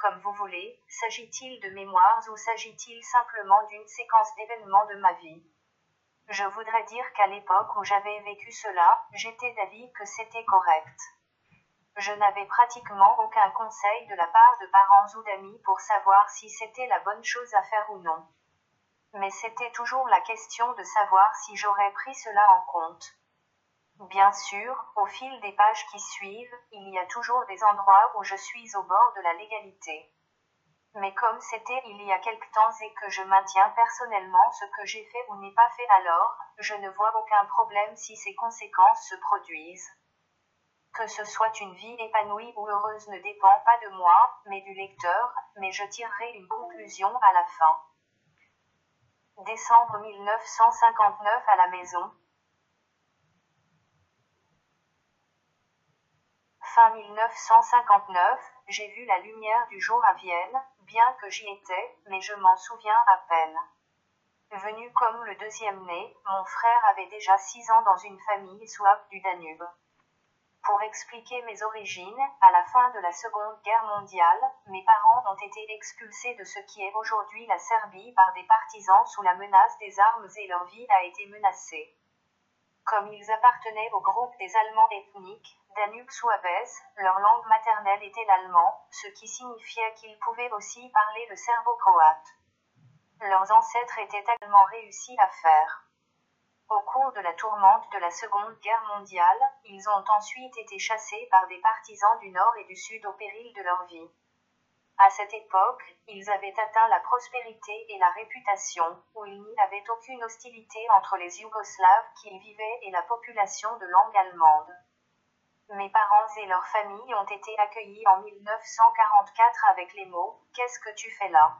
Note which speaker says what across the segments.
Speaker 1: comme vous voulez, s'agit-il de mémoires ou s'agit-il simplement d'une séquence d'événements de ma vie? Je voudrais dire qu'à l'époque où j'avais vécu cela, j'étais d'avis que c'était correct. Je n'avais pratiquement aucun conseil de la part de parents ou d'amis pour savoir si c'était la bonne chose à faire ou non. Mais c'était toujours la question de savoir si j'aurais pris cela en compte. Bien sûr, au fil des pages qui suivent, il y a toujours des endroits où je suis au bord de la légalité. Mais comme c'était il y a quelque temps et que je maintiens personnellement ce que j'ai fait ou n'ai pas fait alors, je ne vois aucun problème si ces conséquences se produisent. Que ce soit une vie épanouie ou heureuse ne dépend pas de moi, mais du lecteur, mais je tirerai une conclusion à la fin. Décembre 1959 à la maison. Fin 1959, j'ai vu la lumière du jour à Vienne, bien que j'y étais, mais je m'en souviens à peine. Venu comme le deuxième né, mon frère avait déjà six ans dans une famille souave du Danube. Pour expliquer mes origines, à la fin de la Seconde Guerre mondiale, mes parents ont été expulsés de ce qui est aujourd'hui la Serbie par des partisans sous la menace des armes et leur vie a été menacée. Comme ils appartenaient au groupe des Allemands ethniques, Danube Suaves, leur langue maternelle était l'allemand, ce qui signifiait qu'ils pouvaient aussi parler le serbo-croate. Leurs ancêtres étaient tellement réussis à faire. Au cours de la tourmente de la Seconde Guerre mondiale, ils ont ensuite été chassés par des partisans du Nord et du Sud au péril de leur vie. À cette époque, ils avaient atteint la prospérité et la réputation, où il n'y avait aucune hostilité entre les Yougoslaves qui y vivaient et la population de langue allemande. Mes parents et leurs familles ont été accueillis en 1944 avec les mots Qu'est-ce que tu fais là?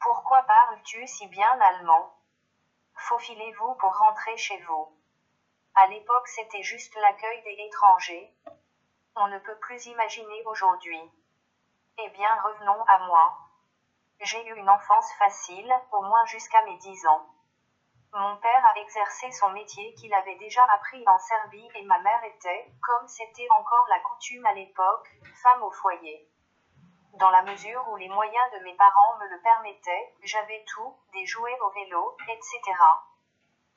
Speaker 1: Pourquoi parles-tu si bien allemand? Faufilez-vous pour rentrer chez vous. À l'époque, c'était juste l'accueil des étrangers. On ne peut plus imaginer aujourd'hui. Eh bien, revenons à moi. J'ai eu une enfance facile, au moins jusqu'à mes dix ans. Mon père a exercé son métier qu'il avait déjà appris en Serbie et ma mère était, comme c'était encore la coutume à l'époque, femme au foyer. Dans la mesure où les moyens de mes parents me le permettaient, j'avais tout, des jouets au vélo, etc.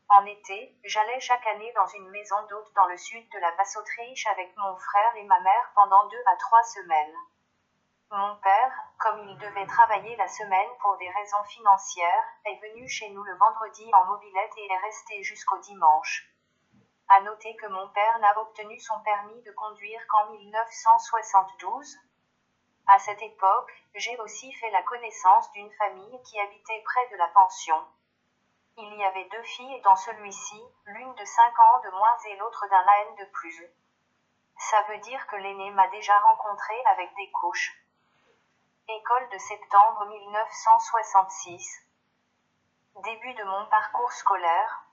Speaker 1: En été, j'allais chaque année dans une maison d'hôte dans le sud de la Basse-Autriche avec mon frère et ma mère pendant deux à trois semaines. Mon père, comme il devait travailler la semaine pour des raisons financières, est venu chez nous le vendredi en mobilette et est resté jusqu'au dimanche. À noter que mon père n'a obtenu son permis de conduire qu'en 1972, à cette époque, j'ai aussi fait la connaissance d'une famille qui habitait près de la pension. Il y avait deux filles dans celui-ci, l'une de 5 ans de moins et l'autre d'un an de plus. Ça veut dire que l'aîné m'a déjà rencontré avec des couches. École de septembre 1966. Début de mon parcours scolaire.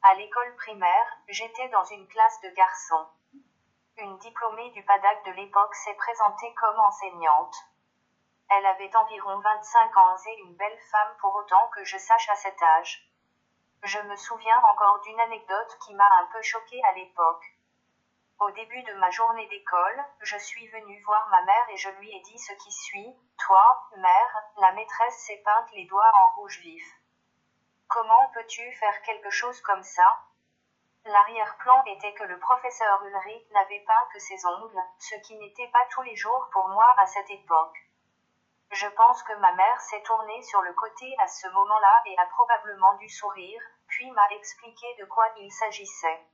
Speaker 1: À l'école primaire, j'étais dans une classe de garçons. Une diplômée du PADAC de l'époque s'est présentée comme enseignante. Elle avait environ 25 ans et une belle femme pour autant que je sache à cet âge. Je me souviens encore d'une anecdote qui m'a un peu choquée à l'époque. Au début de ma journée d'école, je suis venue voir ma mère et je lui ai dit ce qui suit. Toi, mère, la maîtresse s'est peinte les doigts en rouge vif. Comment peux-tu faire quelque chose comme ça? L'arrière-plan était que le professeur Ulrich n'avait peint que ses ongles, ce qui n'était pas tous les jours pour moi à cette époque. Je pense que ma mère s'est tournée sur le côté à ce moment-là et a probablement dû sourire, puis m'a expliqué de quoi il s'agissait.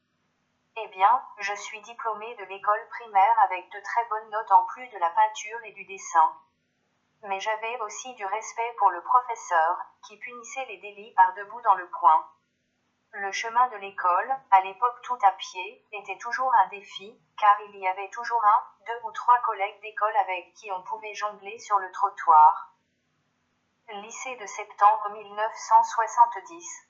Speaker 1: Eh bien, je suis diplômée de l'école primaire avec de très bonnes notes en plus de la peinture et du dessin. Mais j'avais aussi du respect pour le professeur, qui punissait les délits par debout dans le coin. Le chemin de l'école, à l'époque tout à pied, était toujours un défi, car il y avait toujours un, deux ou trois collègues d'école avec qui on pouvait jongler sur le trottoir. Lycée de septembre 1970.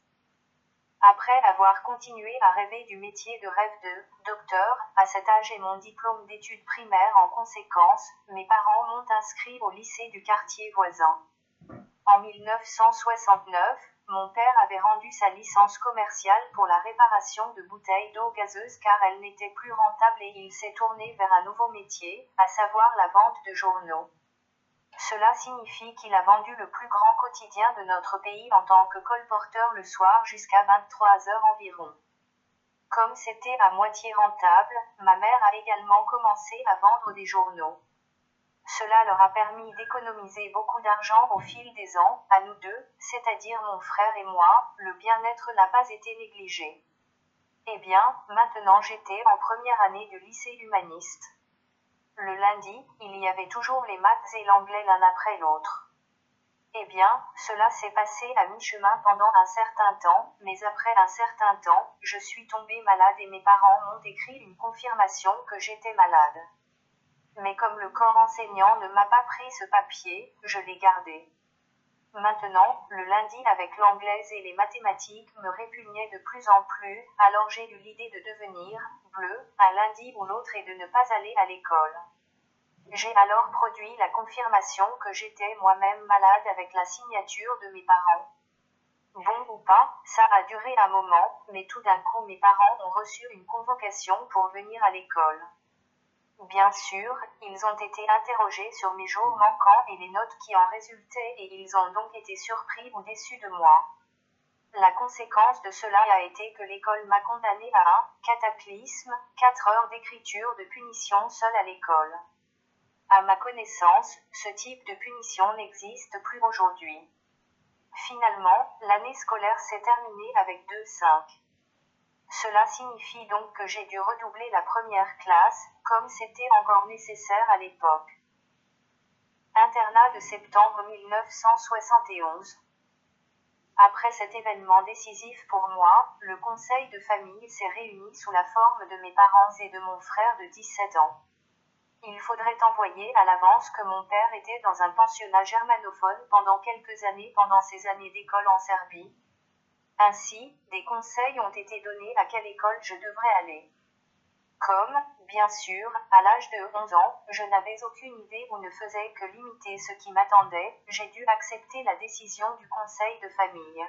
Speaker 1: Après avoir continué à rêver du métier de rêve de docteur, à cet âge et mon diplôme d'études primaires en conséquence, mes parents m'ont inscrit au lycée du quartier voisin. En 1969, mon père avait rendu sa licence commerciale pour la réparation de bouteilles d'eau gazeuse car elle n'était plus rentable et il s'est tourné vers un nouveau métier, à savoir la vente de journaux. Cela signifie qu'il a vendu le plus grand quotidien de notre pays en tant que colporteur le soir jusqu'à 23 heures environ. Comme c'était à moitié rentable, ma mère a également commencé à vendre des journaux. Cela leur a permis d'économiser beaucoup d'argent au fil des ans, à nous deux, c'est-à-dire mon frère et moi, le bien-être n'a pas été négligé. Eh bien, maintenant j'étais en première année de lycée humaniste. Le lundi, il y avait toujours les maths et l'anglais l'un après l'autre. Eh bien, cela s'est passé à mi-chemin pendant un certain temps, mais après un certain temps, je suis tombée malade et mes parents m'ont écrit une confirmation que j'étais malade mais comme le corps enseignant ne m'a pas pris ce papier, je l'ai gardé. Maintenant, le lundi avec l'anglaise et les mathématiques me répugnait de plus en plus, alors j'ai eu l'idée de devenir, bleu, un lundi ou l'autre et de ne pas aller à l'école. J'ai alors produit la confirmation que j'étais moi-même malade avec la signature de mes parents. Bon ou pas, ça a duré un moment, mais tout d'un coup mes parents ont reçu une convocation pour venir à l'école. Bien sûr, ils ont été interrogés sur mes jours manquants et les notes qui en résultaient et ils ont donc été surpris ou déçus de moi. La conséquence de cela a été que l'école m'a condamné à un cataclysme, 4 heures d'écriture de punition seule à l'école. À ma connaissance, ce type de punition n'existe plus aujourd'hui. Finalement, l'année scolaire s'est terminée avec 2-5. Cela signifie donc que j'ai dû redoubler la première classe, comme c'était encore nécessaire à l'époque. Internat de septembre 1971. Après cet événement décisif pour moi, le conseil de famille s'est réuni sous la forme de mes parents et de mon frère de 17 ans. Il faudrait envoyer à l'avance que mon père était dans un pensionnat germanophone pendant quelques années pendant ses années d'école en Serbie, ainsi, des conseils ont été donnés à quelle école je devrais aller. Comme, bien sûr, à l'âge de 11 ans, je n'avais aucune idée ou ne faisais que limiter ce qui m'attendait, j'ai dû accepter la décision du conseil de famille.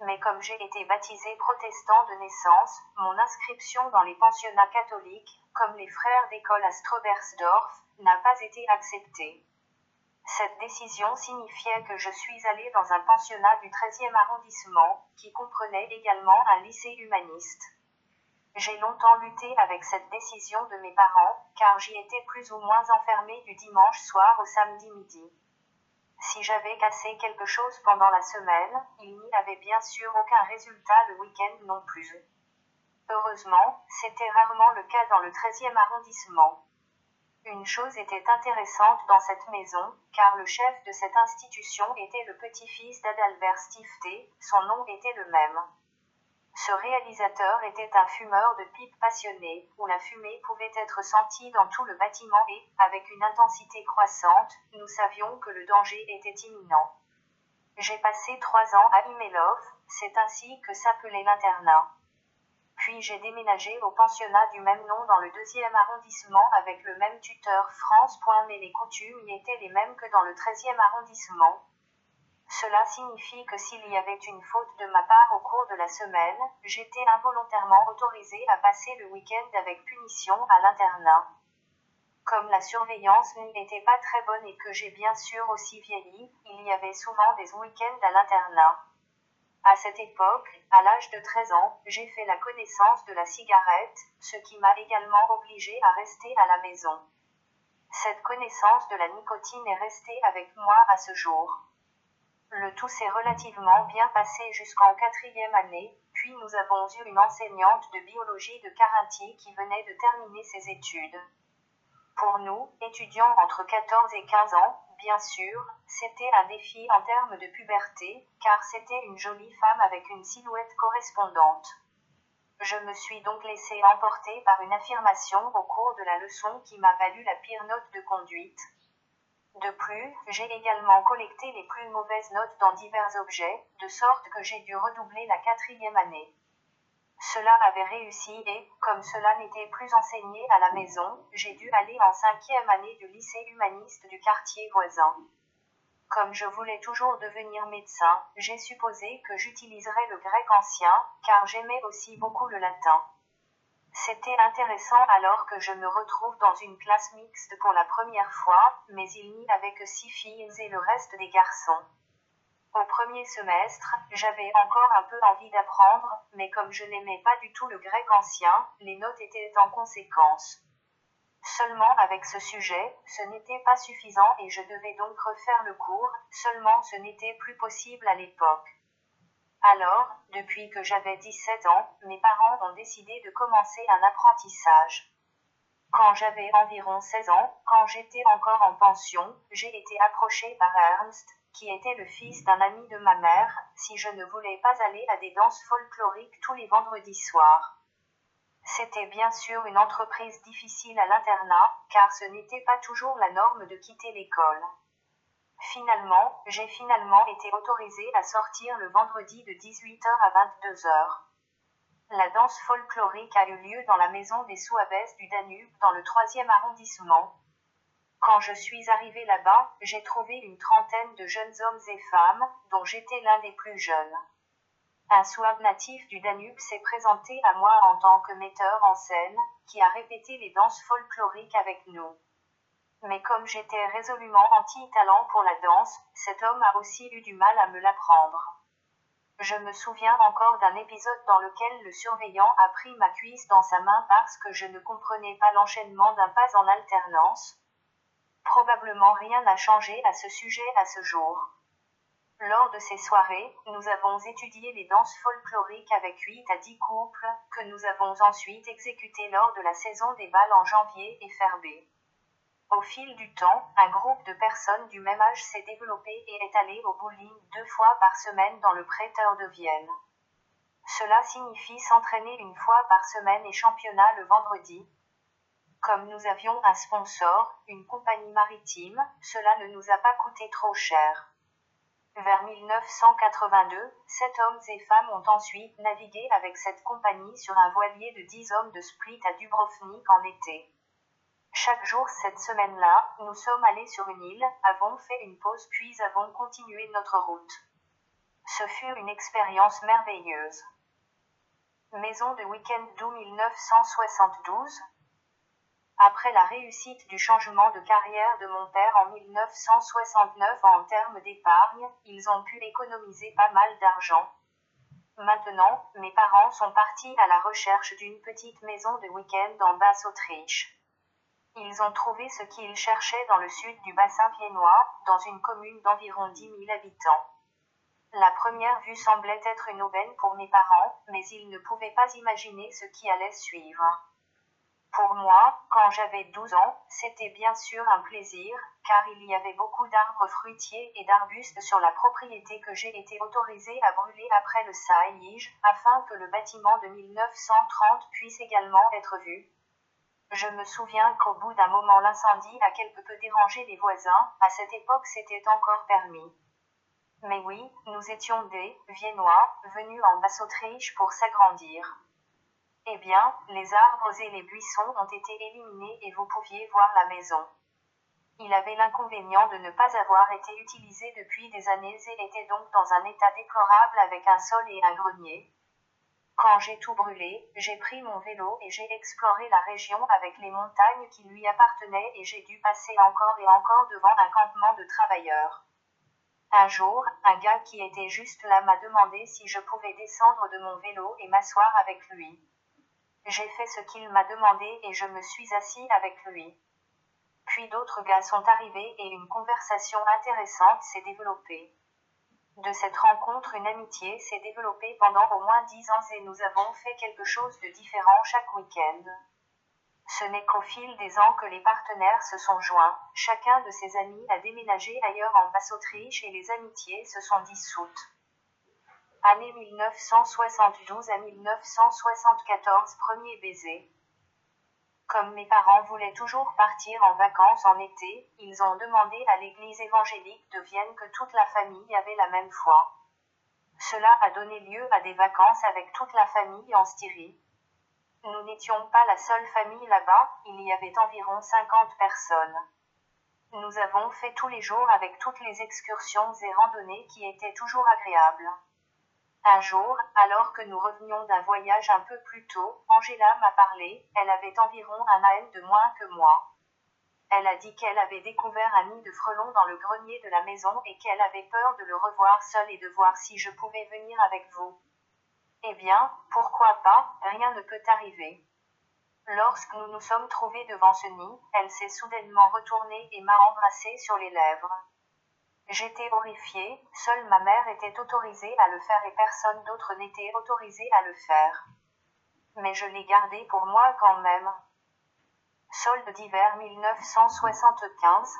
Speaker 1: Mais comme j'ai été baptisé protestant de naissance, mon inscription dans les pensionnats catholiques, comme les frères d'école à Strobersdorf, n'a pas été acceptée. Cette décision signifiait que je suis allée dans un pensionnat du 13e arrondissement, qui comprenait également un lycée humaniste. J'ai longtemps lutté avec cette décision de mes parents, car j'y étais plus ou moins enfermée du dimanche soir au samedi midi. Si j'avais cassé quelque chose pendant la semaine, il n'y avait bien sûr aucun résultat le week-end non plus. Heureusement, c'était rarement le cas dans le 13e arrondissement. Une chose était intéressante dans cette maison, car le chef de cette institution était le petit-fils d'Adalbert Stifté, son nom était le même. Ce réalisateur était un fumeur de pipe passionné, où la fumée pouvait être sentie dans tout le bâtiment et, avec une intensité croissante, nous savions que le danger était imminent. J'ai passé trois ans à Imelov, c'est ainsi que s'appelait l'internat. Puis j'ai déménagé au pensionnat du même nom dans le deuxième arrondissement avec le même tuteur France. Mais les coutumes y étaient les mêmes que dans le treizième arrondissement. Cela signifie que s'il y avait une faute de ma part au cours de la semaine, j'étais involontairement autorisé à passer le week-end avec punition à l'internat. Comme la surveillance n'y était pas très bonne et que j'ai bien sûr aussi vieilli, il y avait souvent des week-ends à l'internat. À cette époque, à l'âge de 13 ans, j'ai fait la connaissance de la cigarette, ce qui m'a également obligé à rester à la maison. Cette connaissance de la nicotine est restée avec moi à ce jour. Le tout s'est relativement bien passé jusqu'en quatrième année, puis nous avons eu une enseignante de biologie de Carinthie qui venait de terminer ses études. Pour nous, étudiants entre 14 et 15 ans, bien sûr, c'était un défi en termes de puberté, car c'était une jolie femme avec une silhouette correspondante. Je me suis donc laissé emporter par une affirmation au cours de la leçon qui m'a valu la pire note de conduite. De plus, j'ai également collecté les plus mauvaises notes dans divers objets, de sorte que j'ai dû redoubler la quatrième année. Cela avait réussi et, comme cela n'était plus enseigné à la maison, j'ai dû aller en cinquième année du lycée humaniste du quartier voisin. Comme je voulais toujours devenir médecin, j'ai supposé que j'utiliserais le grec ancien, car j'aimais aussi beaucoup le latin. C'était intéressant alors que je me retrouve dans une classe mixte pour la première fois, mais il n'y avait que six filles et le reste des garçons. Au premier semestre, j'avais encore un peu envie d'apprendre, mais comme je n'aimais pas du tout le grec ancien, les notes étaient en conséquence. Seulement avec ce sujet, ce n'était pas suffisant et je devais donc refaire le cours, seulement ce n'était plus possible à l'époque. Alors, depuis que j'avais 17 ans, mes parents ont décidé de commencer un apprentissage. Quand j'avais environ 16 ans, quand j'étais encore en pension, j'ai été approché par Ernst, qui était le fils d'un ami de ma mère, si je ne voulais pas aller à des danses folkloriques tous les vendredis soirs. C'était bien sûr une entreprise difficile à l'internat, car ce n'était pas toujours la norme de quitter l'école. Finalement, j'ai finalement été autorisée à sortir le vendredi de 18h à 22h. La danse folklorique a eu lieu dans la maison des Souabès du Danube dans le troisième arrondissement. Quand je suis arrivée là-bas, j'ai trouvé une trentaine de jeunes hommes et femmes, dont j'étais l'un des plus jeunes. Un Souabe natif du Danube s'est présenté à moi en tant que metteur en scène, qui a répété les danses folkloriques avec nous. Mais comme j'étais résolument anti-talent pour la danse, cet homme a aussi eu du mal à me l'apprendre. Je me souviens encore d'un épisode dans lequel le surveillant a pris ma cuisse dans sa main parce que je ne comprenais pas l'enchaînement d'un pas en alternance. Probablement rien n'a changé à ce sujet à ce jour. Lors de ces soirées, nous avons étudié les danses folkloriques avec 8 à 10 couples, que nous avons ensuite exécutés lors de la saison des balles en janvier et ferbé. Au fil du temps, un groupe de personnes du même âge s'est développé et est allé au bowling deux fois par semaine dans le prêteur de Vienne. Cela signifie s'entraîner une fois par semaine et championnat le vendredi. Comme nous avions un sponsor, une compagnie maritime, cela ne nous a pas coûté trop cher. Vers 1982, sept hommes et femmes ont ensuite navigué avec cette compagnie sur un voilier de 10 hommes de Split à Dubrovnik en été. Chaque jour cette semaine-là, nous sommes allés sur une île, avons fait une pause puis avons continué notre route. Ce fut une expérience merveilleuse. Maison de week-end d'août 1972. Après la réussite du changement de carrière de mon père en 1969 en termes d'épargne, ils ont pu économiser pas mal d'argent. Maintenant, mes parents sont partis à la recherche d'une petite maison de week-end en Basse-Autriche. Ils ont trouvé ce qu'ils cherchaient dans le sud du bassin viennois, dans une commune d'environ 10 000 habitants. La première vue semblait être une aubaine pour mes parents, mais ils ne pouvaient pas imaginer ce qui allait suivre. Pour moi, quand j'avais 12 ans, c'était bien sûr un plaisir, car il y avait beaucoup d'arbres fruitiers et d'arbustes sur la propriété que j'ai été autorisée à brûler après le Saïge, afin que le bâtiment de 1930 puisse également être vu, je me souviens qu'au bout d'un moment l'incendie a quelque peu dérangé les voisins, à cette époque c'était encore permis. Mais oui, nous étions des Viennois, venus en Basse-Autriche pour s'agrandir. Eh bien, les arbres et les buissons ont été éliminés et vous pouviez voir la maison. Il avait l'inconvénient de ne pas avoir été utilisé depuis des années et était donc dans un état déplorable avec un sol et un grenier, quand j'ai tout brûlé, j'ai pris mon vélo et j'ai exploré la région avec les montagnes qui lui appartenaient et j'ai dû passer encore et encore devant un campement de travailleurs. Un jour, un gars qui était juste là m'a demandé si je pouvais descendre de mon vélo et m'asseoir avec lui. J'ai fait ce qu'il m'a demandé et je me suis assis avec lui. Puis d'autres gars sont arrivés et une conversation intéressante s'est développée. De cette rencontre, une amitié s'est développée pendant au moins dix ans et nous avons fait quelque chose de différent chaque week-end. Ce n'est qu'au fil des ans que les partenaires se sont joints, chacun de ses amis a déménagé ailleurs en Basse-Autriche et les amitiés se sont dissoutes. Année 1972 à 1974 Premier baiser. Comme mes parents voulaient toujours partir en vacances en été, ils ont demandé à l'église évangélique de Vienne que toute la famille avait la même foi. Cela a donné lieu à des vacances avec toute la famille en Styrie. Nous n'étions pas la seule famille là-bas, il y avait environ 50 personnes. Nous avons fait tous les jours avec toutes les excursions et randonnées qui étaient toujours agréables. Un jour, alors que nous revenions d'un voyage un peu plus tôt, Angela m'a parlé, elle avait environ un an de moins que moi. Elle a dit qu'elle avait découvert un nid de frelons dans le grenier de la maison et qu'elle avait peur de le revoir seul et de voir si je pouvais venir avec vous. Eh bien, pourquoi pas, rien ne peut arriver. Lorsque nous nous sommes trouvés devant ce nid, elle s'est soudainement retournée et m'a embrassé sur les lèvres. J'étais horrifiée, seule ma mère était autorisée à le faire et personne d'autre n'était autorisé à le faire. Mais je l'ai gardé pour moi quand même. Solde d'hiver 1975.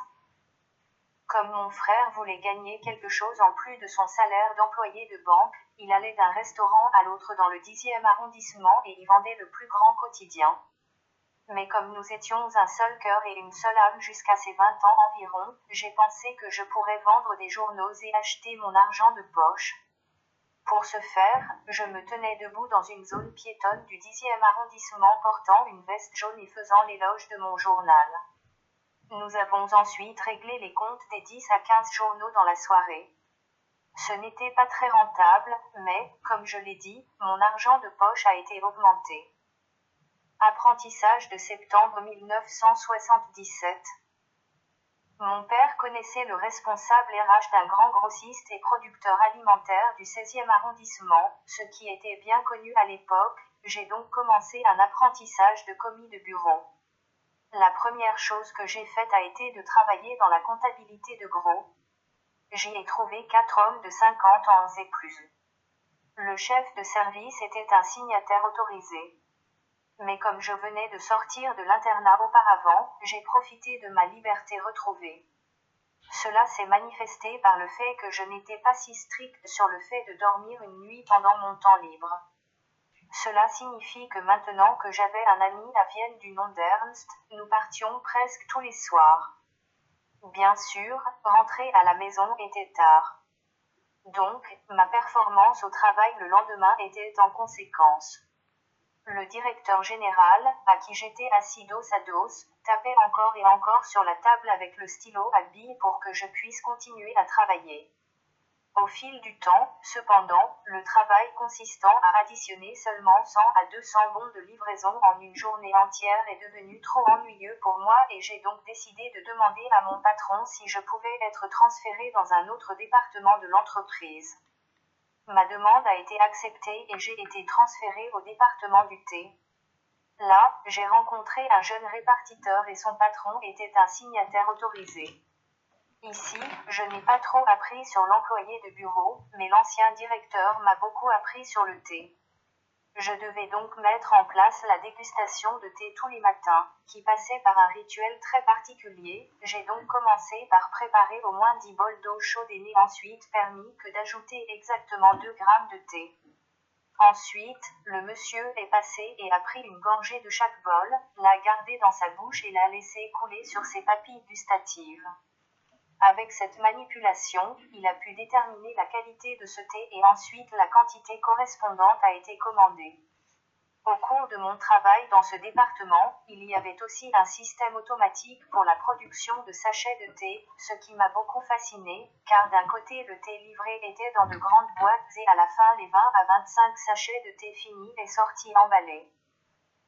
Speaker 1: Comme mon frère voulait gagner quelque chose en plus de son salaire d'employé de banque, il allait d'un restaurant à l'autre dans le dixième arrondissement et y vendait le plus grand quotidien. Mais comme nous étions un seul cœur et une seule âme jusqu'à ses vingt ans environ, j'ai pensé que je pourrais vendre des journaux et acheter mon argent de poche. Pour ce faire, je me tenais debout dans une zone piétonne du dixième arrondissement portant une veste jaune et faisant l'éloge de mon journal. Nous avons ensuite réglé les comptes des 10 à 15 journaux dans la soirée. Ce n'était pas très rentable, mais, comme je l'ai dit, mon argent de poche a été augmenté. Apprentissage de septembre 1977. Mon père connaissait le responsable RH d'un grand grossiste et producteur alimentaire du 16e arrondissement, ce qui était bien connu à l'époque, j'ai donc commencé un apprentissage de commis de bureau. La première chose que j'ai faite a été de travailler dans la comptabilité de gros. J'y ai trouvé quatre hommes de 50 ans et plus. Le chef de service était un signataire autorisé. Mais comme je venais de sortir de l'internat auparavant, j'ai profité de ma liberté retrouvée. Cela s'est manifesté par le fait que je n'étais pas si strict sur le fait de dormir une nuit pendant mon temps libre. Cela signifie que maintenant que j'avais un ami à Vienne du nom d'Ernst, nous partions presque tous les soirs. Bien sûr, rentrer à la maison était tard. Donc, ma performance au travail le lendemain était en conséquence. Le directeur général, à qui j'étais assis dos à dos, tapait encore et encore sur la table avec le stylo à billes pour que je puisse continuer à travailler. Au fil du temps, cependant, le travail consistant à additionner seulement 100 à 200 bons de livraison en une journée entière est devenu trop ennuyeux pour moi et j'ai donc décidé de demander à mon patron si je pouvais être transféré dans un autre département de l'entreprise. Ma demande a été acceptée et j'ai été transféré au département du thé. Là, j'ai rencontré un jeune répartiteur et son patron était un signataire autorisé. Ici, je n'ai pas trop appris sur l'employé de bureau, mais l'ancien directeur m'a beaucoup appris sur le thé. Je devais donc mettre en place la dégustation de thé tous les matins, qui passait par un rituel très particulier. J'ai donc commencé par préparer au moins 10 bols d'eau chaude et n'ai ensuite permis que d'ajouter exactement 2 grammes de thé. Ensuite, le monsieur est passé et a pris une gorgée de chaque bol, l'a gardé dans sa bouche et l'a laissé couler sur ses papilles gustatives. Avec cette manipulation, il a pu déterminer la qualité de ce thé et ensuite la quantité correspondante a été commandée. Au cours de mon travail dans ce département, il y avait aussi un système automatique pour la production de sachets de thé, ce qui m'a beaucoup fasciné, car d'un côté le thé livré était dans de grandes boîtes et à la fin les 20 à 25 sachets de thé finis et sortis emballés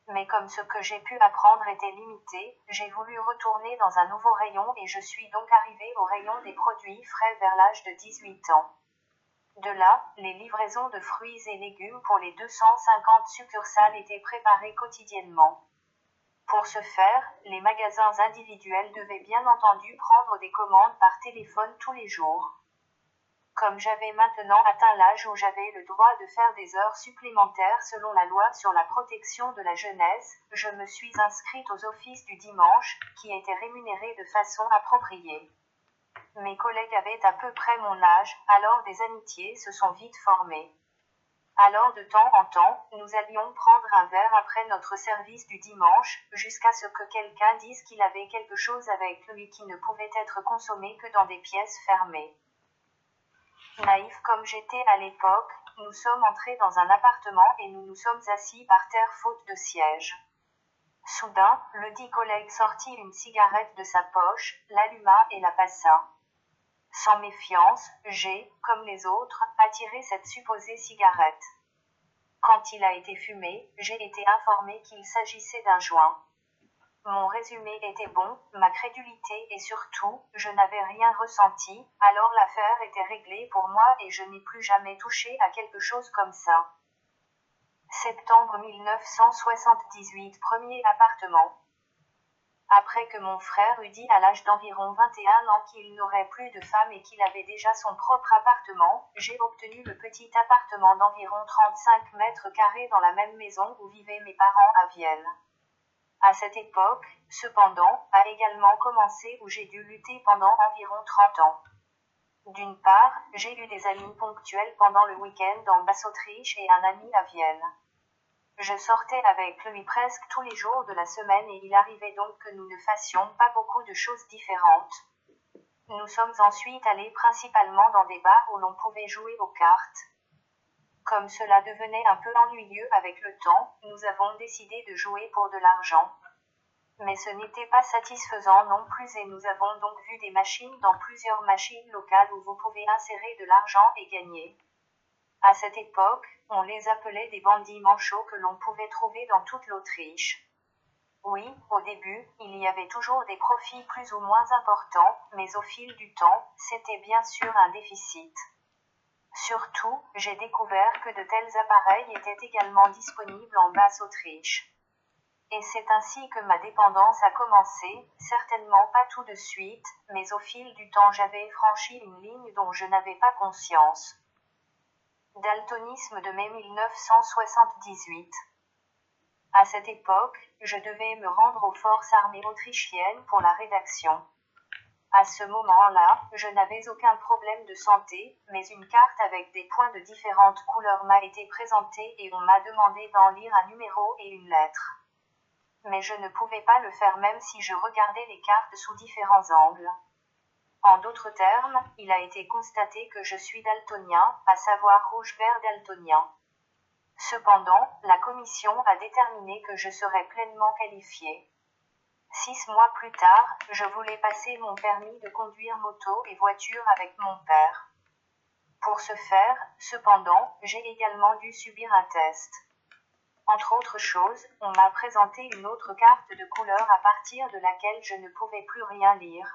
Speaker 1: mais comme ce que j'ai pu apprendre était limité, j'ai voulu retourner dans un nouveau rayon et je suis donc arrivé au rayon des produits frais vers l'âge de 18 ans. De là, les livraisons de fruits et légumes pour les 250 succursales étaient préparées quotidiennement. Pour ce faire, les magasins individuels devaient bien entendu prendre des commandes par téléphone tous les jours. Comme j'avais maintenant atteint l'âge où j'avais le droit de faire des heures supplémentaires selon la loi sur la protection de la jeunesse, je me suis inscrite aux offices du dimanche, qui étaient rémunérés de façon appropriée. Mes collègues avaient à peu près mon âge, alors des amitiés se sont vite formées. Alors de temps en temps, nous allions prendre un verre après notre service du dimanche, jusqu'à ce que quelqu'un dise qu'il avait quelque chose avec lui qui ne pouvait être consommé que dans des pièces fermées. Naïf comme j'étais à l'époque, nous sommes entrés dans un appartement et nous nous sommes assis par terre faute de siège. Soudain, le dit collègue sortit une cigarette de sa poche, l'alluma et la passa. Sans méfiance, j'ai, comme les autres, attiré cette supposée cigarette. Quand il a été fumé, j'ai été informé qu'il s'agissait d'un joint. Mon résumé était bon, ma crédulité et surtout, je n'avais rien ressenti, alors l'affaire était réglée pour moi et je n'ai plus jamais touché à quelque chose comme ça. Septembre 1978 Premier appartement. Après que mon frère eut dit à l'âge d'environ 21 ans qu'il n'aurait plus de femme et qu'il avait déjà son propre appartement, j'ai obtenu le petit appartement d'environ 35 mètres carrés dans la même maison où vivaient mes parents à Vienne. À cette époque, cependant, a également commencé où j'ai dû lutter pendant environ 30 ans. D'une part, j'ai eu des amis ponctuels pendant le week-end en Basse-Autriche et un ami à Vienne. Je sortais avec lui presque tous les jours de la semaine et il arrivait donc que nous ne fassions pas beaucoup de choses différentes. Nous sommes ensuite allés principalement dans des bars où l'on pouvait jouer aux cartes. Comme cela devenait un peu ennuyeux avec le temps, nous avons décidé de jouer pour de l'argent. Mais ce n'était pas satisfaisant non plus et nous avons donc vu des machines dans plusieurs machines locales où vous pouvez insérer de l'argent et gagner. À cette époque, on les appelait des bandits manchots que l'on pouvait trouver dans toute l'Autriche. Oui, au début, il y avait toujours des profits plus ou moins importants, mais au fil du temps, c'était bien sûr un déficit. Surtout, j'ai découvert que de tels appareils étaient également disponibles en Basse-Autriche. Et c'est ainsi que ma dépendance a commencé, certainement pas tout de suite, mais au fil du temps j'avais franchi une ligne dont je n'avais pas conscience. Daltonisme de mai 1978. À cette époque, je devais me rendre aux forces armées autrichiennes pour la rédaction. À ce moment-là, je n'avais aucun problème de santé, mais une carte avec des points de différentes couleurs m'a été présentée et on m'a demandé d'en lire un numéro et une lettre. Mais je ne pouvais pas le faire même si je regardais les cartes sous différents angles. En d'autres termes, il a été constaté que je suis daltonien, à savoir rouge-vert daltonien. Cependant, la commission a déterminé que je serais pleinement qualifié. Six mois plus tard, je voulais passer mon permis de conduire moto et voiture avec mon père. Pour ce faire, cependant, j'ai également dû subir un test. Entre autres choses, on m'a présenté une autre carte de couleur à partir de laquelle je ne pouvais plus rien lire.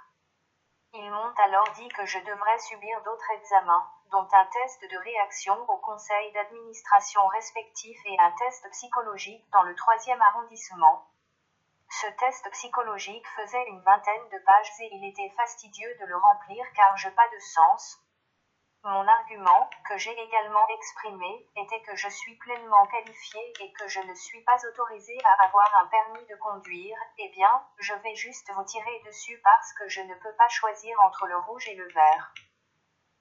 Speaker 1: Ils m'ont alors dit que je devrais subir d'autres examens, dont un test de réaction au conseil d'administration respectif et un test psychologique dans le troisième arrondissement. Ce test psychologique faisait une vingtaine de pages et il était fastidieux de le remplir car je pas de sens, mon argument, que j'ai également exprimé, était que je suis pleinement qualifié et que je ne suis pas autorisé à avoir un permis de conduire, eh bien, je vais juste vous tirer dessus parce que je ne peux pas choisir entre le rouge et le vert.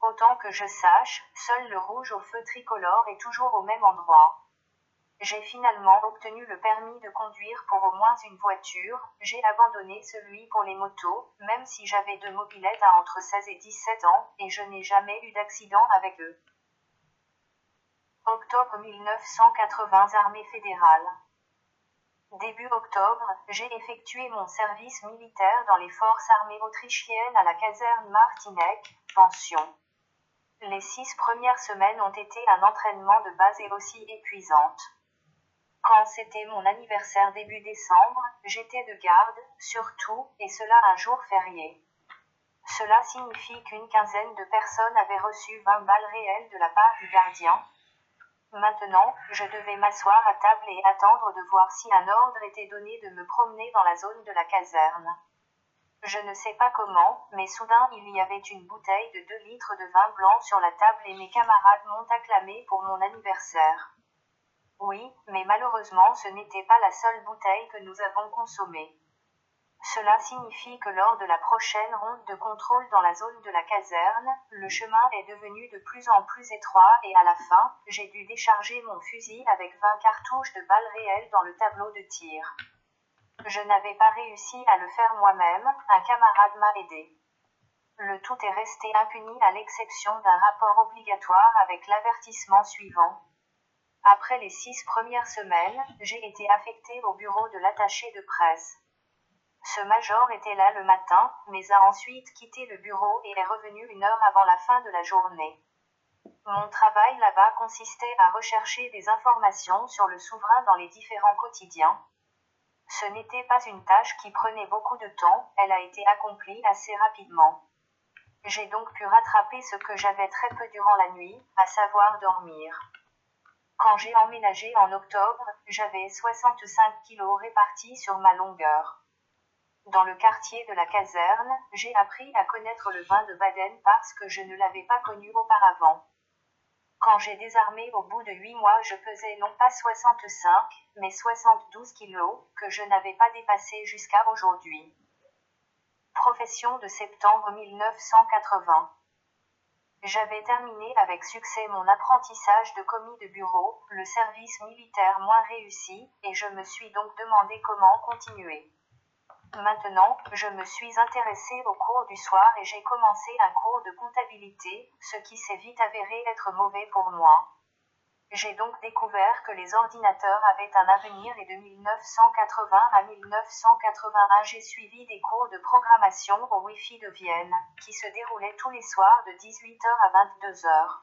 Speaker 1: Autant que je sache, seul le rouge au feu tricolore est toujours au même endroit. J'ai finalement obtenu le permis de conduire pour au moins une voiture, j'ai abandonné celui pour les motos, même si j'avais deux mobilettes à entre 16 et 17 ans, et je n'ai jamais eu d'accident avec eux. Octobre 1980 Armée fédérale. Début octobre, j'ai effectué mon service militaire dans les forces armées autrichiennes à la caserne Martinek, pension. Les six premières semaines ont été un entraînement de base et aussi épuisante. Quand c'était mon anniversaire début décembre, j'étais de garde, surtout, et cela un jour férié. Cela signifie qu'une quinzaine de personnes avaient reçu 20 balles réelles de la part du gardien. Maintenant, je devais m'asseoir à table et attendre de voir si un ordre était donné de me promener dans la zone de la caserne. Je ne sais pas comment, mais soudain il y avait une bouteille de 2 litres de vin blanc sur la table et mes camarades m'ont acclamé pour mon anniversaire. Oui, mais malheureusement ce n'était pas la seule bouteille que nous avons consommée. Cela signifie que lors de la prochaine ronde de contrôle dans la zone de la caserne, le chemin est devenu de plus en plus étroit et à la fin, j'ai dû décharger mon fusil avec 20 cartouches de balles réelles dans le tableau de tir. Je n'avais pas réussi à le faire moi-même, un camarade m'a aidé. Le tout est resté impuni à l'exception d'un rapport obligatoire avec l'avertissement suivant. Après les six premières semaines, j'ai été affecté au bureau de l'attaché de presse. Ce major était là le matin, mais a ensuite quitté le bureau et est revenu une heure avant la fin de la journée. Mon travail là-bas consistait à rechercher des informations sur le souverain dans les différents quotidiens. Ce n'était pas une tâche qui prenait beaucoup de temps, elle a été accomplie assez rapidement. J'ai donc pu rattraper ce que j'avais très peu durant la nuit, à savoir dormir. Quand j'ai emménagé en octobre, j'avais 65 kilos répartis sur ma longueur. Dans le quartier de la caserne, j'ai appris à connaître le vin de Baden parce que je ne l'avais pas connu auparavant. Quand j'ai désarmé au bout de huit mois, je pesais non pas 65, mais 72 kilos, que je n'avais pas dépassé jusqu'à aujourd'hui. Profession de septembre 1980. J'avais terminé avec succès mon apprentissage de commis de bureau, le service militaire moins réussi, et je me suis donc demandé comment continuer. Maintenant, je me suis intéressée au cours du soir et j'ai commencé un cours de comptabilité, ce qui s'est vite avéré être mauvais pour moi. J'ai donc découvert que les ordinateurs avaient un avenir et de 1980 à 1981 j'ai suivi des cours de programmation au Wi-Fi de Vienne, qui se déroulaient tous les soirs de 18h à 22h.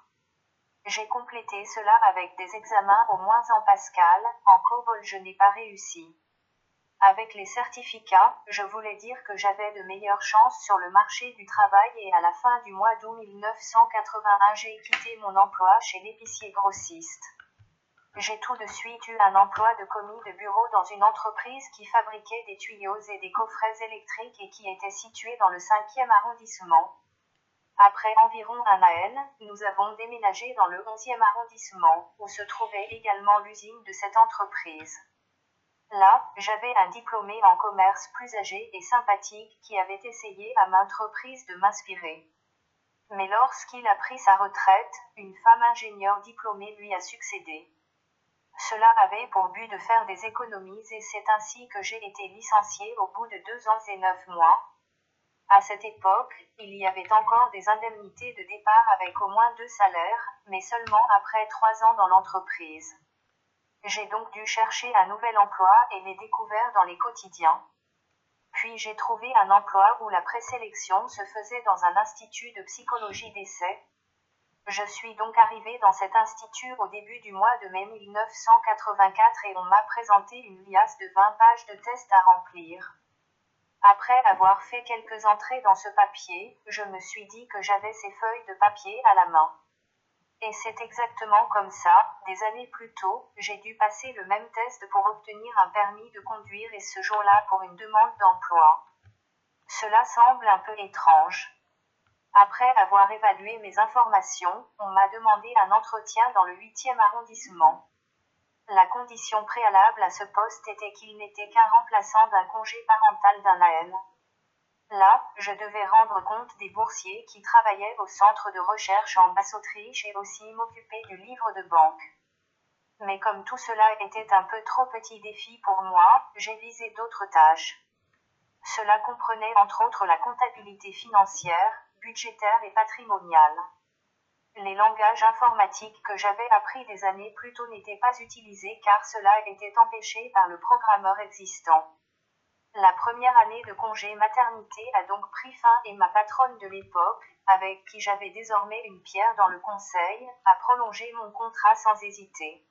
Speaker 1: J'ai complété cela avec des examens au moins en Pascal, en COBOL je n'ai pas réussi. Avec les certificats, je voulais dire que j'avais de meilleures chances sur le marché du travail et à la fin du mois d'août 1981 j'ai quitté mon emploi chez l'épicier grossiste. J'ai tout de suite eu un emploi de commis de bureau dans une entreprise qui fabriquait des tuyaux et des coffrets électriques et qui était située dans le 5e arrondissement. Après environ un an, nous avons déménagé dans le 11e arrondissement, où se trouvait également l'usine de cette entreprise. Là, j'avais un diplômé en commerce plus âgé et sympathique qui avait essayé à maintes reprises de m'inspirer. Mais lorsqu'il a pris sa retraite, une femme ingénieure diplômée lui a succédé. Cela avait pour but de faire des économies et c'est ainsi que j'ai été licencié au bout de deux ans et neuf mois. À cette époque, il y avait encore des indemnités de départ avec au moins deux salaires, mais seulement après trois ans dans l'entreprise. J'ai donc dû chercher un nouvel emploi et l'ai découvert dans les quotidiens. Puis j'ai trouvé un emploi où la présélection se faisait dans un institut de psychologie d'essai. Je suis donc arrivé dans cet institut au début du mois de mai 1984 et on m'a présenté une liasse de 20 pages de tests à remplir. Après avoir fait quelques entrées dans ce papier, je me suis dit que j'avais ces feuilles de papier à la main. Et c'est exactement comme ça, des années plus tôt, j'ai dû passer le même test pour obtenir un permis de conduire et ce jour-là pour une demande d'emploi. Cela semble un peu étrange. Après avoir évalué mes informations, on m'a demandé un entretien dans le 8e arrondissement. La condition préalable à ce poste était qu'il n'était qu'un remplaçant d'un congé parental d'un AN. Là, je devais rendre compte des boursiers qui travaillaient au centre de recherche en Basse-Autriche et aussi m'occuper du livre de banque. Mais comme tout cela était un peu trop petit défi pour moi, j'ai visé d'autres tâches. Cela comprenait entre autres la comptabilité financière, budgétaire et patrimoniale. Les langages informatiques que j'avais appris des années plus tôt n'étaient pas utilisés car cela était empêché par le programmeur existant. La première année de congé maternité a donc pris fin et ma patronne de l'époque, avec qui j'avais désormais une pierre dans le conseil, a prolongé mon contrat sans hésiter.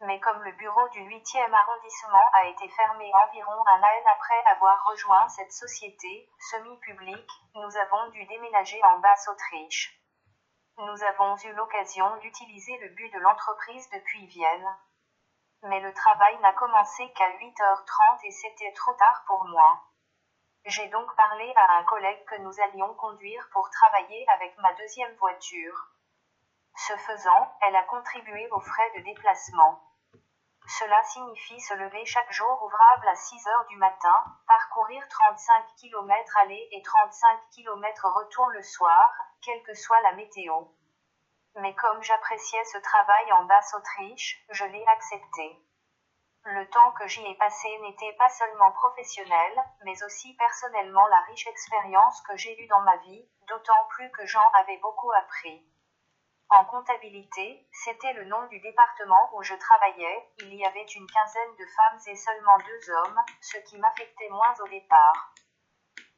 Speaker 1: Mais comme le bureau du 8e arrondissement a été fermé environ un an après avoir rejoint cette société, semi-publique, nous avons dû déménager en Basse-Autriche. Nous avons eu l'occasion d'utiliser le but de l'entreprise depuis Vienne mais le travail n'a commencé qu'à 8h30 et c'était trop tard pour moi. J'ai donc parlé à un collègue que nous allions conduire pour travailler avec ma deuxième voiture. Ce faisant, elle a contribué aux frais de déplacement. Cela signifie se lever chaque jour ouvrable à 6 heures du matin, parcourir 35 km aller et 35 km retour le soir, quelle que soit la météo. Mais comme j'appréciais ce travail en Basse-Autriche, je l'ai accepté. Le temps que j'y ai passé n'était pas seulement professionnel, mais aussi personnellement la riche expérience que j'ai eue dans ma vie, d'autant plus que j'en avais beaucoup appris. En comptabilité, c'était le nom du département où je travaillais, il y avait une quinzaine de femmes et seulement deux hommes, ce qui m'affectait moins au départ.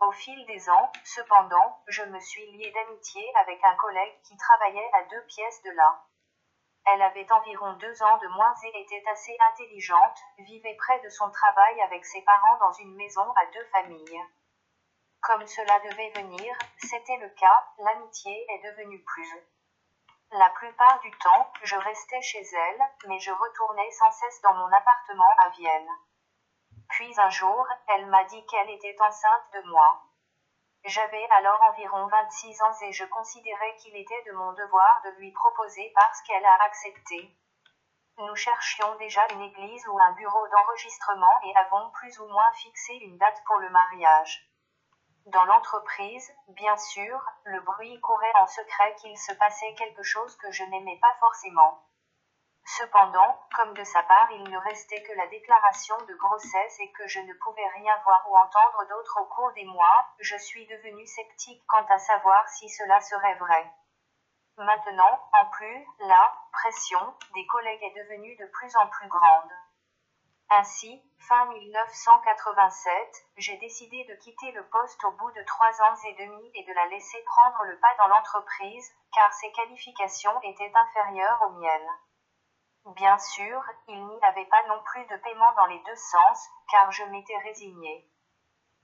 Speaker 1: Au fil des ans, cependant, je me suis lié d'amitié avec un collègue qui travaillait à deux pièces de là. Elle avait environ deux ans de moins et était assez intelligente, vivait près de son travail avec ses parents dans une maison à deux familles. Comme cela devait venir, c'était le cas, l'amitié est devenue plus. La plupart du temps, je restais chez elle, mais je retournais sans cesse dans mon appartement à Vienne. Puis un jour, elle m'a dit qu'elle était enceinte de moi. J'avais alors environ 26 ans et je considérais qu'il était de mon devoir de lui proposer parce qu'elle a accepté. Nous cherchions déjà une église ou un bureau d'enregistrement et avons plus ou moins fixé une date pour le mariage. Dans l'entreprise, bien sûr, le bruit courait en secret qu'il se passait quelque chose que je n'aimais pas forcément. Cependant, comme de sa part il ne restait que la déclaration de grossesse et que je ne pouvais rien voir ou entendre d'autre au cours des mois, je suis devenu sceptique quant à savoir si cela serait vrai. Maintenant, en plus, la pression des collègues est devenue de plus en plus grande. Ainsi, fin 1987, j'ai décidé de quitter le poste au bout de trois ans et demi et de la laisser prendre le pas dans l'entreprise, car ses qualifications étaient inférieures aux miennes. Bien sûr, il n'y avait pas non plus de paiement dans les deux sens, car je m'étais résignée.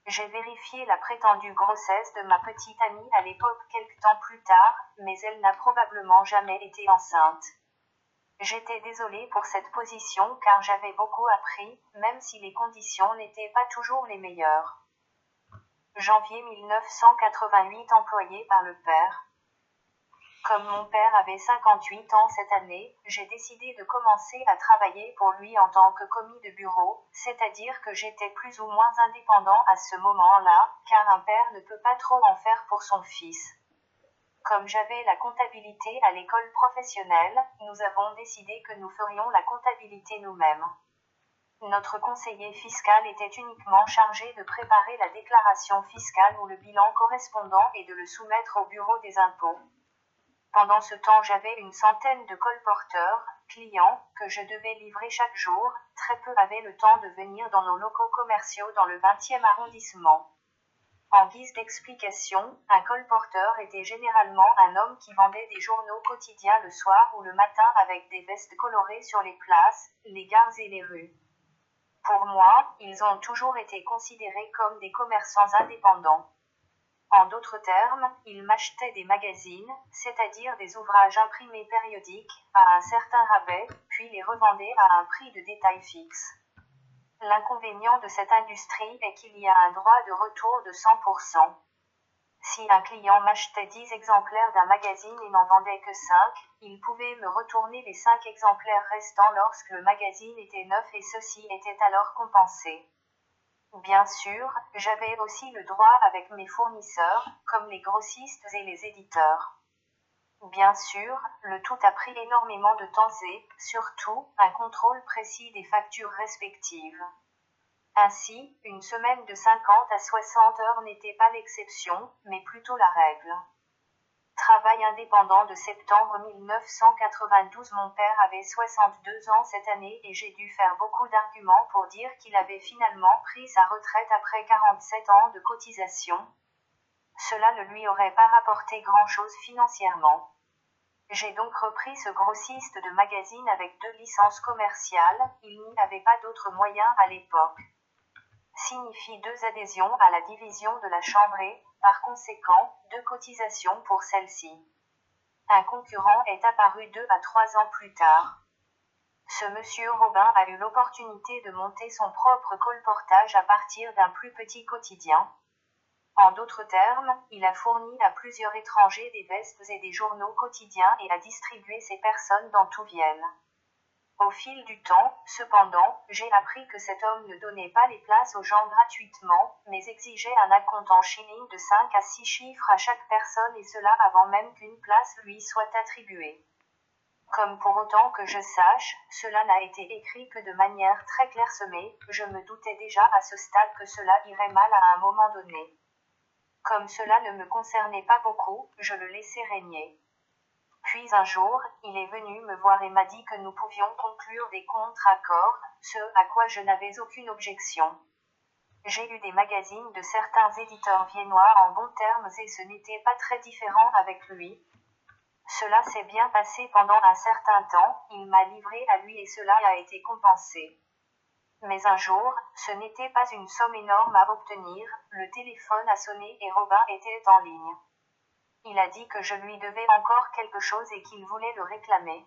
Speaker 1: J'ai vérifié la prétendue grossesse de ma petite amie à l'époque quelque temps plus tard, mais elle n'a probablement jamais été enceinte. J'étais désolée pour cette position car j'avais beaucoup appris, même si les conditions n'étaient pas toujours les meilleures. Janvier 1988 employé par le père. Comme mon père avait 58 ans cette année, j'ai décidé de commencer à travailler pour lui en tant que commis de bureau, c'est-à-dire que j'étais plus ou moins indépendant à ce moment-là, car un père ne peut pas trop en faire pour son fils. Comme j'avais la comptabilité à l'école professionnelle, nous avons décidé que nous ferions la comptabilité nous-mêmes. Notre conseiller fiscal était uniquement chargé de préparer la déclaration fiscale ou le bilan correspondant et de le soumettre au bureau des impôts. Pendant ce temps, j'avais une centaine de colporteurs, clients, que je devais livrer chaque jour, très peu avaient le temps de venir dans nos locaux commerciaux dans le 20e arrondissement. En guise d'explication, un colporteur était généralement un homme qui vendait des journaux quotidiens le soir ou le matin avec des vestes colorées sur les places, les gares et les rues. Pour moi, ils ont toujours été considérés comme des commerçants indépendants. En d'autres termes, ils m'achetaient des magazines, c'est-à-dire des ouvrages imprimés périodiques, à un certain rabais, puis les revendaient à un prix de détail fixe. L'inconvénient de cette industrie est qu'il y a un droit de retour de 100%. Si un client m'achetait 10 exemplaires d'un magazine et n'en vendait que 5, il pouvait me retourner les 5 exemplaires restants lorsque le magazine était neuf et ceci était alors compensé. Bien sûr, j'avais aussi le droit avec mes fournisseurs, comme les grossistes et les éditeurs. Bien sûr, le tout a pris énormément de temps et, surtout, un contrôle précis des factures respectives. Ainsi, une semaine de 50 à 60 heures n'était pas l'exception, mais plutôt la règle. Travail indépendant de septembre 1992 Mon père avait 62 ans cette année et j'ai dû faire beaucoup d'arguments pour dire qu'il avait finalement pris sa retraite après 47 ans de cotisation, cela ne lui aurait pas rapporté grand-chose financièrement. J'ai donc repris ce grossiste de magazine avec deux licences commerciales, il n'y avait pas d'autre moyen à l'époque. Signifie deux adhésions à la division de la Chambre et, par conséquent, deux cotisations pour celle-ci. Un concurrent est apparu deux à trois ans plus tard. Ce monsieur Robin a eu l'opportunité de monter son propre colportage à partir d'un plus petit quotidien, en d'autres termes, il a fourni à plusieurs étrangers des vestes et des journaux quotidiens et a distribué ces personnes dans tout Vienne. Au fil du temps, cependant, j'ai appris que cet homme ne donnait pas les places aux gens gratuitement, mais exigeait un acompte en shilling de 5 à 6 chiffres à chaque personne et cela avant même qu'une place lui soit attribuée. Comme pour autant que je sache, cela n'a été écrit que de manière très clairsemée, je me doutais déjà à ce stade que cela irait mal à un moment donné. Comme cela ne me concernait pas beaucoup, je le laissai régner. Puis un jour, il est venu me voir et m'a dit que nous pouvions conclure des contre-accords, ce à quoi je n'avais aucune objection. J'ai lu des magazines de certains éditeurs viennois en bons termes et ce n'était pas très différent avec lui. Cela s'est bien passé pendant un certain temps, il m'a livré à lui et cela a été compensé. Mais un jour, ce n'était pas une somme énorme à obtenir, le téléphone a sonné et Robin était en ligne. Il a dit que je lui devais encore quelque chose et qu'il voulait le réclamer.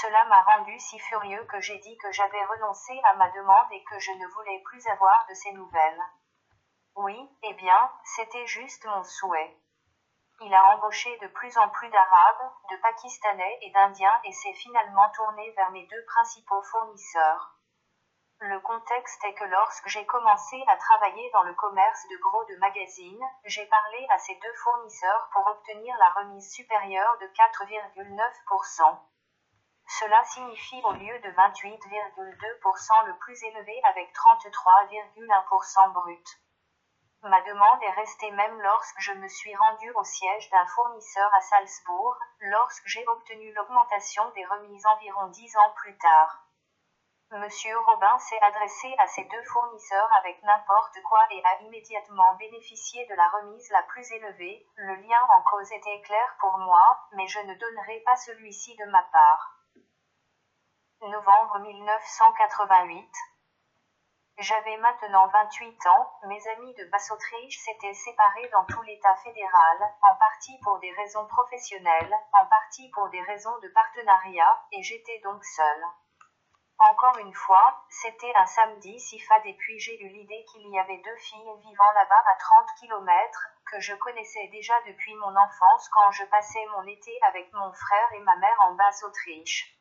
Speaker 1: Cela m'a rendu si furieux que j'ai dit que j'avais renoncé à ma demande et que je ne voulais plus avoir de ses nouvelles. Oui, eh bien, c'était juste mon souhait. Il a embauché de plus en plus d'Arabes, de Pakistanais et d'Indiens et s'est finalement tourné vers mes deux principaux fournisseurs. Le contexte est que lorsque j'ai commencé à travailler dans le commerce de gros de magazines, j'ai parlé à ces deux fournisseurs pour obtenir la remise supérieure de 4,9%. Cela signifie au lieu de 28,2% le plus élevé avec 33,1% brut. Ma demande est restée même lorsque je me suis rendu au siège d'un fournisseur à Salzbourg, lorsque j'ai obtenu l'augmentation des remises environ dix ans plus tard. Monsieur Robin s'est adressé à ces deux fournisseurs avec n'importe quoi et a immédiatement bénéficié de la remise la plus élevée. Le lien en cause était clair pour moi, mais je ne donnerai pas celui-ci de ma part. Novembre 1988. J'avais maintenant 28 ans, mes amis de Basse-Autriche s'étaient séparés dans tout l'État fédéral, en partie pour des raisons professionnelles, en partie pour des raisons de partenariat, et j'étais donc seule. Encore une fois, c'était un samedi si fade et puis j'ai eu l'idée qu'il y avait deux filles vivant là-bas à 30 kilomètres, que je connaissais déjà depuis mon enfance quand je passais mon été avec mon frère et ma mère en Basse-Autriche.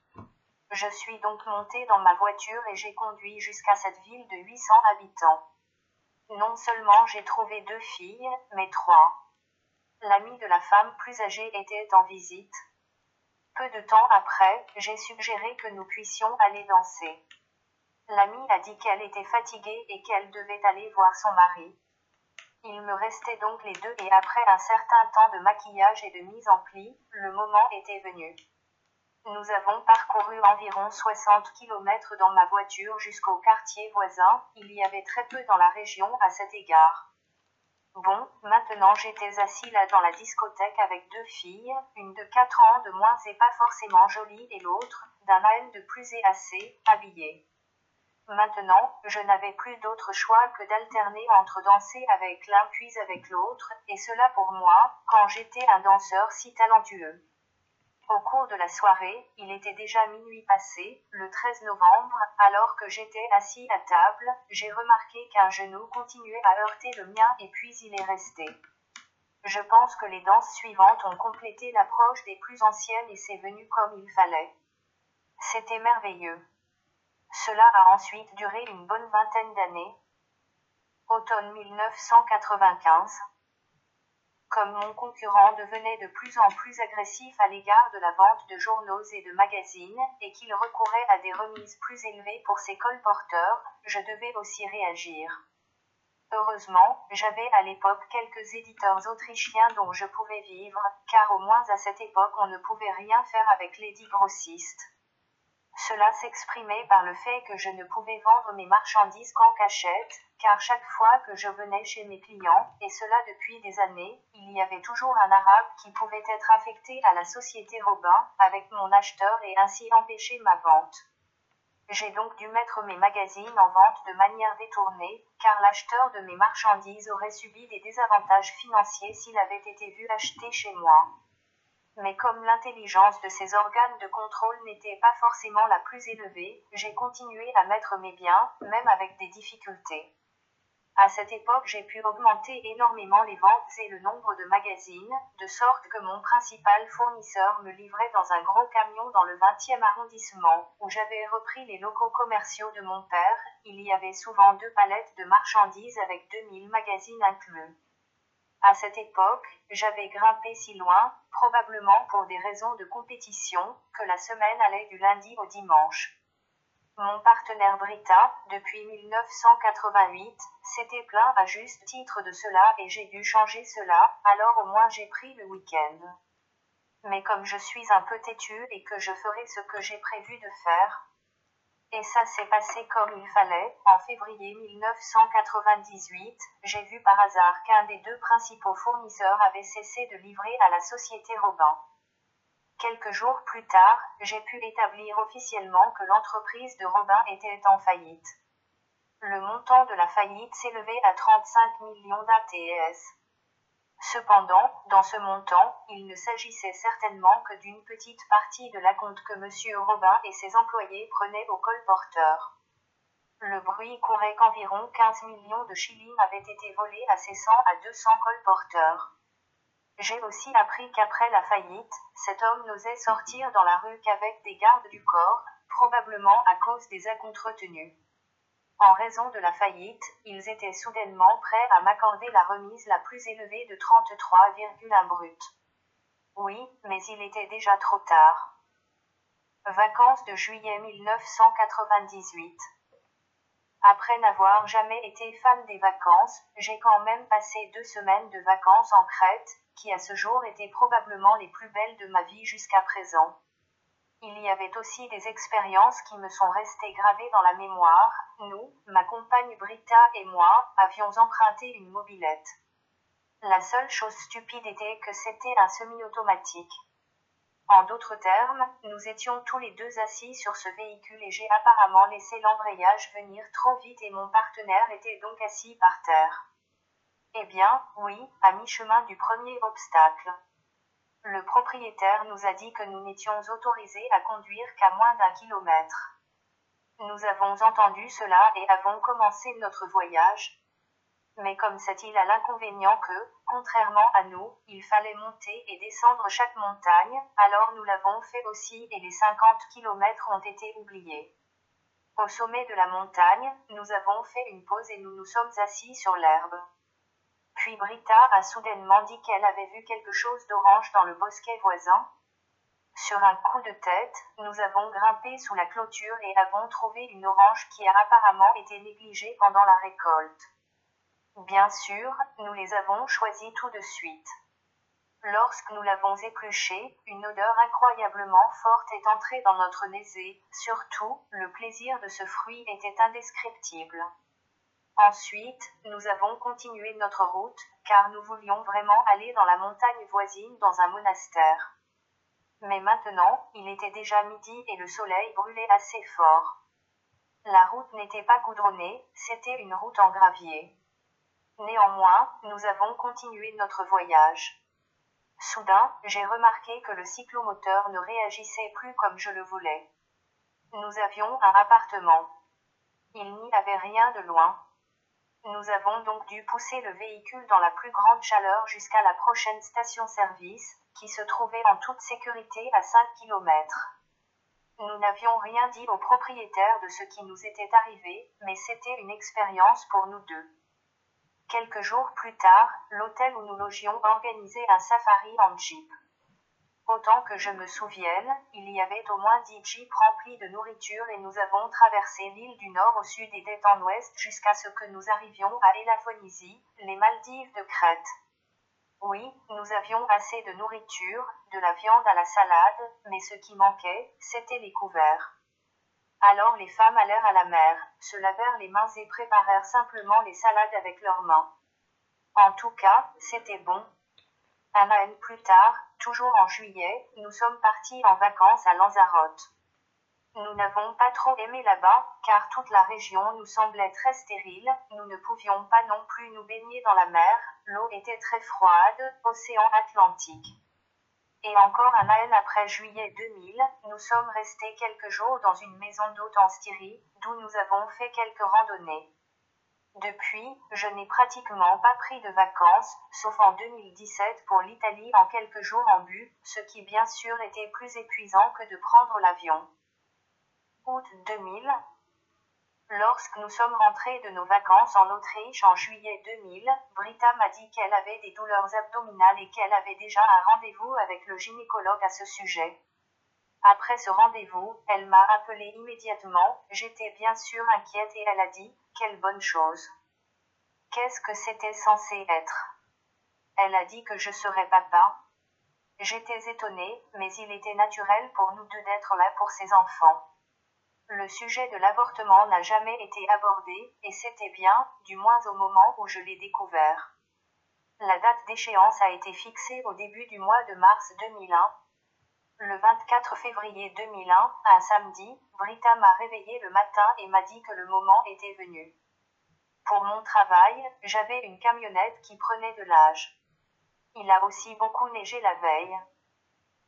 Speaker 1: Je suis donc montée dans ma voiture et j'ai conduit jusqu'à cette ville de 800 habitants. Non seulement j'ai trouvé deux filles, mais trois. L'amie de la femme plus âgée était en visite, peu de temps après, j'ai suggéré que nous puissions aller danser. L'amie a dit qu'elle était fatiguée et qu'elle devait aller voir son mari. Il me restait donc les deux et après un certain temps de maquillage et de mise en pli, le moment était venu. Nous avons parcouru environ 60 km dans ma voiture jusqu'au quartier voisin, il y avait très peu dans la région à cet égard. Bon, maintenant j'étais assis là dans la discothèque avec deux filles, une de quatre ans de moins et pas forcément jolie et l'autre, d'un âge de plus et assez, habillée. Maintenant, je n'avais plus d'autre choix que d'alterner entre danser avec l'un puis avec l'autre, et cela pour moi, quand j'étais un danseur si talentueux. Au cours de la soirée, il était déjà minuit passé, le 13 novembre, alors que j'étais assis à table, j'ai remarqué qu'un genou continuait à heurter le mien et puis il est resté. Je pense que les danses suivantes ont complété l'approche des plus anciennes et c'est venu comme il fallait. C'était merveilleux. Cela a ensuite duré une bonne vingtaine d'années. Automne 1995. Comme mon concurrent devenait de plus en plus agressif à l'égard de la vente de journaux et de magazines, et qu'il recourait à des remises plus élevées pour ses colporteurs, je devais aussi réagir. Heureusement, j'avais à l'époque quelques éditeurs autrichiens dont je pouvais vivre, car au moins à cette époque on ne pouvait rien faire avec les dix grossistes. Cela s'exprimait par le fait que je ne pouvais vendre mes marchandises qu'en cachette, car chaque fois que je venais chez mes clients, et cela depuis des années, il y avait toujours un arabe qui pouvait être affecté à la société Robin, avec mon acheteur et ainsi empêcher ma vente. J'ai donc dû mettre mes magazines en vente de manière détournée, car l'acheteur de mes marchandises aurait subi des désavantages financiers s'il avait été vu acheter chez moi. Mais comme l'intelligence de ces organes de contrôle n'était pas forcément la plus élevée, j'ai continué à mettre mes biens, même avec des difficultés. À cette époque, j'ai pu augmenter énormément les ventes et le nombre de magazines, de sorte que mon principal fournisseur me livrait dans un gros camion dans le 20e arrondissement, où j'avais repris les locaux commerciaux de mon père. Il y avait souvent deux palettes de marchandises avec 2000 magazines inclus. À cette époque, j'avais grimpé si loin, probablement pour des raisons de compétition, que la semaine allait du lundi au dimanche. Mon partenaire Brita, depuis 1988, s'était plaint à juste titre de cela et j'ai dû changer cela, alors au moins j'ai pris le week-end. Mais comme je suis un peu têtu et que je ferai ce que j'ai prévu de faire. Et ça s'est passé comme il fallait. En février 1998, j'ai vu par hasard qu'un des deux principaux fournisseurs avait cessé de livrer à la société Robin. Quelques jours plus tard, j'ai pu établir officiellement que l'entreprise de Robin était en faillite. Le montant de la faillite s'élevait à 35 millions d'ATS. Cependant, dans ce montant, il ne s'agissait certainement que d'une petite partie de la compte que M. Robin et ses employés prenaient au colporteur. Le bruit courait qu'environ 15 millions de shillings avaient été volés à ces 100 à 200 colporteurs. J'ai aussi appris qu'après la faillite, cet homme n'osait sortir dans la rue qu'avec des gardes du corps, probablement à cause des acomptes retenus. En raison de la faillite, ils étaient soudainement prêts à m'accorder la remise la plus élevée de 33,1 brut. Oui, mais il était déjà trop tard. Vacances de juillet 1998. Après n'avoir jamais été fan des vacances, j'ai quand même passé deux semaines de vacances en Crète, qui à ce jour étaient probablement les plus belles de ma vie jusqu'à présent. Il y avait aussi des expériences qui me sont restées gravées dans la mémoire. Nous, ma compagne Britta et moi, avions emprunté une mobilette. La seule chose stupide était que c'était un semi-automatique. En d'autres termes, nous étions tous les deux assis sur ce véhicule et j'ai apparemment laissé l'embrayage venir trop vite et mon partenaire était donc assis par terre. Eh bien, oui, à mi-chemin du premier obstacle. Le propriétaire nous a dit que nous n'étions autorisés à conduire qu'à moins d'un kilomètre. Nous avons entendu cela et avons commencé notre voyage. Mais comme cette île a l'inconvénient que, contrairement à nous, il fallait monter et descendre chaque montagne, alors nous l'avons fait aussi et les 50 kilomètres ont été oubliés. Au sommet de la montagne, nous avons fait une pause et nous nous sommes assis sur l'herbe. Puis Britta a soudainement dit qu'elle avait vu quelque chose d'orange dans le bosquet voisin. Sur un coup de tête, nous avons grimpé sous la clôture et avons trouvé une orange qui a apparemment été négligée pendant la récolte. Bien sûr, nous les avons choisies tout de suite. Lorsque nous l'avons épluchée, une odeur incroyablement forte est entrée dans notre nez surtout, le plaisir de ce fruit était indescriptible. Ensuite, nous avons continué notre route, car nous voulions vraiment aller dans la montagne voisine dans un monastère. Mais maintenant, il était déjà midi et le soleil brûlait assez fort. La route n'était pas goudronnée, c'était une route en gravier. Néanmoins, nous avons continué notre voyage. Soudain, j'ai remarqué que le cyclomoteur ne réagissait plus comme je le voulais. Nous avions un appartement. Il n'y avait rien de loin. Nous avons donc dû pousser le véhicule dans la plus grande chaleur jusqu'à la prochaine station-service, qui se trouvait en toute sécurité à 5 km. Nous n'avions rien dit au propriétaire de ce qui nous était arrivé, mais c'était une expérience pour nous deux. Quelques jours plus tard, l'hôtel où nous logions organisait un safari en jeep. Autant que je me souvienne, il y avait au moins dix jeeps remplis de nourriture et nous avons traversé l'île du nord au sud et d'est en ouest jusqu'à ce que nous arrivions à Elaphonésie, les Maldives de Crète. Oui, nous avions assez de nourriture, de la viande à la salade, mais ce qui manquait, c'était les couverts. Alors les femmes allèrent à la mer, se lavèrent les mains et préparèrent simplement les salades avec leurs mains. En tout cas, c'était bon, un an plus tard, toujours en juillet, nous sommes partis en vacances à Lanzarote. Nous n'avons pas trop aimé là-bas, car toute la région nous semblait très stérile, nous ne pouvions pas non plus nous baigner dans la mer, l'eau était très froide, océan Atlantique. Et encore un an après juillet 2000, nous sommes restés quelques jours dans une maison d'hôte en Styrie, d'où nous avons fait quelques randonnées. Depuis, je n'ai pratiquement pas pris de vacances, sauf en 2017 pour l'Italie en quelques jours en bus, ce qui bien sûr était plus épuisant que de prendre l'avion. Août 2000. Lorsque nous sommes rentrés de nos vacances en Autriche en juillet 2000, Britta m'a dit qu'elle avait des douleurs abdominales et qu'elle avait déjà un rendez-vous avec le gynécologue à ce sujet. Après ce rendez-vous, elle m'a appelé immédiatement, j'étais bien sûr inquiète et elle a dit, quelle bonne chose. Qu'est-ce que c'était censé être Elle a dit que je serais papa. J'étais étonnée, mais il était naturel pour nous deux d'être là pour ces enfants. Le sujet de l'avortement n'a jamais été abordé, et c'était bien, du moins au moment où je l'ai découvert. La date d'échéance a été fixée au début du mois de mars 2001. Le 24 février 2001, un samedi, Brita m'a réveillé le matin et m'a dit que le moment était venu. Pour mon travail, j'avais une camionnette qui prenait de l'âge. Il a aussi beaucoup neigé la veille.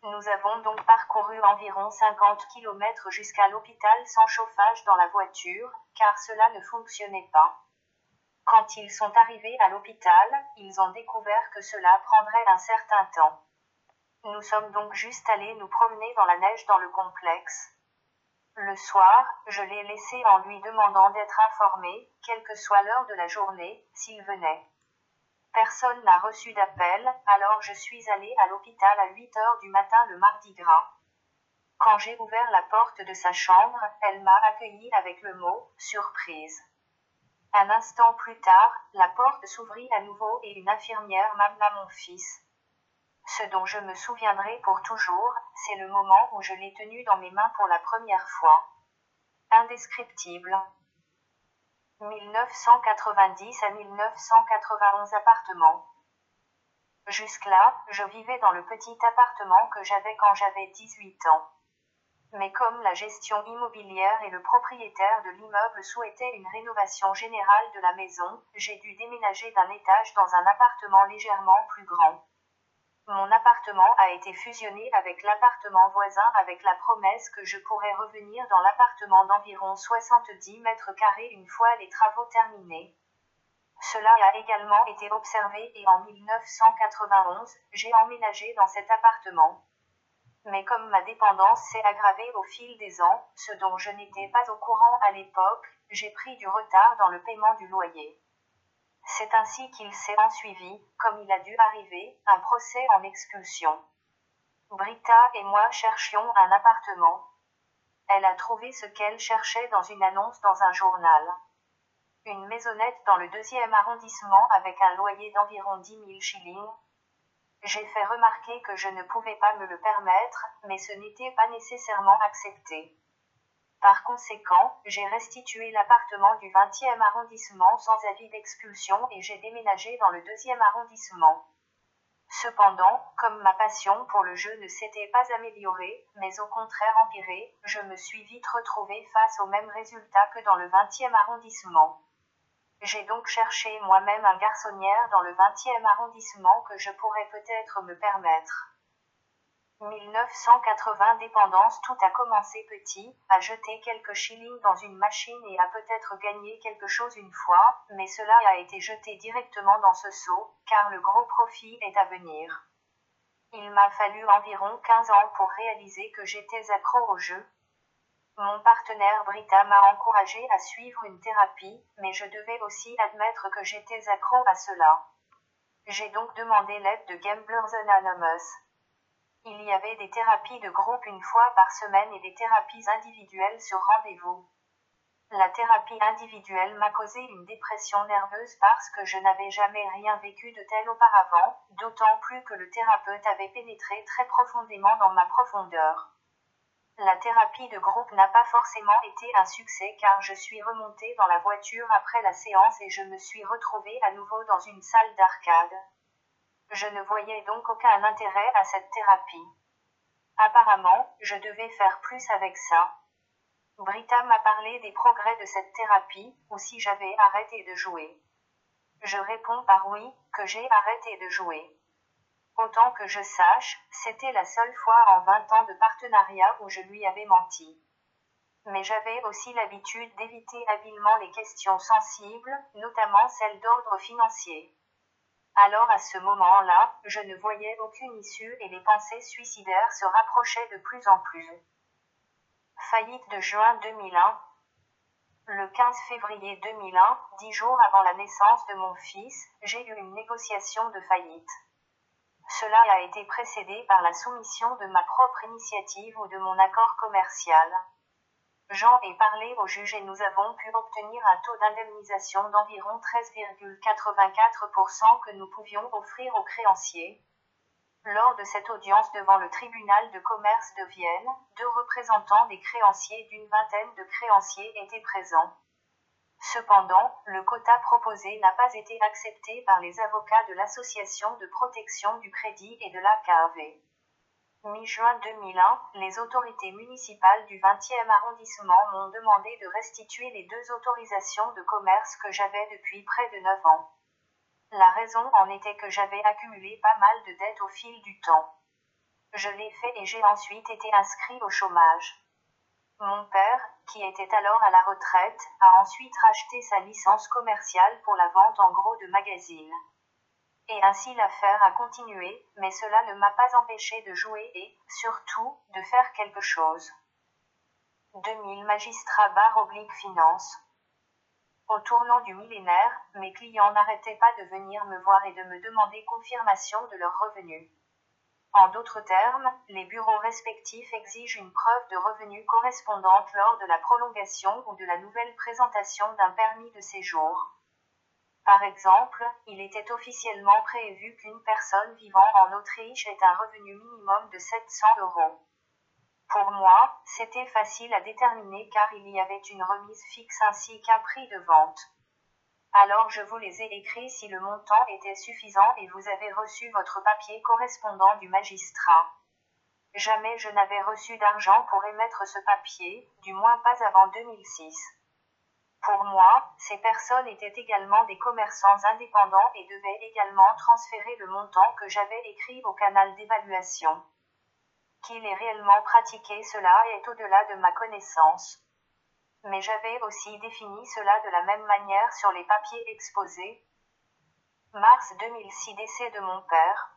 Speaker 1: Nous avons donc parcouru environ 50 km jusqu'à l'hôpital sans chauffage dans la voiture, car cela ne fonctionnait pas. Quand ils sont arrivés à l'hôpital, ils ont découvert que cela prendrait un certain temps. Nous sommes donc juste allés nous promener dans la neige dans le complexe. Le soir, je l'ai laissé en lui demandant d'être informé, quelle que soit l'heure de la journée, s'il venait. Personne n'a reçu d'appel, alors je suis allée à l'hôpital à 8 heures du matin le mardi gras. Quand j'ai ouvert la porte de sa chambre, elle m'a accueilli avec le mot surprise. Un instant plus tard, la porte s'ouvrit à nouveau et une infirmière m'amena mon fils. Ce dont je me souviendrai pour toujours, c'est le moment où je l'ai tenu dans mes mains pour la première fois. Indescriptible. 1990 à 1991 appartements. Jusque-là, je vivais dans le petit appartement que j'avais quand j'avais 18 ans. Mais comme la gestion immobilière et le propriétaire de l'immeuble souhaitaient une rénovation générale de la maison, j'ai dû déménager d'un étage dans un appartement légèrement plus grand. Mon appartement a été fusionné avec l'appartement voisin avec la promesse que je pourrais revenir dans l'appartement d'environ 70 mètres carrés une fois les travaux terminés. Cela a également été observé et en 1991, j'ai emménagé dans cet appartement. Mais comme ma dépendance s'est aggravée au fil des ans, ce dont je n'étais pas au courant à l'époque, j'ai pris du retard dans le paiement du loyer. C'est ainsi qu'il s'est ensuivi, comme il a dû arriver, un procès en expulsion. Brita et moi cherchions un appartement. Elle a trouvé ce qu'elle cherchait dans une annonce dans un journal. Une maisonnette dans le deuxième arrondissement avec un loyer d'environ 10 000 shillings. J'ai fait remarquer que je ne pouvais pas me le permettre, mais ce n'était pas nécessairement accepté. Par conséquent, j'ai restitué l'appartement du 20e arrondissement sans avis d'expulsion et j'ai déménagé dans le deuxième arrondissement. Cependant, comme ma passion pour le jeu ne s'était pas améliorée, mais au contraire empirée, je me suis vite retrouvée face au même résultat que dans le 20e arrondissement. J'ai donc cherché moi-même un garçonnière dans le 20e arrondissement que je pourrais peut-être me permettre. 1980 Dépendance Tout a commencé petit, à jeter quelques shillings dans une machine et à peut-être gagner quelque chose une fois, mais cela a été jeté directement dans ce seau, car le gros profit est à venir. Il m'a fallu environ 15 ans pour réaliser que j'étais accro au jeu. Mon partenaire Brita m'a encouragé à suivre une thérapie, mais je devais aussi admettre que j'étais accro à cela. J'ai donc demandé l'aide de Gamblers Anonymous. Il y avait des thérapies de groupe une fois par semaine et des thérapies individuelles sur rendez-vous. La thérapie individuelle m'a causé une dépression nerveuse parce que je n'avais jamais rien vécu de tel auparavant, d'autant plus que le thérapeute avait pénétré très profondément dans ma profondeur. La thérapie de groupe n'a pas forcément été un succès car je suis remontée dans la voiture après la séance et je me suis retrouvée à nouveau dans une salle d'arcade. Je ne voyais donc aucun intérêt à cette thérapie. Apparemment, je devais faire plus avec ça. Brita m'a parlé des progrès de cette thérapie, ou si j'avais arrêté de jouer. Je réponds par oui, que j'ai arrêté de jouer. Autant que je sache, c'était la seule fois en vingt ans de partenariat où je lui avais menti. Mais j'avais aussi l'habitude d'éviter habilement les questions sensibles, notamment celles d'ordre financier. Alors à ce moment-là, je ne voyais aucune issue et les pensées suicidaires se rapprochaient de plus en plus. Faillite de juin 2001. Le 15 février 2001, dix jours avant la naissance de mon fils, j'ai eu une négociation de faillite. Cela a été précédé par la soumission de ma propre initiative ou de mon accord commercial. Jean est parlé au juge et nous avons pu obtenir un taux d'indemnisation d'environ 13,84% que nous pouvions offrir aux créanciers. Lors de cette audience devant le tribunal de commerce de Vienne, deux représentants des créanciers d'une vingtaine de créanciers étaient présents. Cependant, le quota proposé n'a pas été accepté par les avocats de l'Association de protection du crédit et de l'AKV. Mi-juin 2001, les autorités municipales du 20e arrondissement m'ont demandé de restituer les deux autorisations de commerce que j'avais depuis près de 9 ans. La raison en était que j'avais accumulé pas mal de dettes au fil du temps. Je l'ai fait et j'ai ensuite été inscrit au chômage. Mon père, qui était alors à la retraite, a ensuite racheté sa licence commerciale pour la vente en gros de magazines. Et ainsi l'affaire a continué, mais cela ne m'a pas empêché de jouer et, surtout, de faire quelque chose. 2000 magistrats bar oblique finance. Au tournant du millénaire, mes clients n'arrêtaient pas de venir me voir et de me demander confirmation de leurs revenus. En d'autres termes, les bureaux respectifs exigent une preuve de revenu correspondante lors de la prolongation ou de la nouvelle présentation d'un permis de séjour. Par exemple, il était officiellement prévu qu'une personne vivant en Autriche ait un revenu minimum de 700 euros. Pour moi, c'était facile à déterminer car il y avait une remise fixe ainsi qu'un prix de vente. Alors je vous les ai écrits si le montant était suffisant et vous avez reçu votre papier correspondant du magistrat. Jamais je n'avais reçu d'argent pour émettre ce papier, du moins pas avant 2006. Pour moi, ces personnes étaient également des commerçants indépendants et devaient également transférer le montant que j'avais écrit au canal d'évaluation. Qu'il ait réellement pratiqué cela est au-delà de ma connaissance mais j'avais aussi défini cela de la même manière sur les papiers exposés. Mars 2006 décès de mon père.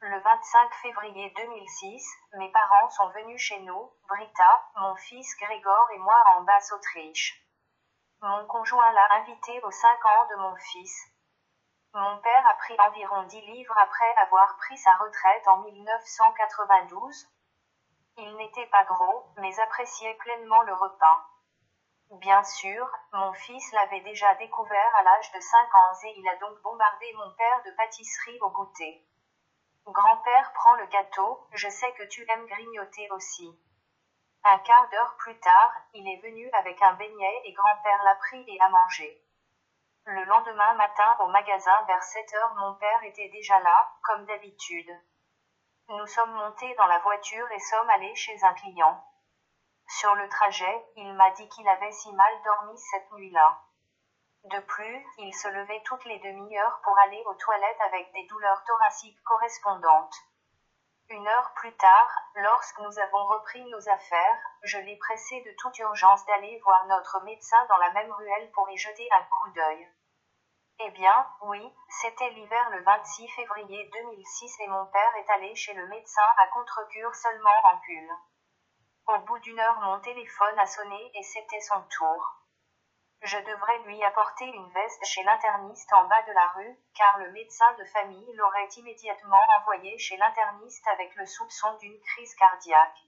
Speaker 1: Le 25 février 2006, mes parents sont venus chez nous, Brita, mon fils Grégor et moi en Basse-Autriche. Mon conjoint l'a invité aux 5 ans de mon fils. Mon père a pris environ 10 livres après avoir pris sa retraite en 1992. Il n'était pas gros, mais appréciait pleinement le repas. Bien sûr, mon fils l'avait déjà découvert à l'âge de 5 ans et il a donc bombardé mon père de pâtisserie au goûter. Grand-père prend le gâteau, je sais que tu aimes grignoter aussi. Un quart d'heure plus tard, il est venu avec un beignet et grand-père l'a pris et a mangé. Le lendemain matin au magasin vers 7 heures mon père était déjà là, comme d'habitude. Nous sommes montés dans la voiture et sommes allés chez un client. Sur le trajet, il m'a dit qu'il avait si mal dormi cette nuit-là. De plus, il se levait toutes les demi-heures pour aller aux toilettes avec des douleurs thoraciques correspondantes. Une heure plus tard, lorsque nous avons repris nos affaires, je l'ai pressé de toute urgence d'aller voir notre médecin dans la même ruelle pour y jeter un coup d'œil. Eh bien, oui, c'était l'hiver le 26 février 2006 et mon père est allé chez le médecin à contre-cure seulement en pull. Au bout d'une heure mon téléphone a sonné et c'était son tour. Je devrais lui apporter une veste chez l'interniste en bas de la rue, car le médecin de famille l'aurait immédiatement envoyé chez l'interniste avec le soupçon d'une crise cardiaque.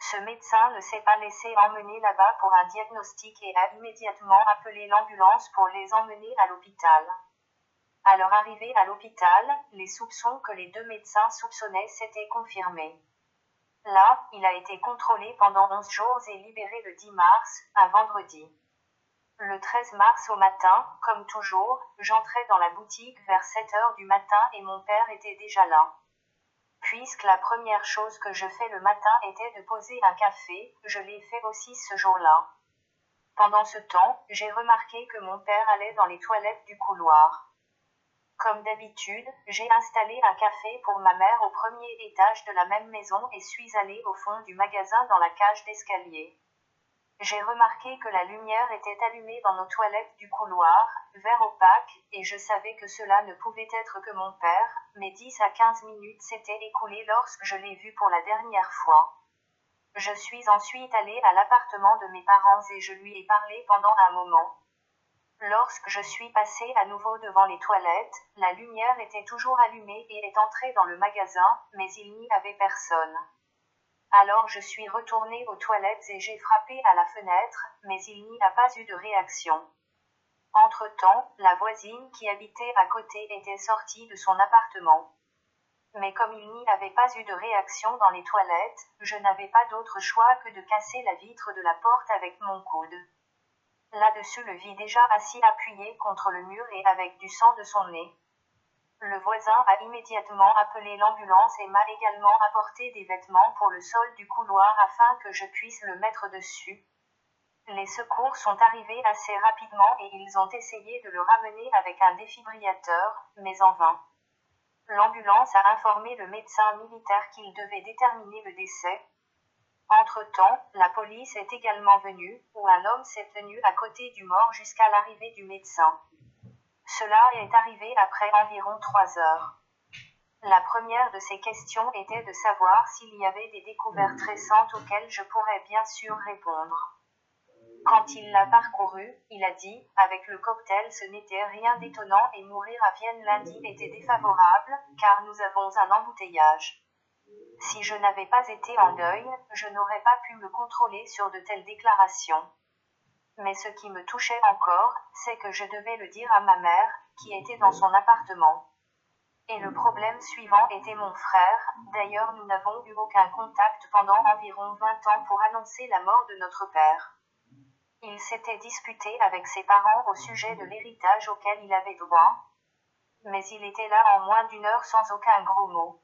Speaker 1: Ce médecin ne s'est pas laissé emmener là-bas pour un diagnostic et a immédiatement appelé l'ambulance pour les emmener à l'hôpital. À leur arrivée à l'hôpital, les soupçons que les deux médecins soupçonnaient s'étaient confirmés. Là, il a été contrôlé pendant 11 jours et libéré le 10 mars, un vendredi. Le 13 mars au matin, comme toujours, j'entrais dans la boutique vers 7 heures du matin et mon père était déjà là. Puisque la première chose que je fais le matin était de poser un café, je l'ai fait aussi ce jour-là. Pendant ce temps, j'ai remarqué que mon père allait dans les toilettes du couloir. Comme d'habitude, j'ai installé un café pour ma mère au premier étage de la même maison et suis allé au fond du magasin dans la cage d'escalier. J'ai remarqué que la lumière était allumée dans nos toilettes du couloir, vert opaque, et je savais que cela ne pouvait être que mon père, mais 10 à 15 minutes s'étaient écoulées lorsque je l'ai vu pour la dernière fois. Je suis ensuite allé à l'appartement de mes parents et je lui ai parlé pendant un moment. Lorsque je suis passé à nouveau devant les toilettes, la lumière était toujours allumée et est entrée dans le magasin, mais il n'y avait personne. Alors je suis retourné aux toilettes et j'ai frappé à la fenêtre, mais il n'y a pas eu de réaction. Entre-temps, la voisine qui habitait à côté était sortie de son appartement. Mais comme il n'y avait pas eu de réaction dans les toilettes, je n'avais pas d'autre choix que de casser la vitre de la porte avec mon coude. Là-dessus le vis déjà assis appuyé contre le mur et avec du sang de son nez. Le voisin a immédiatement appelé l'ambulance et m'a également apporté des vêtements pour le sol du couloir afin que je puisse le mettre dessus. Les secours sont arrivés assez rapidement et ils ont essayé de le ramener avec un défibrillateur, mais en vain. L'ambulance a informé le médecin militaire qu'il devait déterminer le décès. Entre-temps, la police est également venue, où un homme s'est tenu à côté du mort jusqu'à l'arrivée du médecin. Cela est arrivé après environ trois heures. La première de ces questions était de savoir s'il y avait des découvertes récentes auxquelles je pourrais bien sûr répondre. Quand il l'a parcouru, il a dit, avec le cocktail ce n'était rien d'étonnant et mourir à Vienne lundi était défavorable, car nous avons un embouteillage. Si je n'avais pas été en deuil, je n'aurais pas pu me contrôler sur de telles déclarations. Mais ce qui me touchait encore, c'est que je devais le dire à ma mère, qui était dans son appartement. Et le problème suivant était mon frère, d'ailleurs nous n'avons eu aucun contact pendant environ 20 ans pour annoncer la mort de notre père. Il s'était disputé avec ses parents au sujet de l'héritage auquel il avait droit, mais il était là en moins d'une heure sans aucun gros mot.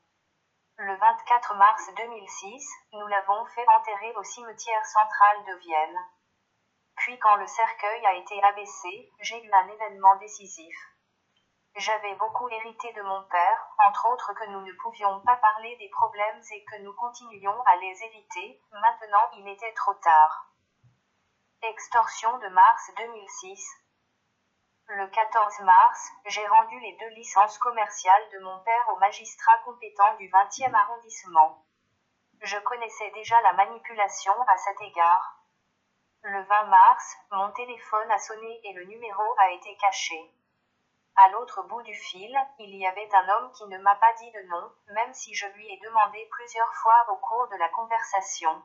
Speaker 1: Le 24 mars 2006, nous l'avons fait enterrer au cimetière central de Vienne. Puis quand le cercueil a été abaissé, j'ai eu un événement décisif. J'avais beaucoup hérité de mon père, entre autres que nous ne pouvions pas parler des problèmes et que nous continuions à les éviter, maintenant il était trop tard. Extorsion de mars 2006. Le 14 mars, j'ai rendu les deux licences commerciales de mon père au magistrat compétent du 20e arrondissement. Je connaissais déjà la manipulation à cet égard. Le 20 mars, mon téléphone a sonné et le numéro a été caché. À l'autre bout du fil, il y avait un homme qui ne m'a pas dit de nom, même si je lui ai demandé plusieurs fois au cours de la conversation.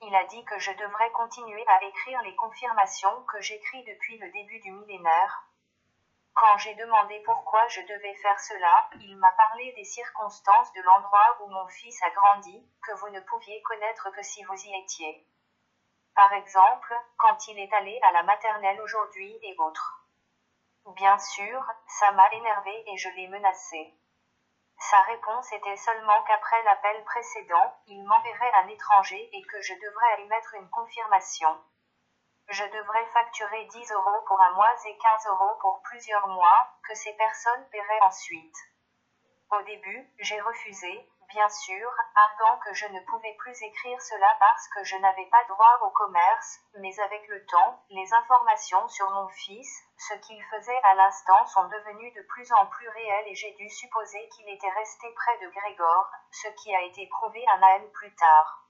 Speaker 1: Il a dit que je devrais continuer à écrire les confirmations que j'écris depuis le début du millénaire. Quand j'ai demandé pourquoi je devais faire cela, il m'a parlé des circonstances de l'endroit où mon fils a grandi, que vous ne pouviez connaître que si vous y étiez. Par exemple, quand il est allé à la maternelle aujourd'hui et autres. Bien sûr, ça m'a énervé et je l'ai menacé. Sa réponse était seulement qu'après l'appel précédent, il m'enverrait un étranger et que je devrais y mettre une confirmation. Je devrais facturer 10 euros pour un mois et 15 euros pour plusieurs mois, que ces personnes paieraient ensuite. Au début, j'ai refusé, bien sûr, arguant que je ne pouvais plus écrire cela parce que je n'avais pas droit au commerce, mais avec le temps, les informations sur mon fils, ce qu'il faisait à l'instant sont devenues de plus en plus réelles et j'ai dû supposer qu'il était resté près de Grégor, ce qui a été prouvé un an plus tard.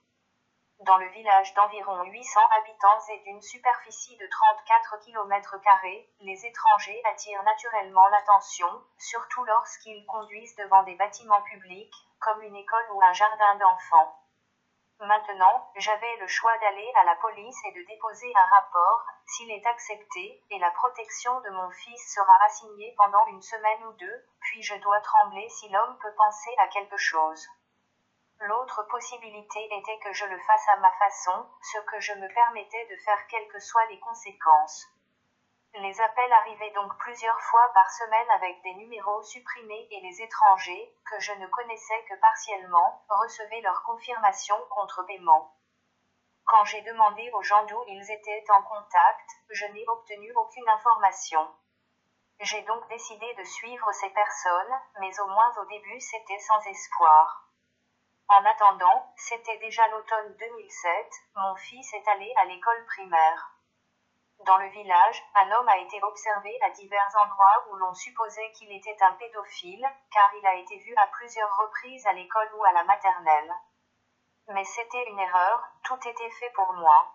Speaker 1: Dans le village d'environ 800 habitants et d'une superficie de 34 km, les étrangers attirent naturellement l'attention, surtout lorsqu'ils conduisent devant des bâtiments publics, comme une école ou un jardin d'enfants. Maintenant, j'avais le choix d'aller à la police et de déposer un rapport, s'il est accepté, et la protection de mon fils sera assignée pendant une semaine ou deux, puis je dois trembler si l'homme peut penser à quelque chose. L'autre possibilité était que je le fasse à ma façon, ce que je me permettais de faire quelles que soient les conséquences. Les appels arrivaient donc plusieurs fois par semaine avec des numéros supprimés et les étrangers, que je ne connaissais que partiellement, recevaient leur confirmation contre paiement. Quand j'ai demandé aux gens d'où ils étaient en contact, je n'ai obtenu aucune information. J'ai donc décidé de suivre ces personnes, mais au moins au début c'était sans espoir. En attendant, c'était déjà l'automne 2007, mon fils est allé à l'école primaire. Dans le village, un homme a été observé à divers endroits où l'on supposait qu'il était un pédophile, car il a été vu à plusieurs reprises à l'école ou à la maternelle. Mais c'était une erreur, tout était fait pour moi.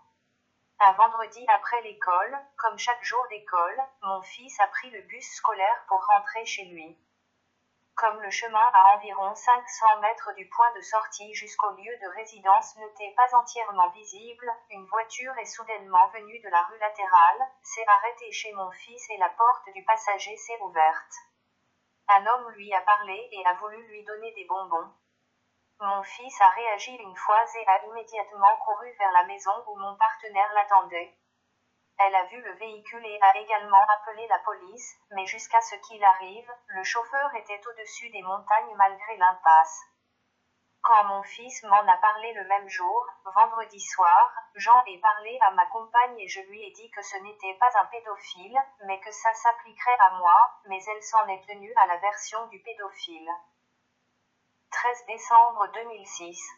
Speaker 1: Un vendredi après l'école, comme chaque jour d'école, mon fils a pris le bus scolaire pour rentrer chez lui. Comme le chemin à environ 500 mètres du point de sortie jusqu'au lieu de résidence n'était pas entièrement visible, une voiture est soudainement venue de la rue latérale, s'est arrêtée chez mon fils et la porte du passager s'est ouverte. Un homme lui a parlé et a voulu lui donner des bonbons. Mon fils a réagi une fois et a immédiatement couru vers la maison où mon partenaire l'attendait. Elle a vu le véhicule et a également appelé la police, mais jusqu'à ce qu'il arrive, le chauffeur était au-dessus des montagnes malgré l'impasse. Quand mon fils m'en a parlé le même jour, vendredi soir, j'en ai parlé à ma compagne et je lui ai dit que ce n'était pas un pédophile, mais que ça s'appliquerait à moi, mais elle s'en est tenue à la version du pédophile. 13 décembre 2006.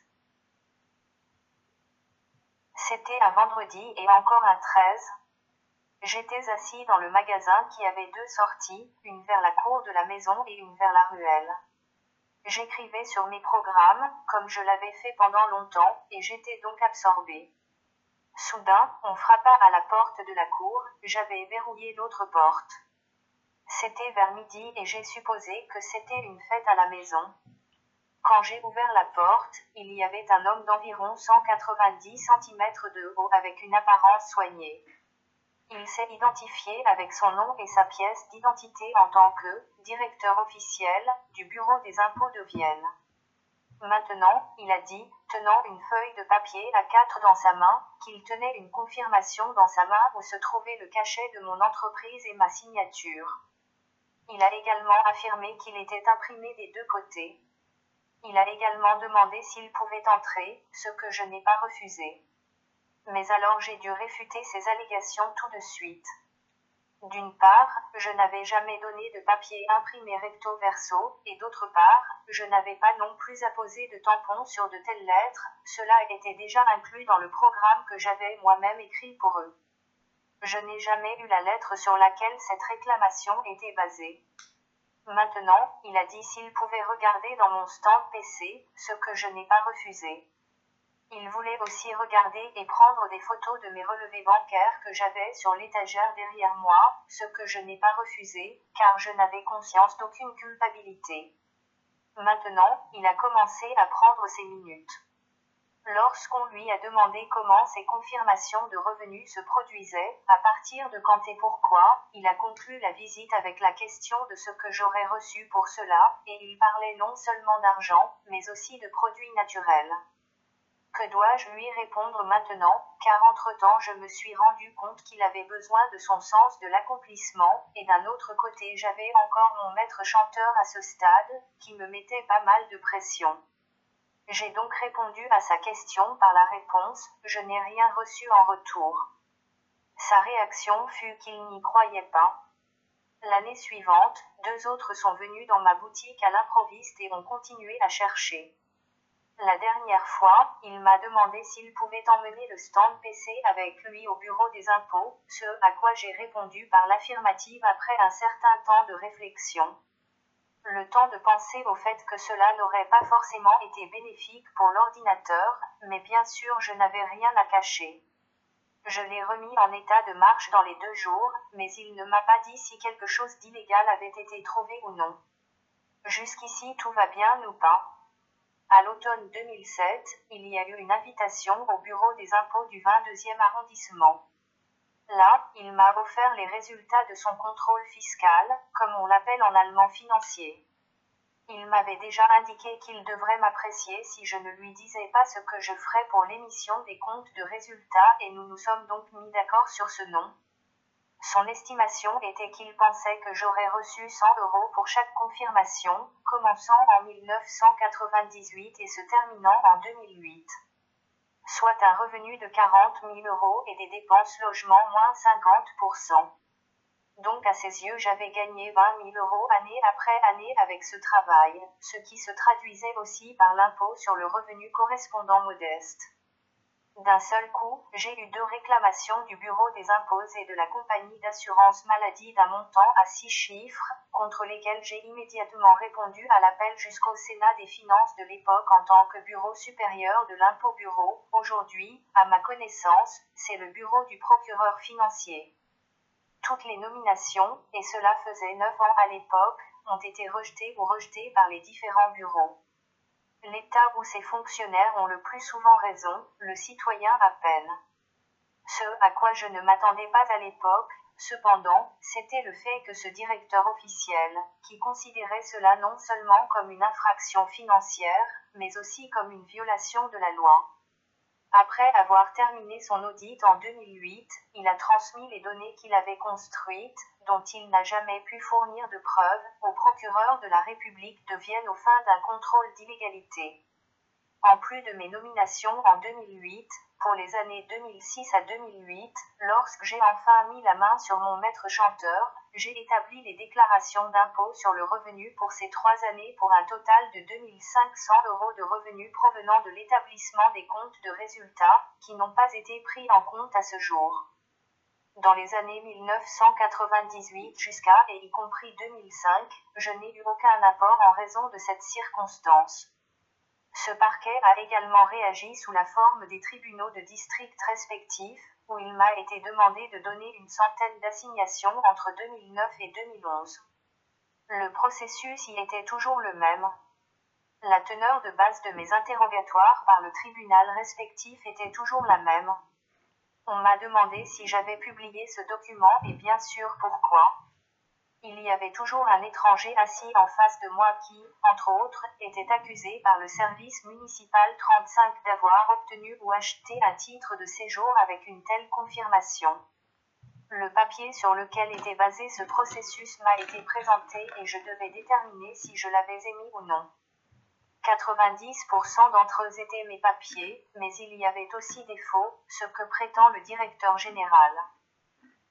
Speaker 1: C'était un vendredi et encore un 13. J'étais assis dans le magasin qui avait deux sorties, une vers la cour de la maison et une vers la ruelle. J'écrivais sur mes programmes, comme je l'avais fait pendant longtemps, et j'étais donc absorbé. Soudain, on frappa à la porte de la cour, j'avais verrouillé l'autre porte. C'était vers midi et j'ai supposé que c'était une fête à la maison. Quand j'ai ouvert la porte, il y avait un homme d'environ 190 cm de haut avec une apparence soignée. Il s'est identifié avec son nom et sa pièce d'identité en tant que directeur officiel du Bureau des impôts de Vienne. Maintenant, il a dit, tenant une feuille de papier à quatre dans sa main, qu'il tenait une confirmation dans sa main où se trouvait le cachet de mon entreprise et ma signature. Il a également affirmé qu'il était imprimé des deux côtés. Il a également demandé s'il pouvait entrer, ce que je n'ai pas refusé. Mais alors j'ai dû réfuter ces allégations tout de suite. D'une part, je n'avais jamais donné de papier imprimé recto verso, et d'autre part, je n'avais pas non plus apposé de tampons sur de telles lettres, cela était déjà inclus dans le programme que j'avais moi-même écrit pour eux. Je n'ai jamais eu la lettre sur laquelle cette réclamation était basée. Maintenant, il a dit s'il pouvait regarder dans mon stand PC, ce que je n'ai pas refusé. Il voulait aussi regarder et prendre des photos de mes relevés bancaires que j'avais sur l'étagère derrière moi, ce que je n'ai pas refusé, car je n'avais conscience d'aucune culpabilité. Maintenant, il a commencé à prendre ses minutes. Lorsqu'on lui a demandé comment ces confirmations de revenus se produisaient, à partir de quand et pourquoi, il a conclu la visite avec la question de ce que j'aurais reçu pour cela, et il parlait non seulement d'argent, mais aussi de produits naturels. Que dois-je lui répondre maintenant, car entre-temps je me suis rendu compte qu'il avait besoin de son sens de l'accomplissement, et d'un autre côté j'avais encore mon maître chanteur à ce stade, qui me mettait pas mal de pression. J'ai donc répondu à sa question par la réponse Je n'ai rien reçu en retour. Sa réaction fut qu'il n'y croyait pas. L'année suivante, deux autres sont venus dans ma boutique à l'improviste et ont continué à chercher. La dernière fois, il m'a demandé s'il pouvait emmener le stand PC avec lui au bureau des impôts, ce à quoi j'ai répondu par l'affirmative après un certain temps de réflexion. Le temps de penser au fait que cela n'aurait pas forcément été bénéfique pour l'ordinateur, mais bien sûr je n'avais rien à cacher. Je l'ai remis en état de marche dans les deux jours, mais il ne m'a pas dit si quelque chose d'illégal avait été trouvé ou non. Jusqu'ici tout va bien ou pas. À l'automne 2007, il y a eu une invitation au bureau des impôts du 22e arrondissement. Là, il m'a offert les résultats de son contrôle fiscal, comme on l'appelle en allemand financier. Il m'avait déjà indiqué qu'il devrait m'apprécier si je ne lui disais pas ce que je ferais pour l'émission des comptes de résultats et nous nous sommes donc mis d'accord sur ce nom. Son estimation était qu'il pensait que j'aurais reçu 100 euros pour chaque confirmation, commençant en 1998 et se terminant en 2008 soit un revenu de 40 000 euros et des dépenses logement moins 50%. Donc à ses yeux j'avais gagné 20 000 euros année après année avec ce travail, ce qui se traduisait aussi par l'impôt sur le revenu correspondant modeste. D'un seul coup, j'ai eu deux réclamations du Bureau des impôts et de la compagnie d'assurance maladie d'un montant à six chiffres, contre lesquels j'ai immédiatement répondu à l'appel jusqu'au Sénat des finances de l'époque en tant que bureau supérieur de l'impôt bureau. Aujourd'hui, à ma connaissance, c'est le bureau du procureur financier. Toutes les nominations, et cela faisait neuf ans à l'époque, ont été rejetées ou rejetées par les différents bureaux. L'État ou ses fonctionnaires ont le plus souvent raison, le citoyen à peine. Ce à quoi je ne m'attendais pas à l'époque, cependant, c'était le fait que ce directeur officiel, qui considérait cela non seulement comme une infraction financière, mais aussi comme une violation de la loi. Après avoir terminé son audit en 2008, il a transmis les données qu'il avait construites, dont il n'a jamais pu fournir de preuves, au procureur de la République de Vienne aux fins d'un contrôle d'illégalité. En plus de mes nominations en 2008, pour les années 2006 à 2008, lorsque j'ai enfin mis la main sur mon maître chanteur, j'ai établi les déclarations d'impôt sur le revenu pour ces trois années pour un total de 2500 euros de revenus provenant de l'établissement des comptes de résultats, qui n'ont pas été pris en compte à ce jour. Dans les années 1998 jusqu'à et y compris 2005, je n'ai eu aucun apport en raison de cette circonstance. Ce parquet a également réagi sous la forme des tribunaux de district respectifs, où il m'a été demandé de donner une centaine d'assignations entre 2009 et 2011. Le processus y était toujours le même. La teneur de base de mes interrogatoires par le tribunal respectif était toujours la même. On m'a demandé si j'avais publié ce document et bien sûr pourquoi. Il y avait toujours un étranger assis en face de moi qui, entre autres, était accusé par le service municipal 35 d'avoir obtenu ou acheté un titre de séjour avec une telle confirmation. Le papier sur lequel était basé ce processus m'a été présenté et je devais déterminer si je l'avais émis ou non. 90% d'entre eux étaient mes papiers, mais il y avait aussi des faux, ce que prétend le directeur général.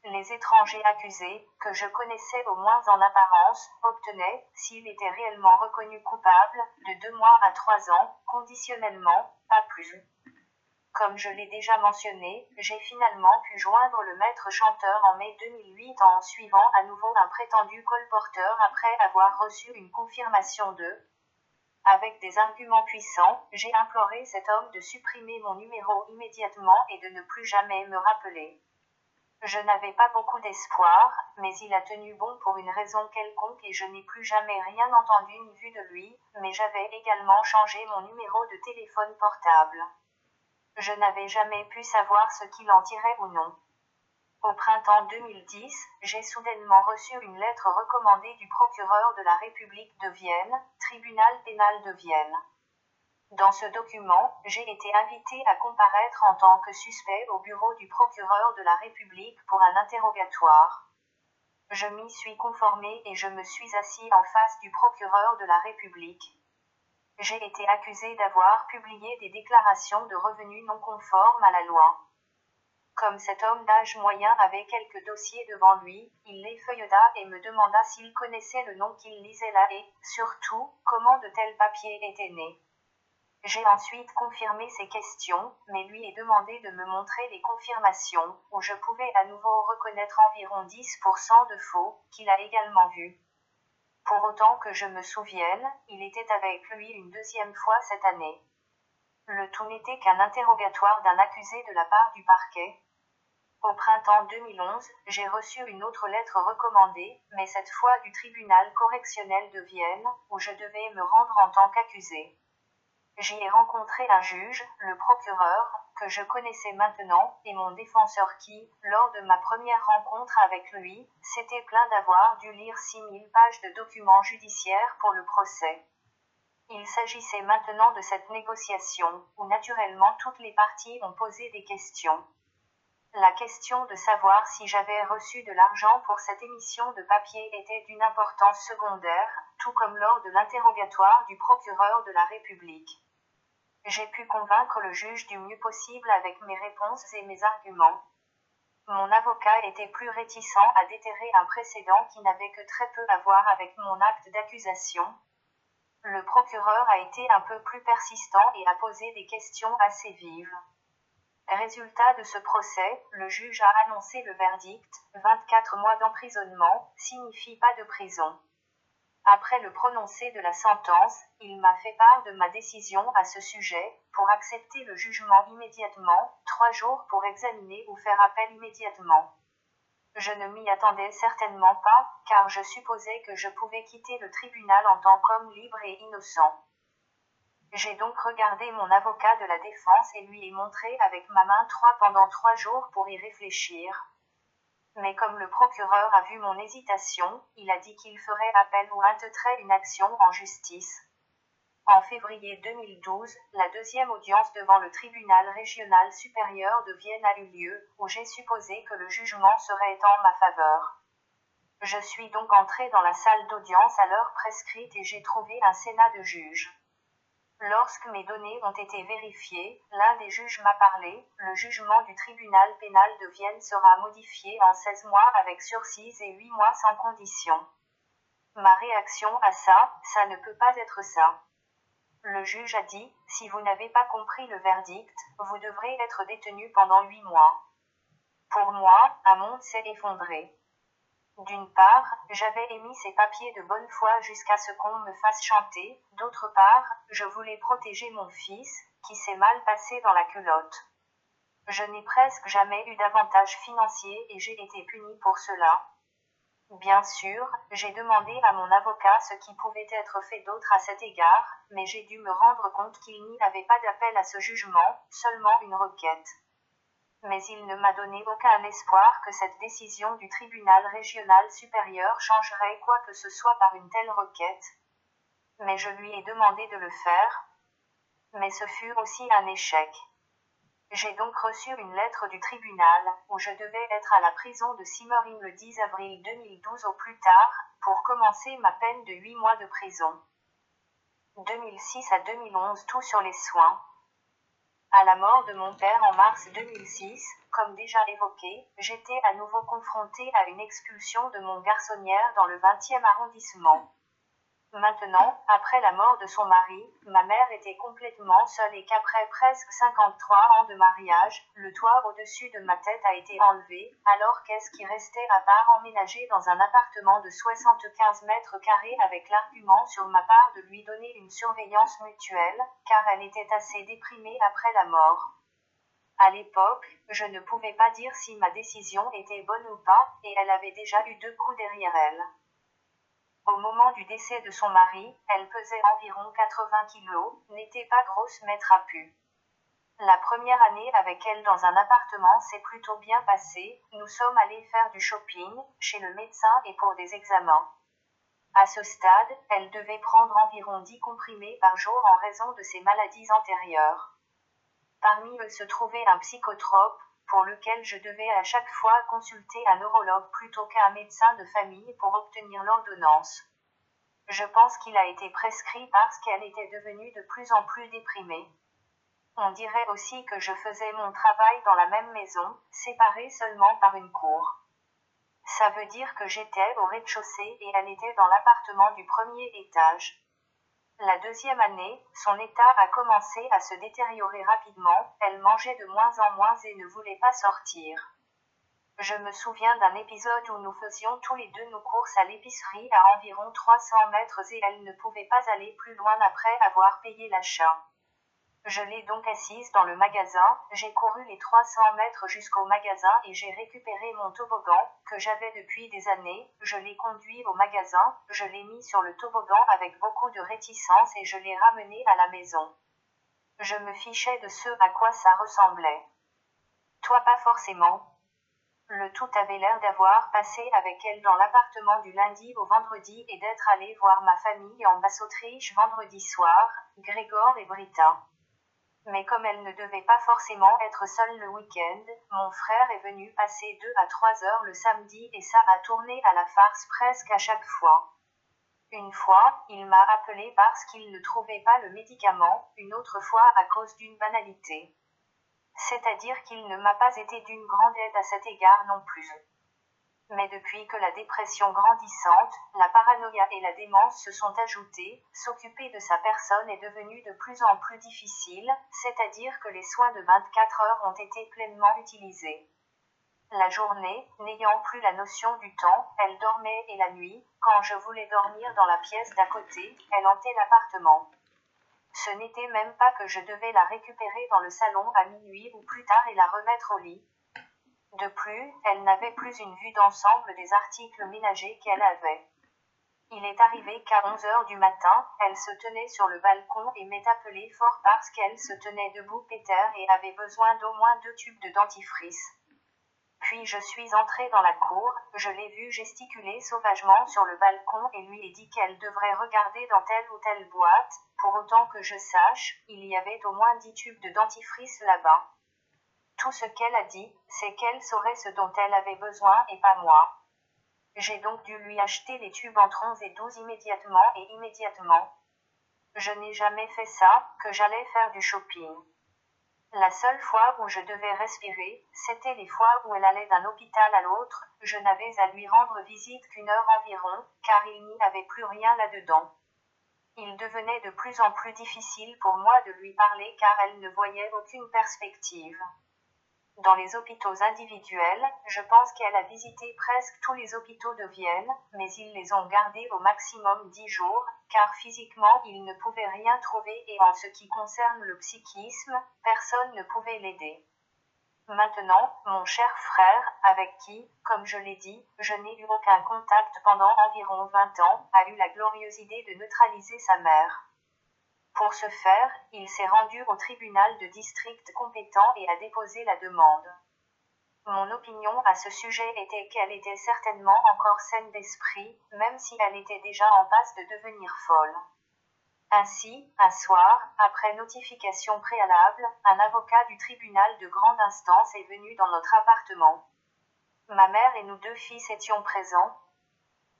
Speaker 1: Les étrangers accusés, que je connaissais au moins en apparence, obtenaient, s'il était réellement reconnu coupable, de deux mois à trois ans, conditionnellement, pas plus. Comme je l'ai déjà mentionné, j'ai finalement pu joindre le maître chanteur en mai 2008 en suivant à nouveau un prétendu colporteur après avoir reçu une confirmation de avec des arguments puissants, j'ai imploré cet homme de supprimer mon numéro immédiatement et de ne plus jamais me rappeler. Je n'avais pas beaucoup d'espoir, mais il a tenu bon pour une raison quelconque et je n'ai plus jamais rien entendu ni vu de lui, mais j'avais également changé mon numéro de téléphone portable. Je n'avais jamais pu savoir ce qu'il en tirait ou non. Au printemps 2010, j'ai soudainement reçu une lettre recommandée du procureur de la République de Vienne, tribunal pénal de Vienne. Dans ce document, j'ai été invité à comparaître en tant que suspect au bureau du procureur de la République pour un interrogatoire. Je m'y suis conformé et je me suis assis en face du procureur de la République. J'ai été accusé d'avoir publié des déclarations de revenus non conformes à la loi. Comme cet homme d'âge moyen avait quelques dossiers devant lui, il les feuilleta et me demanda s'il connaissait le nom qu'il lisait là et, surtout, comment de tels papiers étaient nés. J'ai ensuite confirmé ces questions, mais lui ai demandé de me montrer les confirmations, où je pouvais à nouveau reconnaître environ 10% de faux, qu'il a également vu. Pour autant que je me souvienne, il était avec lui une deuxième fois cette année. Le tout n'était qu'un interrogatoire d'un accusé de la part du parquet. Au printemps 2011, j'ai reçu une autre lettre recommandée, mais cette fois du tribunal correctionnel de Vienne, où je devais me rendre en tant qu'accusé. J'y ai rencontré un juge, le procureur, que je connaissais maintenant, et mon défenseur qui, lors de ma première rencontre avec lui, s'était plaint d'avoir dû lire 6000 pages de documents judiciaires pour le procès. Il s'agissait maintenant de cette négociation, où naturellement toutes les parties ont posé des questions. La question de savoir si j'avais reçu de l'argent pour cette émission de papier était d'une importance secondaire, tout comme lors de l'interrogatoire du procureur de la République. J'ai pu convaincre le juge du mieux possible avec mes réponses et mes arguments. Mon avocat était plus réticent à déterrer un précédent qui n'avait que très peu à voir avec mon acte d'accusation. Le procureur a été un peu plus persistant et a posé des questions assez vives. Résultat de ce procès, le juge a annoncé le verdict, 24 mois d'emprisonnement, signifie pas de prison. Après le prononcé de la sentence, il m'a fait part de ma décision à ce sujet, pour accepter le jugement immédiatement, trois jours pour examiner ou faire appel immédiatement. Je ne m'y attendais certainement pas, car je supposais que je pouvais quitter le tribunal en tant qu'homme libre et innocent. J'ai donc regardé mon avocat de la défense et lui ai montré avec ma main trois pendant trois jours pour y réfléchir. Mais comme le procureur a vu mon hésitation, il a dit qu'il ferait appel ou intenterait une action en justice. En février 2012, la deuxième audience devant le tribunal régional supérieur de Vienne a eu lieu, où j'ai supposé que le jugement serait en ma faveur. Je suis donc entré dans la salle d'audience à l'heure prescrite et j'ai trouvé un sénat de juges. Lorsque mes données ont été vérifiées, l'un des juges m'a parlé, le jugement du tribunal pénal de Vienne sera modifié en 16 mois avec sursis et 8 mois sans condition. Ma réaction à ça, ça ne peut pas être ça. Le juge a dit, si vous n'avez pas compris le verdict, vous devrez être détenu pendant 8 mois. Pour moi, un monde s'est effondré. D'une part, j'avais émis ces papiers de bonne foi jusqu'à ce qu'on me fasse chanter, d'autre part, je voulais protéger mon fils, qui s'est mal passé dans la culotte. Je n'ai presque jamais eu d'avantage financier et j'ai été puni pour cela. Bien sûr, j'ai demandé à mon avocat ce qui pouvait être fait d'autre à cet égard, mais j'ai dû me rendre compte qu'il n'y avait pas d'appel à ce jugement, seulement une requête mais il ne m'a donné aucun espoir que cette décision du tribunal régional supérieur changerait quoi que ce soit par une telle requête. Mais je lui ai demandé de le faire. Mais ce fut aussi un échec. J'ai donc reçu une lettre du tribunal, où je devais être à la prison de Simmering le 10 avril 2012 au plus tard, pour commencer ma peine de 8 mois de prison. 2006 à 2011 tout sur les soins. À la mort de mon père en mars 2006, comme déjà évoqué, j'étais à nouveau confrontée à une expulsion de mon garçonnière dans le 20e arrondissement. Maintenant, après la mort de son mari, ma mère était complètement seule et qu'après presque 53 ans de mariage, le toit au-dessus de ma tête a été enlevé, alors qu'est-ce qui restait à part emménager dans un appartement de 75 mètres carrés avec l'argument sur ma part de lui donner une surveillance mutuelle, car elle était assez déprimée après la mort? À l'époque, je ne pouvais pas dire si ma décision était bonne ou pas, et elle avait déjà eu deux coups derrière elle. Au moment du décès de son mari, elle pesait environ 80 kilos, n'était pas grosse à pu. La première année avec elle dans un appartement s'est plutôt bien passée, nous sommes allés faire du shopping, chez le médecin et pour des examens. À ce stade, elle devait prendre environ 10 comprimés par jour en raison de ses maladies antérieures. Parmi eux se trouvait un psychotrope, pour lequel je devais à chaque fois consulter un neurologue plutôt qu'un médecin de famille pour obtenir l'ordonnance. Je pense qu'il a été prescrit parce qu'elle était devenue de plus en plus déprimée. On dirait aussi que je faisais mon travail dans la même maison, séparée seulement par une cour. Ça veut dire que j'étais au rez-de-chaussée et elle était dans l'appartement du premier étage. La deuxième année, son état a commencé à se détériorer rapidement, elle mangeait de moins en moins et ne voulait pas sortir. Je me souviens d'un épisode où nous faisions tous les deux nos courses à l'épicerie à environ 300 mètres et elle ne pouvait pas aller plus loin après avoir payé l'achat. Je l'ai donc assise dans le magasin, j'ai couru les 300 mètres jusqu'au magasin et j'ai récupéré mon toboggan, que j'avais depuis des années, je l'ai conduit au magasin, je l'ai mis sur le toboggan avec beaucoup de réticence et je l'ai ramené à la maison. Je me fichais de ce à quoi ça ressemblait. Toi pas forcément. Le tout avait l'air d'avoir passé avec elle dans l'appartement du lundi au vendredi et d'être allé voir ma famille en Basse-Autriche vendredi soir, Grégor et Brita. Mais comme elle ne devait pas forcément être seule le week-end, mon frère est venu passer deux à trois heures le samedi et ça a tourné à la farce presque à chaque fois. Une fois, il m'a appelé parce qu'il ne trouvait pas le médicament, une autre fois à cause d'une banalité. C'est-à-dire qu'il ne m'a pas été d'une grande aide à cet égard non plus. Mais depuis que la dépression grandissante, la paranoïa et la démence se sont ajoutées, s'occuper de sa personne est devenu de plus en plus difficile, c'est-à-dire que les soins de 24 heures ont été pleinement utilisés. La journée, n'ayant plus la notion du temps, elle dormait et la nuit, quand je voulais dormir dans la pièce d'à côté, elle hantait l'appartement. Ce n'était même pas que je devais la récupérer dans le salon à minuit ou plus tard et la remettre au lit, de plus, elle n'avait plus une vue d'ensemble des articles ménagers qu'elle avait. Il est arrivé qu'à 11 heures du matin, elle se tenait sur le balcon et m'est appelée fort parce qu'elle se tenait debout péter et avait besoin d'au moins deux tubes de dentifrice. Puis je suis entré dans la cour, je l'ai vue gesticuler sauvagement sur le balcon et lui ai dit qu'elle devrait regarder dans telle ou telle boîte, pour autant que je sache, il y avait au moins dix tubes de dentifrice là-bas. Tout ce qu'elle a dit, c'est qu'elle saurait ce dont elle avait besoin et pas moi. J'ai donc dû lui acheter les tubes entre 11 et 12 immédiatement et immédiatement. Je n'ai jamais fait ça, que j'allais faire du shopping. La seule fois où je devais respirer, c'était les fois où elle allait d'un hôpital à l'autre, je n'avais à lui rendre visite qu'une heure environ, car il n'y avait plus rien là-dedans. Il devenait de plus en plus difficile pour moi de lui parler car elle ne voyait aucune perspective. Dans les hôpitaux individuels, je pense qu'elle a visité presque tous les hôpitaux de Vienne, mais ils les ont gardés au maximum dix jours, car physiquement ils ne pouvaient rien trouver et en ce qui concerne le psychisme, personne ne pouvait l'aider. Maintenant, mon cher frère, avec qui, comme je l'ai dit, je n'ai eu aucun contact pendant environ vingt ans, a eu la glorieuse idée de neutraliser sa mère. Pour ce faire, il s'est rendu au tribunal de district compétent et a déposé la demande. Mon opinion à ce sujet était qu'elle était certainement encore saine d'esprit, même si elle était déjà en passe de devenir folle. Ainsi, un soir, après notification préalable, un avocat du tribunal de grande instance est venu dans notre appartement. Ma mère et nous deux fils étions présents.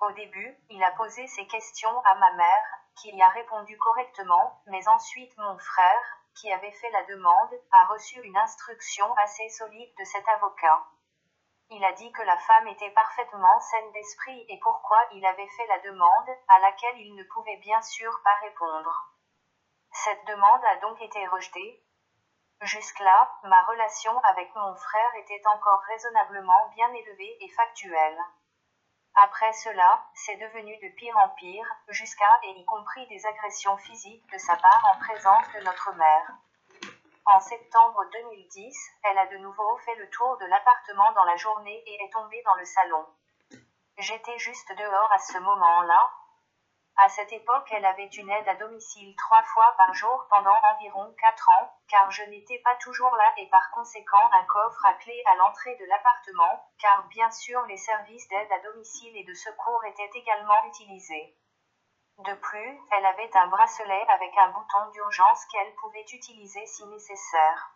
Speaker 1: Au début, il a posé ses questions à ma mère, qui y a répondu correctement, mais ensuite mon frère, qui avait fait la demande, a reçu une instruction assez solide de cet avocat. Il a dit que la femme était parfaitement saine d'esprit et pourquoi il avait fait la demande, à laquelle il ne pouvait bien sûr pas répondre. Cette demande a donc été rejetée. Jusque-là, ma relation avec mon frère était encore raisonnablement bien élevée et factuelle. Après cela, c'est devenu de pire en pire, jusqu'à et y compris des agressions physiques de sa part en présence de notre mère. En septembre 2010, elle a de nouveau fait le tour de l'appartement dans la journée et est tombée dans le salon. J'étais juste dehors à ce moment-là, à cette époque, elle avait une aide à domicile trois fois par jour pendant environ quatre ans, car je n'étais pas toujours là et par conséquent un coffre à clé à l'entrée de l'appartement, car bien sûr les services d'aide à domicile et de secours étaient également utilisés. De plus, elle avait un bracelet avec un bouton d'urgence qu'elle pouvait utiliser si nécessaire.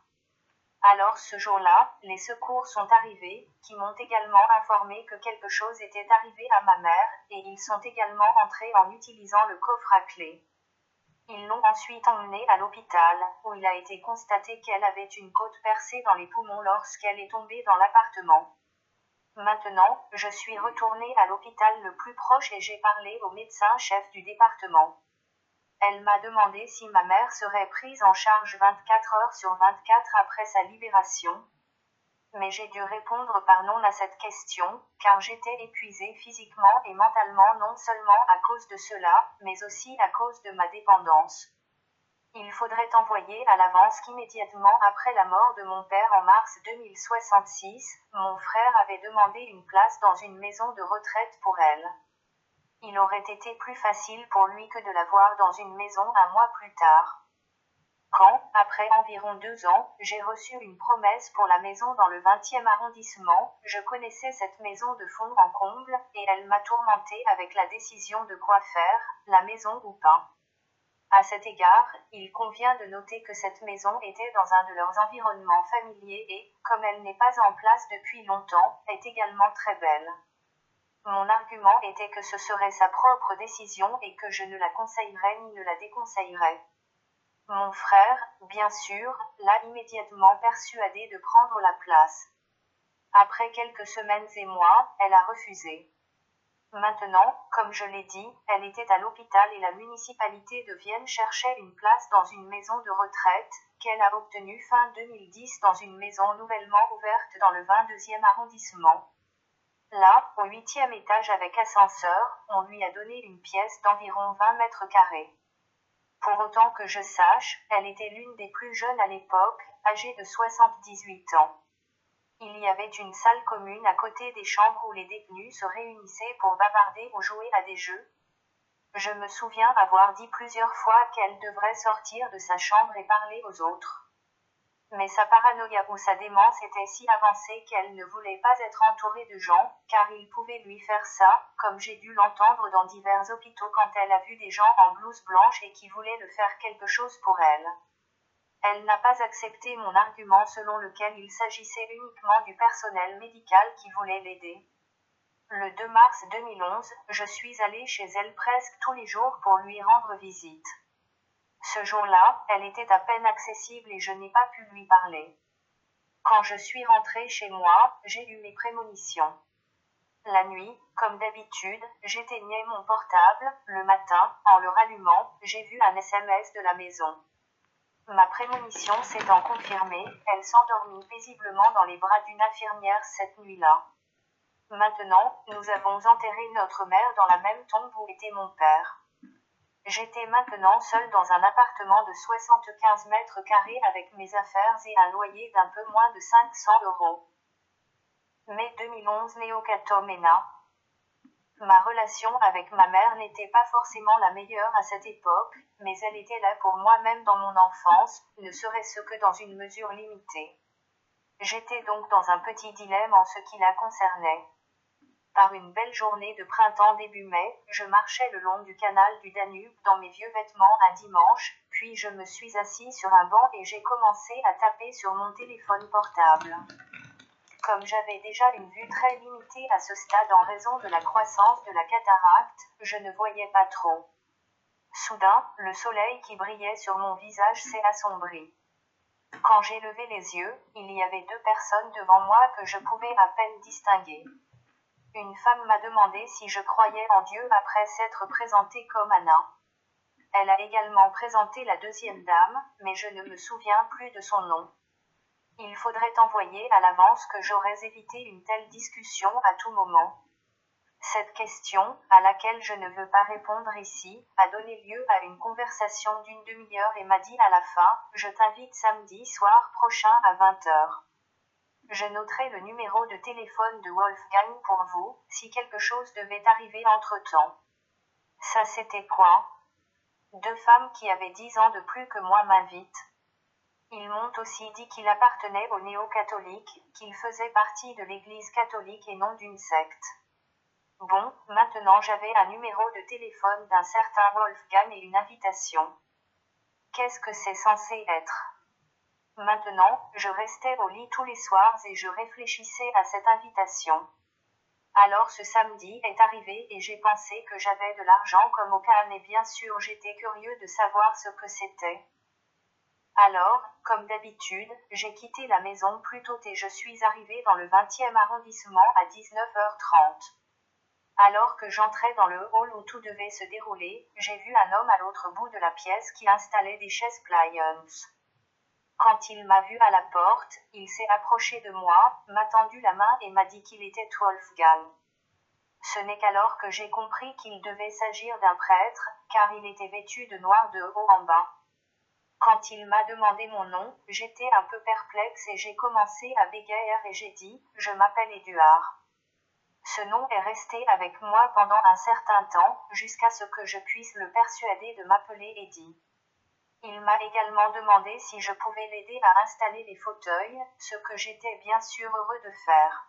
Speaker 1: Alors ce jour-là, les secours sont arrivés, qui m'ont également informé que quelque chose était arrivé à ma mère, et ils sont également entrés en utilisant le coffre à clé. Ils l'ont ensuite emmenée à l'hôpital, où il a été constaté qu'elle avait une côte percée dans les poumons lorsqu'elle est tombée dans l'appartement. Maintenant, je suis retournée à l'hôpital le plus proche et j'ai parlé au médecin chef du département. Elle m'a demandé si ma mère serait prise en charge 24 heures sur 24 après sa libération. Mais j'ai dû répondre par non à cette question, car j'étais épuisée physiquement et mentalement non seulement à cause de cela, mais aussi à cause de ma dépendance. Il faudrait envoyer à l'avance qu'immédiatement après la mort de mon père en mars 2066, mon frère avait demandé une place dans une maison de retraite pour elle il aurait été plus facile pour lui que de la voir dans une maison un mois plus tard. Quand, après environ deux ans, j'ai reçu une promesse pour la maison dans le 20e arrondissement, je connaissais cette maison de fond en comble, et elle m'a tourmenté avec la décision de quoi faire, la maison ou pas. À cet égard, il convient de noter que cette maison était dans un de leurs environnements familiers et, comme elle n'est pas en place depuis longtemps, est également très belle. Mon argument était que ce serait sa propre décision et que je ne la conseillerais ni ne la déconseillerais. Mon frère, bien sûr, l'a immédiatement persuadé de prendre la place. Après quelques semaines et mois, elle a refusé. Maintenant, comme je l'ai dit, elle était à l'hôpital et la municipalité de Vienne cherchait une place dans une maison de retraite, qu'elle a obtenue fin 2010 dans une maison nouvellement ouverte dans le 22e arrondissement. Là, au huitième étage avec ascenseur, on lui a donné une pièce d'environ 20 mètres carrés. Pour autant que je sache, elle était l'une des plus jeunes à l'époque, âgée de 78 ans. Il y avait une salle commune à côté des chambres où les détenus se réunissaient pour bavarder ou jouer à des jeux. Je me souviens avoir dit plusieurs fois qu'elle devrait sortir de sa chambre et parler aux autres. Mais sa paranoïa ou sa démence était si avancée qu'elle ne voulait pas être entourée de gens, car ils pouvaient lui faire ça, comme j'ai dû l'entendre dans divers hôpitaux quand elle a vu des gens en blouse blanche et qui voulaient le faire quelque chose pour elle. Elle n'a pas accepté mon argument selon lequel il s'agissait uniquement du personnel médical qui voulait l'aider. Le 2 mars 2011, je suis allée chez elle presque tous les jours pour lui rendre visite. Ce jour-là, elle était à peine accessible et je n'ai pas pu lui parler. Quand je suis rentrée chez moi, j'ai eu mes prémonitions. La nuit, comme d'habitude, j'éteignais mon portable, le matin, en le rallumant, j'ai vu un SMS de la maison. Ma prémonition s'étant confirmée, elle s'endormit paisiblement dans les bras d'une infirmière cette nuit-là. Maintenant, nous avons enterré notre mère dans la même tombe où était mon père. J'étais maintenant seule dans un appartement de 75 mètres carrés avec mes affaires et un loyer d'un peu moins de 500 euros. Mai 2011 Néocatomena. Ma relation avec ma mère n'était pas forcément la meilleure à cette époque, mais elle était là pour moi même dans mon enfance, ne serait-ce que dans une mesure limitée. J'étais donc dans un petit dilemme en ce qui la concernait. Par une belle journée de printemps début mai, je marchais le long du canal du Danube dans mes vieux vêtements un dimanche, puis je me suis assis sur un banc et j'ai commencé à taper sur mon téléphone portable. Comme j'avais déjà une vue très limitée à ce stade en raison de la croissance de la cataracte, je ne voyais pas trop. Soudain, le soleil qui brillait sur mon visage s'est assombri. Quand j'ai levé les yeux, il y avait deux personnes devant moi que je pouvais à peine distinguer. Une femme m'a demandé si je croyais en Dieu après s'être présentée comme Anna. Elle a également présenté la deuxième dame, mais je ne me souviens plus de son nom. Il faudrait envoyer à l'avance que j'aurais évité une telle discussion à tout moment. Cette question, à laquelle je ne veux pas répondre ici, a donné lieu à une conversation d'une demi-heure et m'a dit à la fin, je t'invite samedi soir prochain à 20h. Je noterai le numéro de téléphone de Wolfgang pour vous, si quelque chose devait arriver entre-temps. Ça c'était quoi Deux femmes qui avaient dix ans de plus que moi m'invitent. Ils m'ont aussi dit qu'il appartenait aux néo-catholiques, qu'il faisait partie de l'Église catholique et non d'une secte. Bon, maintenant j'avais un numéro de téléphone d'un certain Wolfgang et une invitation. Qu'est-ce que c'est censé être? Maintenant, je restais au lit tous les soirs et je réfléchissais à cette invitation. Alors ce samedi est arrivé et j'ai pensé que j'avais de l'argent comme aucun et bien sûr j'étais curieux de savoir ce que c'était. Alors, comme d'habitude, j'ai quitté la maison plus tôt et je suis arrivé dans le 20e arrondissement à 19h30. Alors que j'entrais dans le hall où tout devait se dérouler, j'ai vu un homme à l'autre bout de la pièce qui installait des chaises pliantes. Quand il m'a vu à la porte, il s'est approché de moi, m'a tendu la main et m'a dit qu'il était Wolfgang. Ce n'est qu'alors que j'ai compris qu'il devait s'agir d'un prêtre, car il était vêtu de noir de haut en bas. Quand il m'a demandé mon nom, j'étais un peu perplexe et j'ai commencé à bégayer et j'ai dit, je m'appelle Éduard. Ce nom est resté avec moi pendant un certain temps, jusqu'à ce que je puisse le persuader de m'appeler Eddie. Il m'a également demandé si je pouvais l'aider à installer les fauteuils, ce que j'étais bien sûr heureux de faire.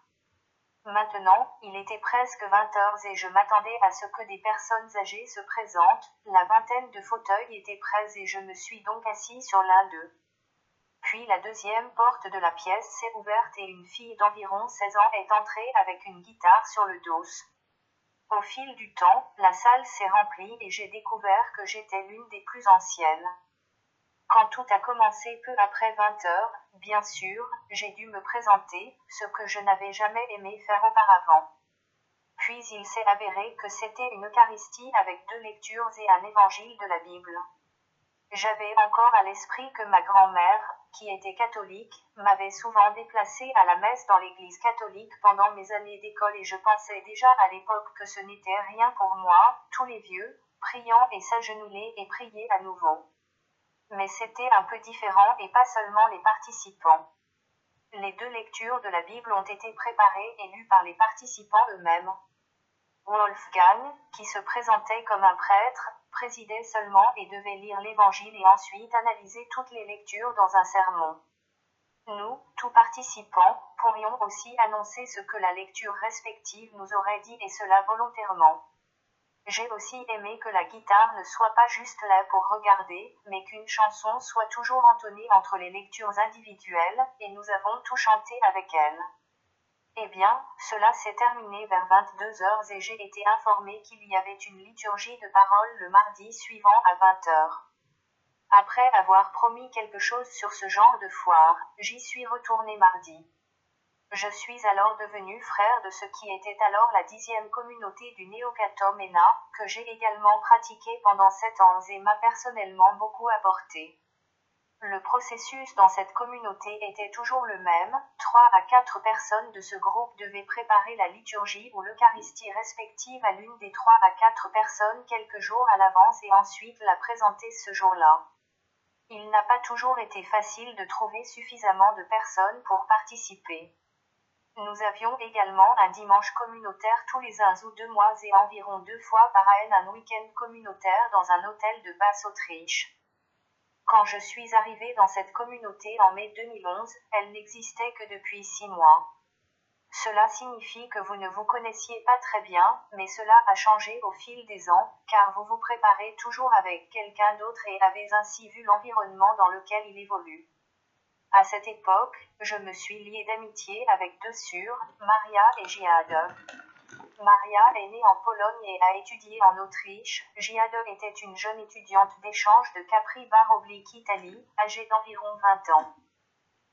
Speaker 1: Maintenant, il était presque 20 heures et je m'attendais à ce que des personnes âgées se présentent, la vingtaine de fauteuils étaient prêts et je me suis donc assis sur l'un d'eux. Puis la deuxième porte de la pièce s'est ouverte et une fille d'environ 16 ans est entrée avec une guitare sur le dos. Au fil du temps, la salle s'est remplie et j'ai découvert que j'étais l'une des plus anciennes. Quand tout a commencé peu après 20 heures, bien sûr, j'ai dû me présenter, ce que je n'avais jamais aimé faire auparavant. Puis il s'est avéré que c'était une Eucharistie avec deux lectures et un évangile de la Bible. J'avais encore à l'esprit que ma grand-mère, qui était catholique, m'avait souvent déplacée à la messe dans l'église catholique pendant mes années d'école et je pensais déjà à l'époque que ce n'était rien pour moi, tous les vieux, priant et s'agenouiller et prier à nouveau. Mais c'était un peu différent et pas seulement les participants. Les deux lectures de la Bible ont été préparées et lues par les participants eux-mêmes. Wolfgang, qui se présentait comme un prêtre, présidait seulement et devait lire l'Évangile et ensuite analyser toutes les lectures dans un sermon. Nous, tout participants, pourrions aussi annoncer ce que la lecture respective nous aurait dit et cela volontairement. J'ai aussi aimé que la guitare ne soit pas juste là pour regarder, mais qu'une chanson soit toujours entonnée entre les lectures individuelles, et nous avons tout chanté avec elle. Eh bien, cela s'est terminé vers 22 heures et j'ai été informé qu'il y avait une liturgie de parole le mardi suivant à 20 heures. Après avoir promis quelque chose sur ce genre de foire, j'y suis retourné mardi. Je suis alors devenu frère de ce qui était alors la dixième communauté du Néocatomena, que j'ai également pratiqué pendant sept ans et m'a personnellement beaucoup apporté. Le processus dans cette communauté était toujours le même, trois à quatre personnes de ce groupe devaient préparer la liturgie ou l'Eucharistie respective à l'une des trois à quatre personnes quelques jours à l'avance et ensuite la présenter ce jour-là. Il n'a pas toujours été facile de trouver suffisamment de personnes pour participer. Nous avions également un dimanche communautaire tous les uns ou deux mois et environ deux fois par an un week-end communautaire dans un hôtel de Basse-Autriche. Quand je suis arrivé dans cette communauté en mai 2011, elle n'existait que depuis six mois. Cela signifie que vous ne vous connaissiez pas très bien, mais cela a changé au fil des ans, car vous vous préparez toujours avec quelqu'un d'autre et avez ainsi vu l'environnement dans lequel il évolue. À cette époque, je me suis lié d'amitié avec deux sœurs, Maria et Giade. Maria est née en Pologne et a étudié en Autriche. Giade était une jeune étudiante d'échange de Capri Bar oblique Italie, âgée d'environ 20 ans.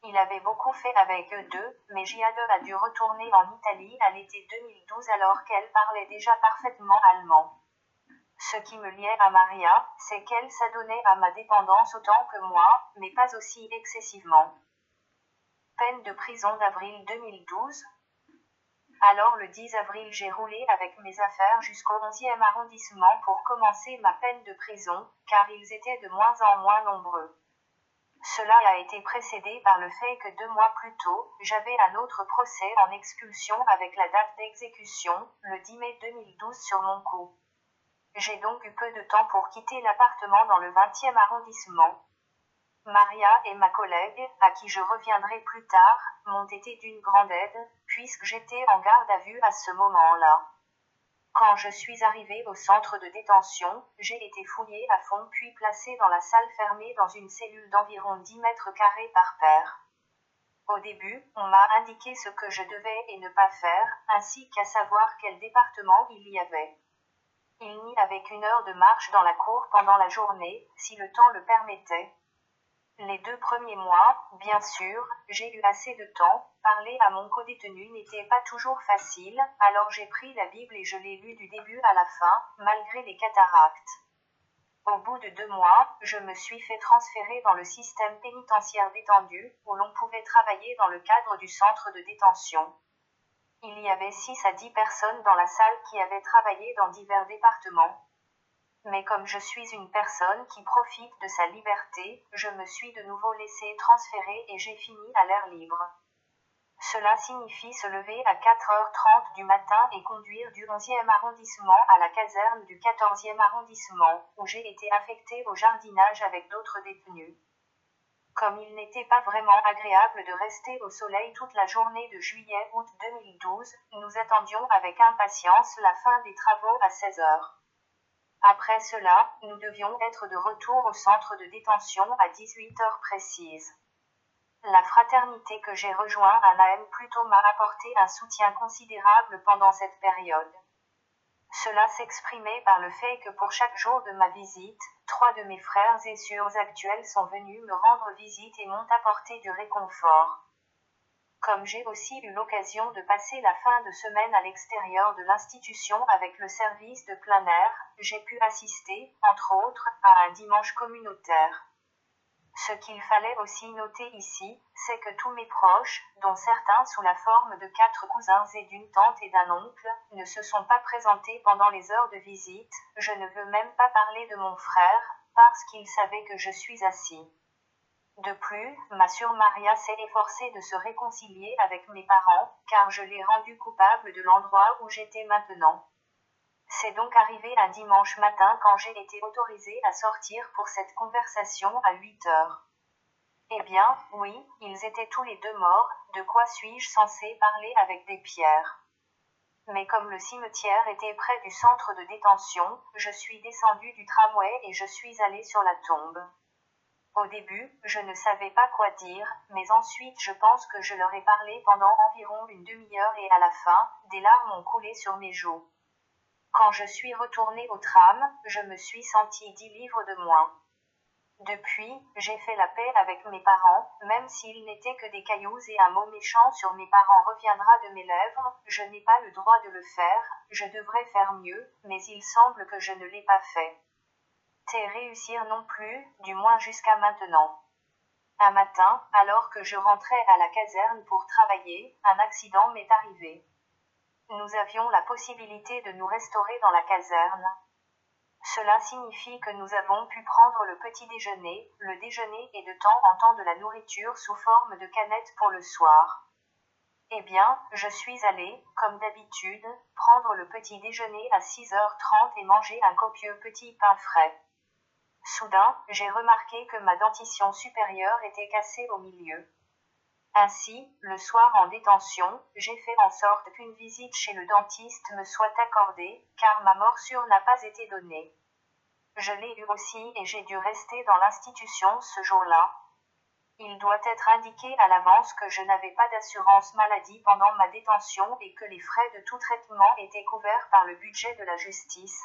Speaker 1: Il avait beaucoup fait avec eux deux, mais Giade a dû retourner en Italie à l'été 2012 alors qu'elle parlait déjà parfaitement allemand. Ce qui me liait à Maria, c'est qu'elle s'adonnait à ma dépendance autant que moi, mais pas aussi excessivement. Peine de prison d'avril 2012. Alors le 10 avril j'ai roulé avec mes affaires jusqu'au 11e arrondissement pour commencer ma peine de prison, car ils étaient de moins en moins nombreux. Cela a été précédé par le fait que deux mois plus tôt, j'avais un autre procès en expulsion avec la date d'exécution, le 10 mai 2012 sur mon cou. J'ai donc eu peu de temps pour quitter l'appartement dans le 20e arrondissement. Maria et ma collègue, à qui je reviendrai plus tard, m'ont été d'une grande aide, puisque j'étais en garde à vue à ce moment-là. Quand je suis arrivée au centre de détention, j'ai été fouillée à fond puis placée dans la salle fermée dans une cellule d'environ 10 mètres carrés par paire. Au début, on m'a indiqué ce que je devais et ne pas faire, ainsi qu'à savoir quel département il y avait. Il avait qu'une heure de marche dans la cour pendant la journée, si le temps le permettait. Les deux premiers mois, bien sûr, j'ai eu assez de temps, parler à mon codétenu n'était pas toujours facile, alors j'ai pris la Bible et je l'ai lue du début à la fin, malgré les cataractes. Au bout de deux mois, je me suis fait transférer dans le système pénitentiaire détendu, où l'on pouvait travailler dans le cadre du centre de détention. Il y avait six à dix personnes dans la salle qui avaient travaillé dans divers départements. Mais comme je suis une personne qui profite de sa liberté, je me suis de nouveau laissé transférer et j'ai fini à l'air libre. Cela signifie se lever à 4h30 du matin et conduire du 11e arrondissement à la caserne du 14e arrondissement, où j'ai été affecté au jardinage avec d'autres détenus. Comme il n'était pas vraiment agréable de rester au soleil toute la journée de juillet-août 2012, nous attendions avec impatience la fin des travaux à 16 heures. Après cela, nous devions être de retour au centre de détention à 18 heures précises. La fraternité que j'ai rejoint à Naëm plutôt m'a apporté un soutien considérable pendant cette période. Cela s'exprimait par le fait que pour chaque jour de ma visite, trois de mes frères et sœurs actuels sont venus me rendre visite et m'ont apporté du réconfort. Comme j'ai aussi eu l'occasion de passer la fin de semaine à l'extérieur de l'institution avec le service de plein air, j'ai pu assister, entre autres, à un dimanche communautaire. Ce qu'il fallait aussi noter ici, c'est que tous mes proches, dont certains sous la forme de quatre cousins et d'une tante et d'un oncle, ne se sont pas présentés pendant les heures de visite, je ne veux même pas parler de mon frère, parce qu'il savait que je suis assis. De plus, ma sœur Maria s'est efforcée de se réconcilier avec mes parents, car je l'ai rendu coupable de l'endroit où j'étais maintenant. C'est donc arrivé un dimanche matin quand j'ai été autorisée à sortir pour cette conversation à 8 heures. Eh bien, oui, ils étaient tous les deux morts, de quoi suis-je censé parler avec des pierres? Mais comme le cimetière était près du centre de détention, je suis descendu du tramway et je suis allé sur la tombe. Au début, je ne savais pas quoi dire, mais ensuite je pense que je leur ai parlé pendant environ une demi-heure et à la fin, des larmes ont coulé sur mes joues. Quand je suis retourné au tram, je me suis senti dix livres de moins. Depuis, j'ai fait la paix avec mes parents, même s'ils n'étaient que des cailloux et un mot méchant sur mes parents reviendra de mes lèvres, je n'ai pas le droit de le faire, je devrais faire mieux, mais il semble que je ne l'ai pas fait réussir non plus, du moins jusqu'à maintenant. Un matin, alors que je rentrais à la caserne pour travailler, un accident m'est arrivé. Nous avions la possibilité de nous restaurer dans la caserne. Cela signifie que nous avons pu prendre le petit déjeuner, le déjeuner et de temps en temps de la nourriture sous forme de canettes pour le soir. Eh bien, je suis allé, comme d'habitude, prendre le petit déjeuner à 6h30 et manger un copieux petit pain frais. Soudain, j'ai remarqué que ma dentition supérieure était cassée au milieu. Ainsi, le soir en détention, j'ai fait en sorte qu'une visite chez le dentiste me soit accordée, car ma morsure n'a pas été donnée. Je l'ai eu aussi et j'ai dû rester dans l'institution ce jour-là. Il doit être indiqué à l'avance que je n'avais pas d'assurance maladie pendant ma détention et que les frais de tout traitement étaient couverts par le budget de la justice,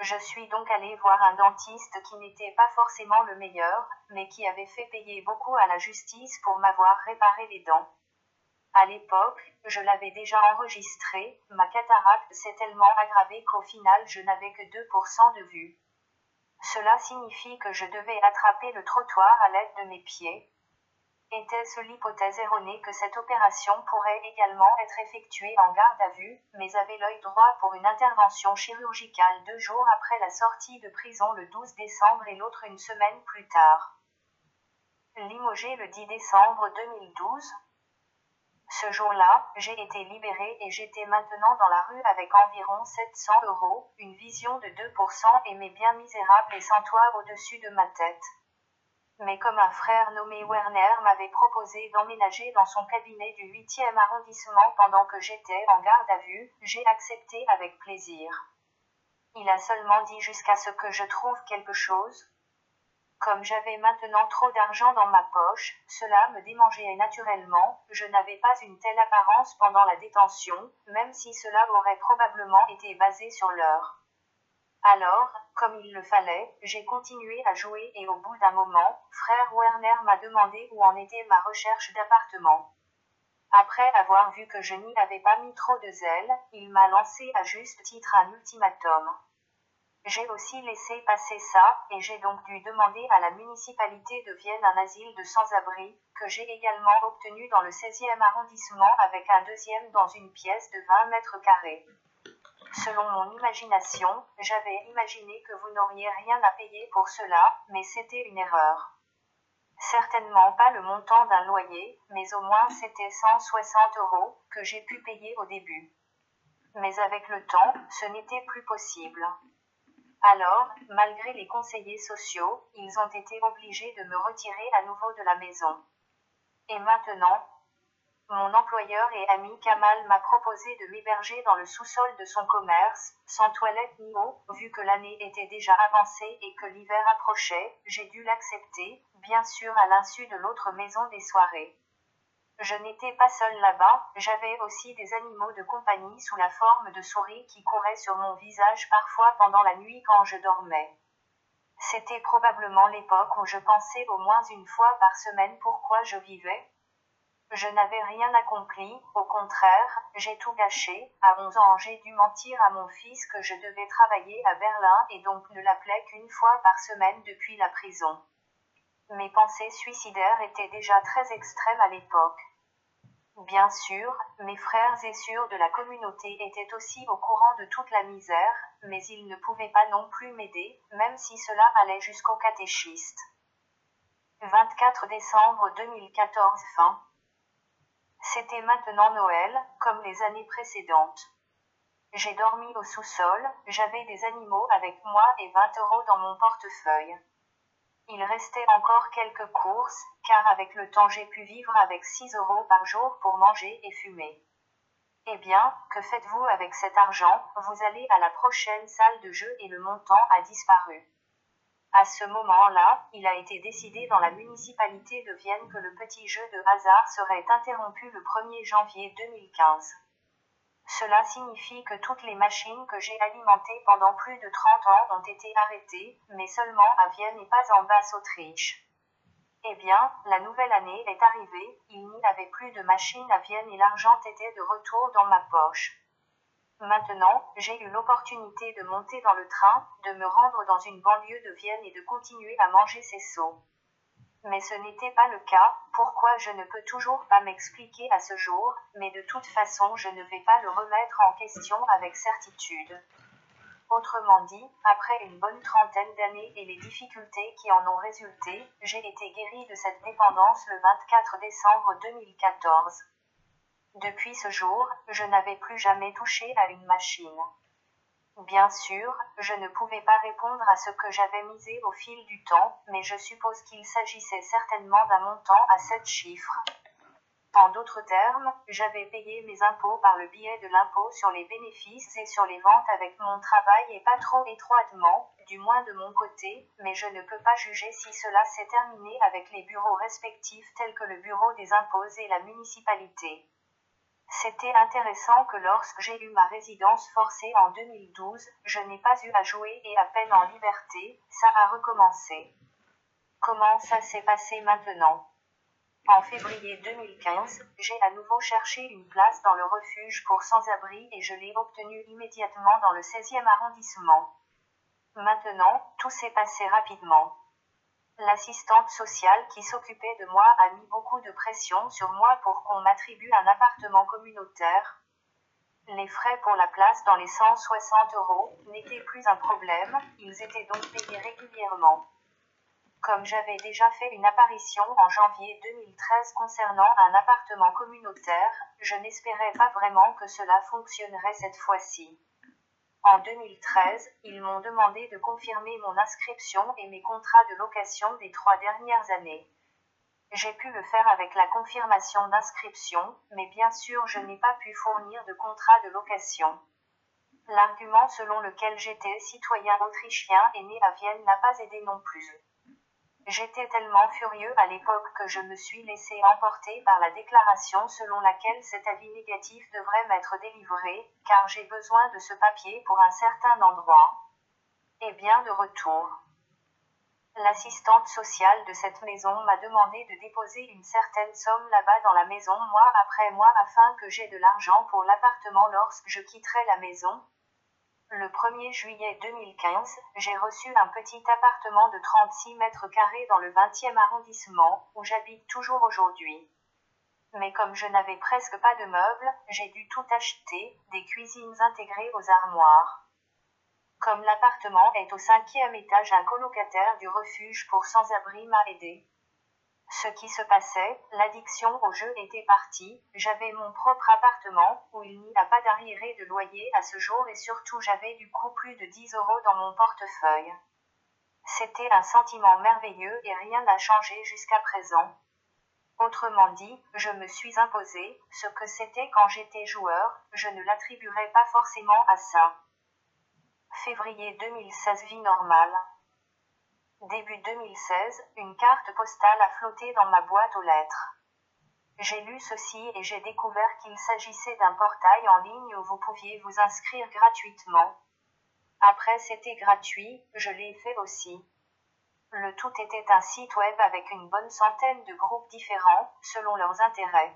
Speaker 1: je suis donc allé voir un dentiste qui n'était pas forcément le meilleur, mais qui avait fait payer beaucoup à la justice pour m'avoir réparé les dents. À l'époque, je l'avais déjà enregistré, ma cataracte s'est tellement aggravée qu'au final je n'avais que 2% de vue. Cela signifie que je devais attraper le trottoir à l'aide de mes pieds, était-ce l'hypothèse erronée que cette opération pourrait également être effectuée en garde à vue, mais avait l'œil droit pour une intervention chirurgicale deux jours après la sortie de prison le 12 décembre et l'autre une semaine plus tard? Limogé le 10 décembre 2012. Ce jour-là, j'ai été libéré et j'étais maintenant dans la rue avec environ 700 euros, une vision de 2% et mes biens misérables et sans toit au-dessus de ma tête mais comme un frère nommé Werner m'avait proposé d'emménager dans son cabinet du 8e arrondissement pendant que j'étais en garde à vue, j'ai accepté avec plaisir. Il a seulement dit jusqu'à ce que je trouve quelque chose. Comme j'avais maintenant trop d'argent dans ma poche, cela me démangeait naturellement, je n'avais pas une telle apparence pendant la détention, même si cela aurait probablement été basé sur l'heure. Alors, comme il le fallait, j'ai continué à jouer et au bout d'un moment, frère Werner m'a demandé où en était ma recherche d'appartement. Après avoir vu que je n'y avais pas mis trop de zèle, il m'a lancé à juste titre un ultimatum. J'ai aussi laissé passer ça, et j'ai donc dû demander à la municipalité de Vienne un asile de sans-abri, que j'ai également obtenu dans le 16e arrondissement avec un deuxième dans une pièce de 20 mètres carrés. Selon mon imagination, j'avais imaginé que vous n'auriez rien à payer pour cela, mais c'était une erreur. Certainement pas le montant d'un loyer, mais au moins c'était 160 euros que j'ai pu payer au début. Mais avec le temps, ce n'était plus possible. Alors, malgré les conseillers sociaux, ils ont été obligés de me retirer à nouveau de la maison. Et maintenant, mon employeur et ami Kamal m'a proposé de m'héberger dans le sous-sol de son commerce, sans toilette ni eau, vu que l'année était déjà avancée et que l'hiver approchait, j'ai dû l'accepter, bien sûr à l'insu de l'autre maison des soirées. Je n'étais pas seule là-bas, j'avais aussi des animaux de compagnie sous la forme de souris qui couraient sur mon visage parfois pendant la nuit quand je dormais. C'était probablement l'époque où je pensais au moins une fois par semaine pourquoi je vivais, je n'avais rien accompli, au contraire, j'ai tout gâché. À 11 ans, j'ai dû mentir à mon fils que je devais travailler à Berlin et donc ne l'appelais qu'une fois par semaine depuis la prison. Mes pensées suicidaires étaient déjà très extrêmes à l'époque. Bien sûr, mes frères et sœurs de la communauté étaient aussi au courant de toute la misère, mais ils ne pouvaient pas non plus m'aider, même si cela allait jusqu'au catéchiste. 24 décembre 2014 fin. C'était maintenant Noël, comme les années précédentes. J'ai dormi au sous-sol, j'avais des animaux avec moi et 20 euros dans mon portefeuille. Il restait encore quelques courses, car avec le temps j'ai pu vivre avec 6 euros par jour pour manger et fumer. Eh bien, que faites-vous avec cet argent? Vous allez à la prochaine salle de jeu et le montant a disparu. À ce moment-là, il a été décidé dans la municipalité de Vienne que le petit jeu de hasard serait interrompu le 1er janvier 2015. Cela signifie que toutes les machines que j'ai alimentées pendant plus de 30 ans ont été arrêtées, mais seulement à Vienne et pas en Basse-Autriche. Eh bien, la nouvelle année est arrivée, il n'y avait plus de machines à Vienne et l'argent était de retour dans ma poche. Maintenant, j'ai eu l'opportunité de monter dans le train, de me rendre dans une banlieue de Vienne et de continuer à manger ces seaux. Mais ce n'était pas le cas, pourquoi je ne peux toujours pas m'expliquer à ce jour, mais de toute façon je ne vais pas le remettre en question avec certitude. Autrement dit, après une bonne trentaine d'années et les difficultés qui en ont résulté, j'ai été guéri de cette dépendance le 24 décembre 2014. Depuis ce jour, je n'avais plus jamais touché à une machine. Bien sûr, je ne pouvais pas répondre à ce que j'avais misé au fil du temps, mais je suppose qu'il s'agissait certainement d'un montant à sept chiffres. En d'autres termes, j'avais payé mes impôts par le biais de l'impôt sur les bénéfices et sur les ventes avec mon travail et pas trop étroitement, du moins de mon côté, mais je ne peux pas juger si cela s'est terminé avec les bureaux respectifs tels que le bureau des impôts et la municipalité. C'était intéressant que lorsque j'ai eu ma résidence forcée en 2012, je n'ai pas eu à jouer et à peine en liberté, ça a recommencé. Comment ça s'est passé maintenant? En février 2015, j'ai à nouveau cherché une place dans le refuge pour sans-abri et je l'ai obtenue immédiatement dans le 16e arrondissement. Maintenant, tout s'est passé rapidement. L'assistante sociale qui s'occupait de moi a mis beaucoup de pression sur moi pour qu'on m'attribue un appartement communautaire. Les frais pour la place dans les 160 euros n'étaient plus un problème, ils étaient donc payés régulièrement. Comme j'avais déjà fait une apparition en janvier 2013 concernant un appartement communautaire, je n'espérais pas vraiment que cela fonctionnerait cette fois-ci. En 2013, ils m'ont demandé de confirmer mon inscription et mes contrats de location des trois dernières années. J'ai pu le faire avec la confirmation d'inscription, mais bien sûr je n'ai pas pu fournir de contrat de location. L'argument selon lequel j'étais citoyen autrichien et né à Vienne n'a pas aidé non plus. J'étais tellement furieux à l'époque que je me suis laissé emporter par la déclaration selon laquelle cet avis négatif devrait m'être délivré, car j'ai besoin de ce papier pour un certain endroit. Et bien de retour. L'assistante sociale de cette maison m'a demandé de déposer une certaine somme là-bas dans la maison mois après mois afin que j'aie de l'argent pour l'appartement lorsque je quitterai la maison, le 1er juillet 2015, j'ai reçu un petit appartement de 36 mètres carrés dans le 20e arrondissement, où j'habite toujours aujourd'hui. Mais comme je n'avais presque pas de meubles, j'ai dû tout acheter, des cuisines intégrées aux armoires. Comme l'appartement est au cinquième étage, un colocataire du refuge pour sans-abri m'a aidé. Ce qui se passait, l'addiction au jeu était partie, j'avais mon propre appartement, où il n'y a pas d'arriéré de loyer à ce jour et surtout j'avais du coup plus de 10 euros dans mon portefeuille. C'était un sentiment merveilleux et rien n'a changé jusqu'à présent. Autrement dit, je me suis imposé, ce que c'était quand j'étais joueur, je ne l'attribuerai pas forcément à ça. Février 2016 Vie normale. Début 2016, une carte postale a flotté dans ma boîte aux lettres. J'ai lu ceci et j'ai découvert qu'il s'agissait d'un portail en ligne où vous pouviez vous inscrire gratuitement. Après c'était gratuit, je l'ai fait aussi. Le tout était un site web avec une bonne centaine de groupes différents, selon leurs intérêts.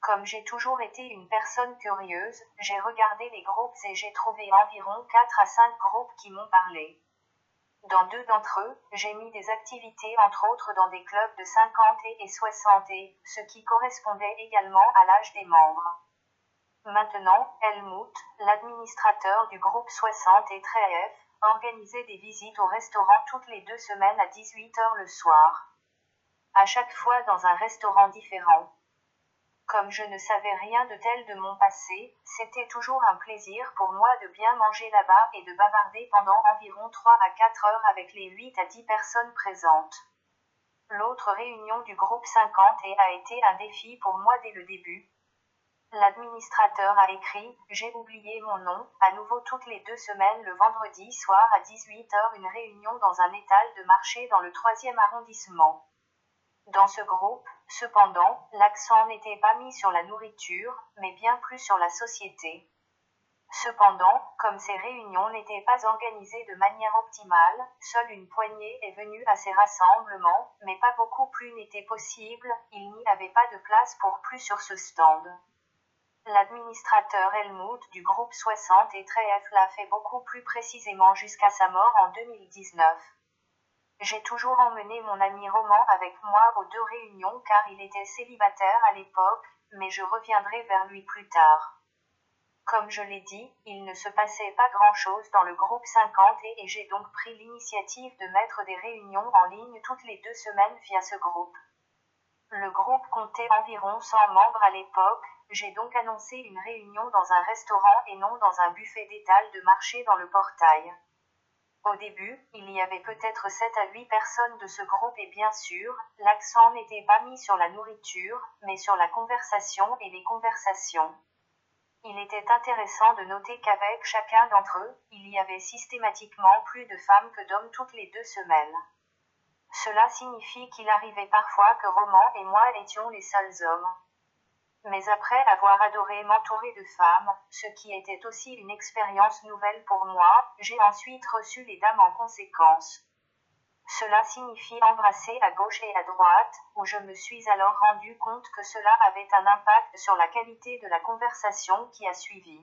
Speaker 1: Comme j'ai toujours été une personne curieuse, j'ai regardé les groupes et j'ai trouvé environ 4 à 5 groupes qui m'ont parlé. Dans deux d'entre eux, j'ai mis des activités entre autres dans des clubs de 50 et 60 et, ce qui correspondait également à l'âge des membres. Maintenant, Helmut, l'administrateur du groupe 60 et Treef, organisait des visites au restaurant toutes les deux semaines à 18h le soir. À chaque fois dans un restaurant différent. Comme je ne savais rien de tel de mon passé, c'était toujours un plaisir pour moi de bien manger là-bas et de bavarder pendant environ 3 à 4 heures avec les 8 à 10 personnes présentes. L'autre réunion du groupe 50 et a été un défi pour moi dès le début. L'administrateur a écrit J'ai oublié mon nom, à nouveau toutes les deux semaines le vendredi soir à 18h une réunion dans un étal de marché dans le troisième arrondissement. Dans ce groupe, cependant, l'accent n'était pas mis sur la nourriture, mais bien plus sur la société. Cependant, comme ces réunions n'étaient pas organisées de manière optimale, seule une poignée est venue à ces rassemblements, mais pas beaucoup plus n'était possible, il n'y avait pas de place pour plus sur ce stand. L'administrateur Helmut du groupe 60 et Tref l'a fait beaucoup plus précisément jusqu'à sa mort en 2019. J'ai toujours emmené mon ami Roman avec moi aux deux réunions car il était célibataire à l'époque, mais je reviendrai vers lui plus tard. Comme je l'ai dit, il ne se passait pas grand-chose dans le groupe 50 et, j'ai donc pris l'initiative de mettre des réunions en ligne toutes les deux semaines via ce groupe. Le groupe comptait environ 100 membres à l'époque, j'ai donc annoncé une réunion dans un restaurant et non dans un buffet d'étal de marché dans le portail. Au début, il y avait peut-être 7 à 8 personnes de ce groupe et bien sûr, l'accent n'était pas mis sur la nourriture, mais sur la conversation et les conversations. Il était intéressant de noter qu'avec chacun d'entre eux, il y avait systématiquement plus de femmes que d'hommes toutes les deux semaines. Cela signifie qu'il arrivait parfois que Roman et moi étions les seuls hommes. Mais après avoir adoré m'entourer de femmes, ce qui était aussi une expérience nouvelle pour moi, j'ai ensuite reçu les dames en conséquence. Cela signifie embrasser à gauche et à droite, où je me suis alors rendu compte que cela avait un impact sur la qualité de la conversation qui a suivi.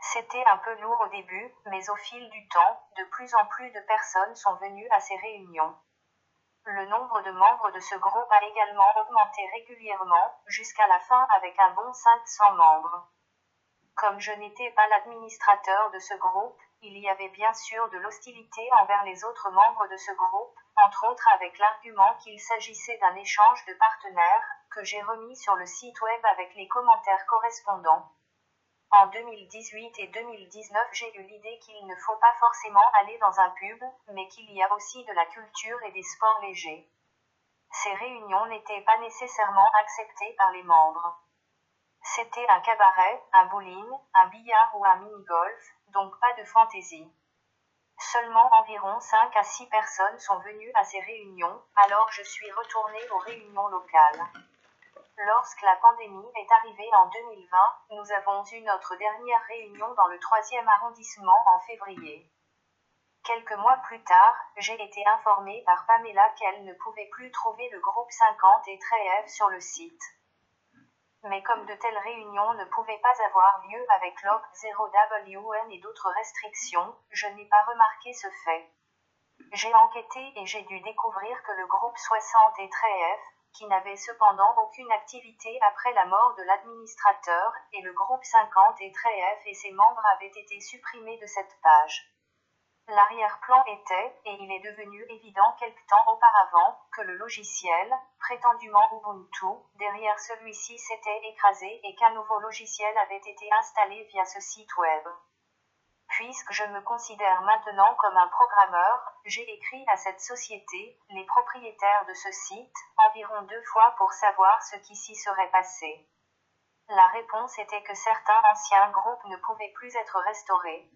Speaker 1: C'était un peu lourd au début, mais au fil du temps, de plus en plus de personnes sont venues à ces réunions. Le nombre de membres de ce groupe a également augmenté régulièrement, jusqu'à la fin avec un bon 500 membres. Comme je n'étais pas l'administrateur de ce groupe, il y avait bien sûr de l'hostilité envers les autres membres de ce groupe, entre autres avec l'argument qu'il s'agissait d'un échange de partenaires, que j'ai remis sur le site web avec les commentaires correspondants. En 2018 et 2019, j'ai eu l'idée qu'il ne faut pas forcément aller dans un pub, mais qu'il y a aussi de la culture et des sports légers. Ces réunions n'étaient pas nécessairement acceptées par les membres. C'était un cabaret, un bowling, un billard ou un mini-golf, donc pas de fantaisie. Seulement environ 5 à 6 personnes sont venues à ces réunions, alors je suis retournée aux réunions locales. Lorsque la pandémie est arrivée en 2020, nous avons eu notre dernière réunion dans le troisième arrondissement en février. Quelques mois plus tard, j'ai été informée par Pamela qu'elle ne pouvait plus trouver le groupe 50 et Trèves sur le site. Mais comme de telles réunions ne pouvaient pas avoir lieu avec l'OP 0WN et d'autres restrictions, je n'ai pas remarqué ce fait. J'ai enquêté et j'ai dû découvrir que le groupe 60 et Trèves, qui n'avait cependant aucune activité après la mort de l'administrateur, et le groupe 50 et Trèves et ses membres avaient été supprimés de cette page. L'arrière-plan était, et il est devenu évident quelque temps auparavant, que le logiciel, prétendument Ubuntu, derrière celui-ci s'était écrasé et qu'un nouveau logiciel avait été installé via ce site web. Puisque je me considère maintenant comme un programmeur, j'ai écrit à cette société, les propriétaires de ce site, environ deux fois pour savoir ce qui s'y serait passé. La réponse était que certains anciens groupes ne pouvaient plus être restaurés.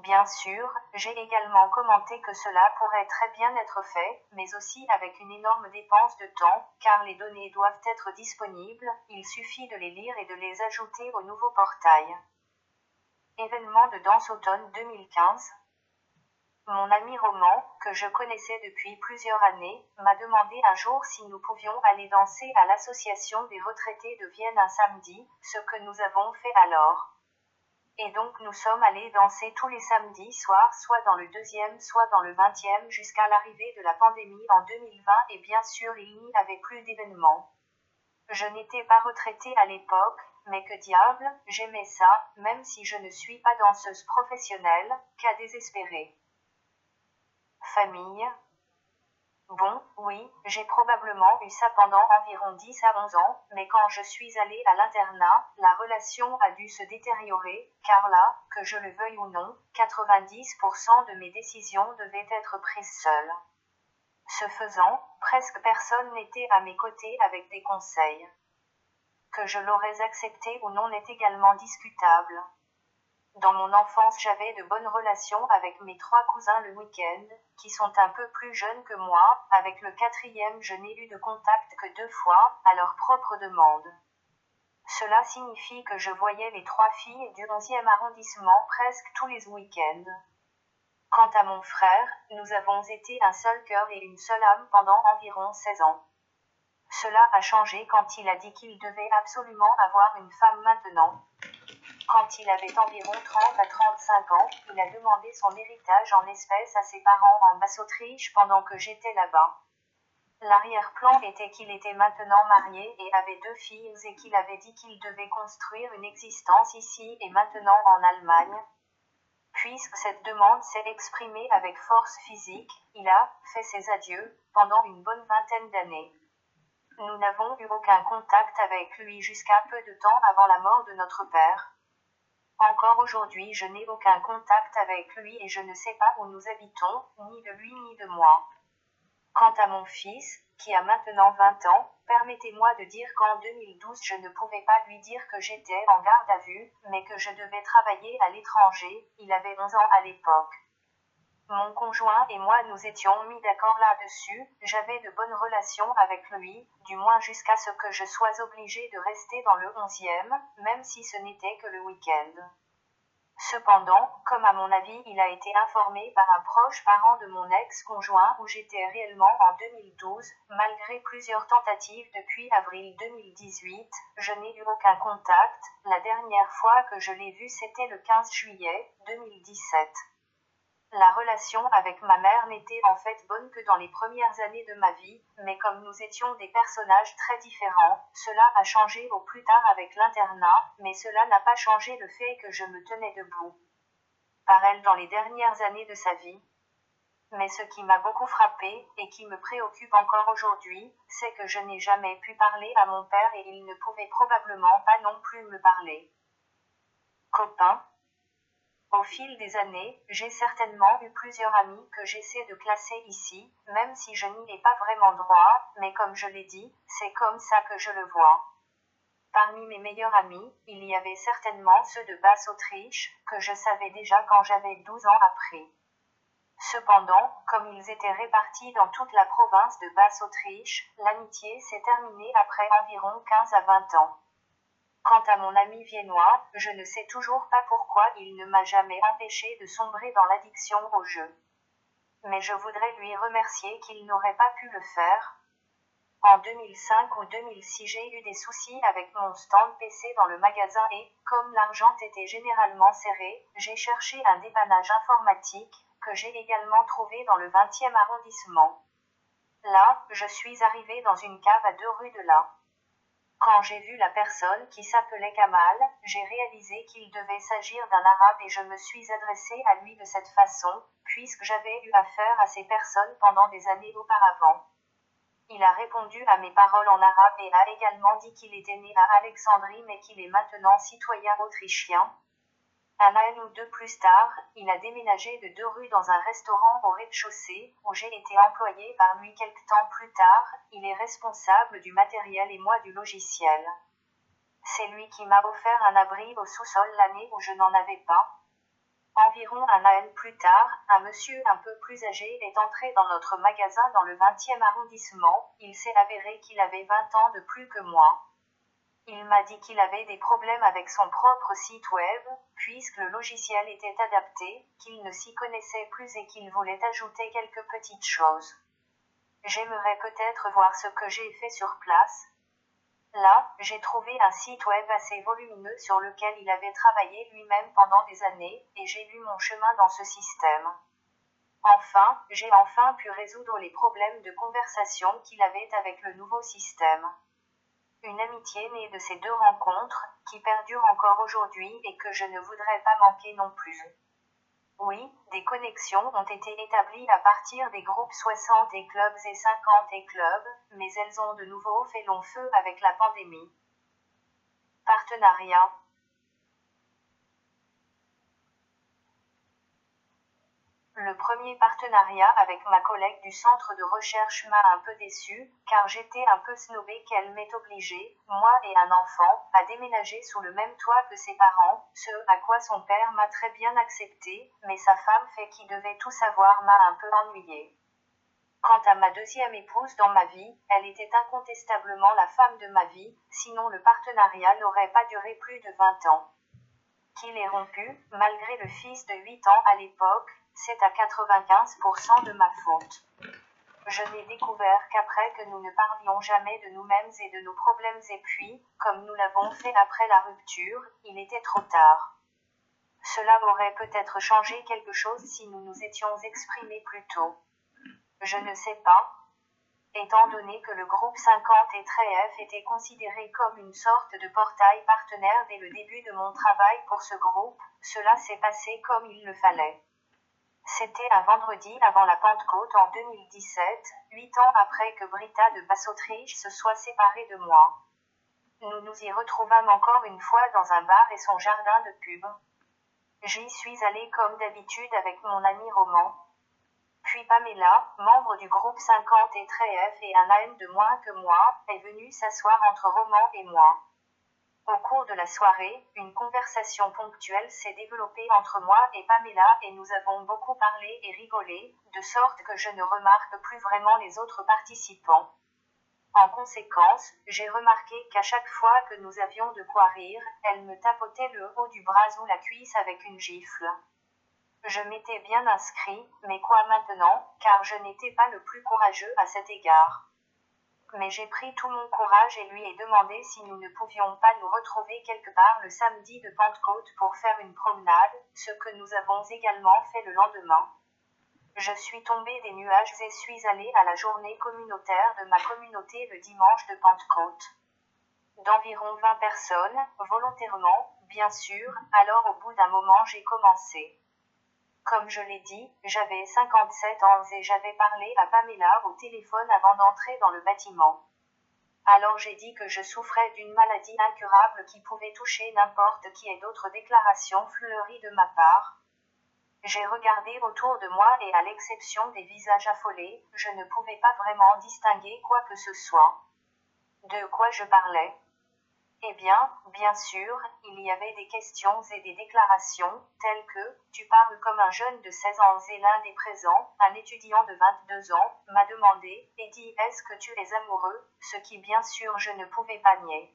Speaker 1: Bien sûr, j'ai également commenté que cela pourrait très bien être fait, mais aussi avec une énorme dépense de temps, car les données doivent être disponibles, il suffit de les lire et de les ajouter au nouveau portail. Événement de danse automne 2015. Mon ami Roman, que je connaissais depuis plusieurs années, m'a demandé un jour si nous pouvions aller danser à l'association des retraités de Vienne un samedi, ce que nous avons fait alors. Et donc nous sommes allés danser tous les samedis soirs, soit dans le deuxième, soit dans le vingtième, jusqu'à l'arrivée de la pandémie en 2020, et bien sûr il n'y avait plus d'événements. Je n'étais pas retraitée à l'époque, mais que diable, j'aimais ça, même si je ne suis pas danseuse professionnelle, qu'à désespérer. Famille. Bon, oui, j'ai probablement eu ça pendant environ 10 à 11 ans, mais quand je suis allée à l'internat, la relation a dû se détériorer, car là, que je le veuille ou non, 90% de mes décisions devaient être prises seules. Ce faisant, presque personne n'était à mes côtés avec des conseils. Que je l'aurais accepté ou non est également discutable. Dans mon enfance, j'avais de bonnes relations avec mes trois cousins le week-end, qui sont un peu plus jeunes que moi. Avec le quatrième, je n'ai eu de contact que deux fois, à leur propre demande. Cela signifie que je voyais les trois filles du 11e arrondissement presque tous les week-ends. Quant à mon frère, nous avons été un seul cœur et une seule âme pendant environ 16 ans. Cela a changé quand il a dit qu'il devait absolument avoir une femme maintenant. Quand il avait environ 30 à 35 ans, il a demandé son héritage en espèces à ses parents en Basse-Autriche pendant que j'étais là-bas. L'arrière-plan était qu'il était maintenant marié et avait deux filles et qu'il avait dit qu'il devait construire une existence ici et maintenant en Allemagne. Puisque cette demande s'est exprimée avec force physique, il a fait ses adieux pendant une bonne vingtaine d'années. Nous n'avons eu aucun contact avec lui jusqu'à peu de temps avant la mort de notre père. Encore aujourd'hui, je n'ai aucun contact avec lui et je ne sais pas où nous habitons, ni de lui ni de moi. Quant à mon fils, qui a maintenant 20 ans, permettez-moi de dire qu'en 2012 je ne pouvais pas lui dire que j'étais en garde à vue, mais que je devais travailler à l'étranger, il avait 11 ans à l'époque. Mon conjoint et moi nous étions mis d'accord là-dessus, j'avais de bonnes relations avec lui, du moins jusqu'à ce que je sois obligée de rester dans le onzième, même si ce n'était que le week-end. Cependant, comme à mon avis il a été informé par un proche parent de mon ex-conjoint où j'étais réellement en 2012, malgré plusieurs tentatives depuis avril 2018, je n'ai eu aucun contact, la dernière fois que je l'ai vu c'était le 15 juillet 2017. La relation avec ma mère n'était en fait bonne que dans les premières années de ma vie, mais comme nous étions des personnages très différents, cela a changé au plus tard avec l'internat, mais cela n'a pas changé le fait que je me tenais debout. Par elle dans les dernières années de sa vie. Mais ce qui m'a beaucoup frappé, et qui me préoccupe encore aujourd'hui, c'est que je n'ai jamais pu parler à mon père et il ne pouvait probablement pas non plus me parler. Copain, au fil des années, j'ai certainement eu plusieurs amis que j'essaie de classer ici, même si je n'y ai pas vraiment droit, mais comme je l'ai dit, c'est comme ça que je le vois. Parmi mes meilleurs amis, il y avait certainement ceux de Basse-Autriche, que je savais déjà quand j'avais 12 ans après. Cependant, comme ils étaient répartis dans toute la province de Basse-Autriche, l'amitié s'est terminée après environ 15 à 20 ans. Quant à mon ami viennois, je ne sais toujours pas pourquoi il ne m'a jamais empêché de sombrer dans l'addiction au jeu. Mais je voudrais lui remercier qu'il n'aurait pas pu le faire. En 2005 ou 2006 j'ai eu des soucis avec mon stand PC dans le magasin et, comme l'argent était généralement serré, j'ai cherché un dépannage informatique, que j'ai également trouvé dans le 20e arrondissement. Là, je suis arrivé dans une cave à deux rues de là. Quand j'ai vu la personne qui s'appelait Kamal, j'ai réalisé qu'il devait s'agir d'un arabe et je me suis adressé à lui de cette façon, puisque j'avais eu affaire à ces personnes pendant des années auparavant. Il a répondu à mes paroles en arabe et a également dit qu'il était né à Alexandrie mais qu'il est maintenant citoyen autrichien, un an ou deux plus tard, il a déménagé de deux rues dans un restaurant au rez-de-chaussée, où j'ai été employé par lui quelque temps plus tard, il est responsable du matériel et moi du logiciel. C'est lui qui m'a offert un abri au sous-sol l'année où je n'en avais pas. Environ un an plus tard, un monsieur un peu plus âgé est entré dans notre magasin dans le 20e arrondissement, il s'est avéré qu'il avait 20 ans de plus que moi. Il m'a dit qu'il avait des problèmes avec son propre site web, puisque le logiciel était adapté, qu'il ne s'y connaissait plus et qu'il voulait ajouter quelques petites choses. J'aimerais peut-être voir ce que j'ai fait sur place. Là, j'ai trouvé un site web assez volumineux sur lequel il avait travaillé lui-même pendant des années, et j'ai lu mon chemin dans ce système. Enfin, j'ai enfin pu résoudre les problèmes de conversation qu'il avait avec le nouveau système. Une amitié née de ces deux rencontres, qui perdure encore aujourd'hui et que je ne voudrais pas manquer non plus. Oui, des connexions ont été établies à partir des groupes 60 et clubs et 50 et clubs, mais elles ont de nouveau fait long feu avec la pandémie. Partenariat. Le premier partenariat avec ma collègue du centre de recherche m'a un peu déçu, car j'étais un peu snobée qu'elle m'ait obligée, moi et un enfant, à déménager sous le même toit que ses parents, ce à quoi son père m'a très bien accepté, mais sa femme fait qui devait tout savoir m'a un peu ennuyée. Quant à ma deuxième épouse dans ma vie, elle était incontestablement la femme de ma vie, sinon le partenariat n'aurait pas duré plus de 20 ans. Qu'il est rompu, malgré le fils de 8 ans à l'époque, c'est à 95% de ma faute. Je n'ai découvert qu'après que nous ne parlions jamais de nous-mêmes et de nos problèmes et puis, comme nous l'avons fait après la rupture, il était trop tard. Cela aurait peut-être changé quelque chose si nous nous étions exprimés plus tôt. Je ne sais pas. Étant donné que le groupe 50 et F était considéré comme une sorte de portail partenaire dès le début de mon travail pour ce groupe, cela s'est passé comme il le fallait. C'était un vendredi avant la Pentecôte en 2017, huit ans après que Brita de Basse-Autriche se soit séparée de moi. Nous nous y retrouvâmes encore une fois dans un bar et son jardin de pub. J'y suis allée comme d'habitude avec mon ami Roman. Puis Pamela, membre du groupe 50 et F et un AM de moins que moi, est venue s'asseoir entre Roman et moi. Au cours de la soirée, une conversation ponctuelle s'est développée entre moi et Pamela et nous avons beaucoup parlé et rigolé, de sorte que je ne remarque plus vraiment les autres participants. En conséquence, j'ai remarqué qu'à chaque fois que nous avions de quoi rire, elle me tapotait le haut du bras ou la cuisse avec une gifle. Je m'étais bien inscrit, mais quoi maintenant, car je n'étais pas le plus courageux à cet égard mais j'ai pris tout mon courage et lui ai demandé si nous ne pouvions pas nous retrouver quelque part le samedi de Pentecôte pour faire une promenade, ce que nous avons également fait le lendemain. Je suis tombée des nuages et suis allée à la journée communautaire de ma communauté le dimanche de Pentecôte. D'environ 20 personnes, volontairement, bien sûr, alors au bout d'un moment j'ai commencé. Comme je l'ai dit, j'avais 57 ans et j'avais parlé à Pamela au téléphone avant d'entrer dans le bâtiment. Alors j'ai dit que je souffrais d'une maladie incurable qui pouvait toucher n'importe qui et d'autres déclarations fleuries de ma part. J'ai regardé autour de moi et à l'exception des visages affolés, je ne pouvais pas vraiment distinguer quoi que ce soit. De quoi je parlais? Eh bien, bien sûr, il y avait des questions et des déclarations, telles que Tu parles comme un jeune de 16 ans et l'un des présents, un étudiant de 22 ans, m'a demandé et dit Est-ce que tu es amoureux? Ce qui, bien sûr, je ne pouvais pas nier.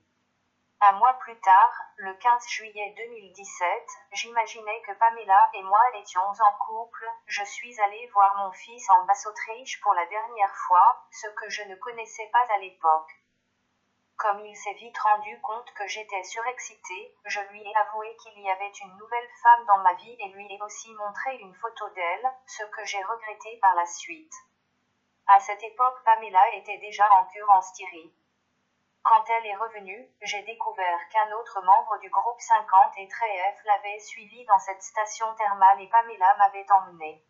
Speaker 1: Un mois plus tard, le 15 juillet 2017, j'imaginais que Pamela et moi étions en couple. Je suis allée voir mon fils en Basse-Autriche pour la dernière fois, ce que je ne connaissais pas à l'époque. Comme il s'est vite rendu compte que j'étais surexcitée, je lui ai avoué qu'il y avait une nouvelle femme dans ma vie et lui ai aussi montré une photo d'elle, ce que j'ai regretté par la suite. À cette époque, Pamela était déjà en cure en Styrie. Quand elle est revenue, j'ai découvert qu'un autre membre du groupe 50 et F l'avait suivi dans cette station thermale et Pamela m'avait emmené.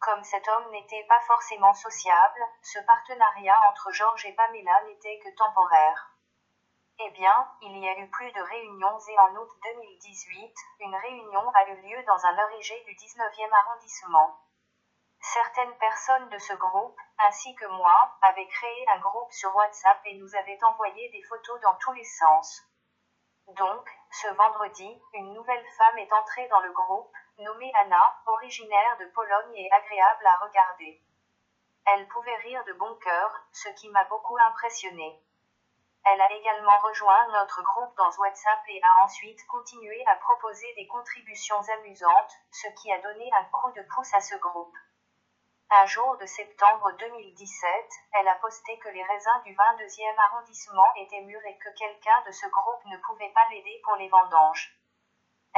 Speaker 1: Comme cet homme n'était pas forcément sociable, ce partenariat entre Georges et Pamela n'était que temporaire. Eh bien, il y a eu plus de réunions et en août 2018, une réunion a eu lieu dans un origé du 19e arrondissement. Certaines personnes de ce groupe, ainsi que moi, avaient créé un groupe sur WhatsApp et nous avaient envoyé des photos dans tous les sens. Donc, ce vendredi, une nouvelle femme est entrée dans le groupe, nommée Anna, originaire de Pologne et agréable à regarder. Elle pouvait rire de bon cœur, ce qui m'a beaucoup impressionné. Elle a également rejoint notre groupe dans WhatsApp et a ensuite continué à proposer des contributions amusantes, ce qui a donné un coup de pouce à ce groupe. Un jour de septembre 2017, elle a posté que les raisins du 22e arrondissement étaient mûrs et que quelqu'un de ce groupe ne pouvait pas l'aider pour les vendanges.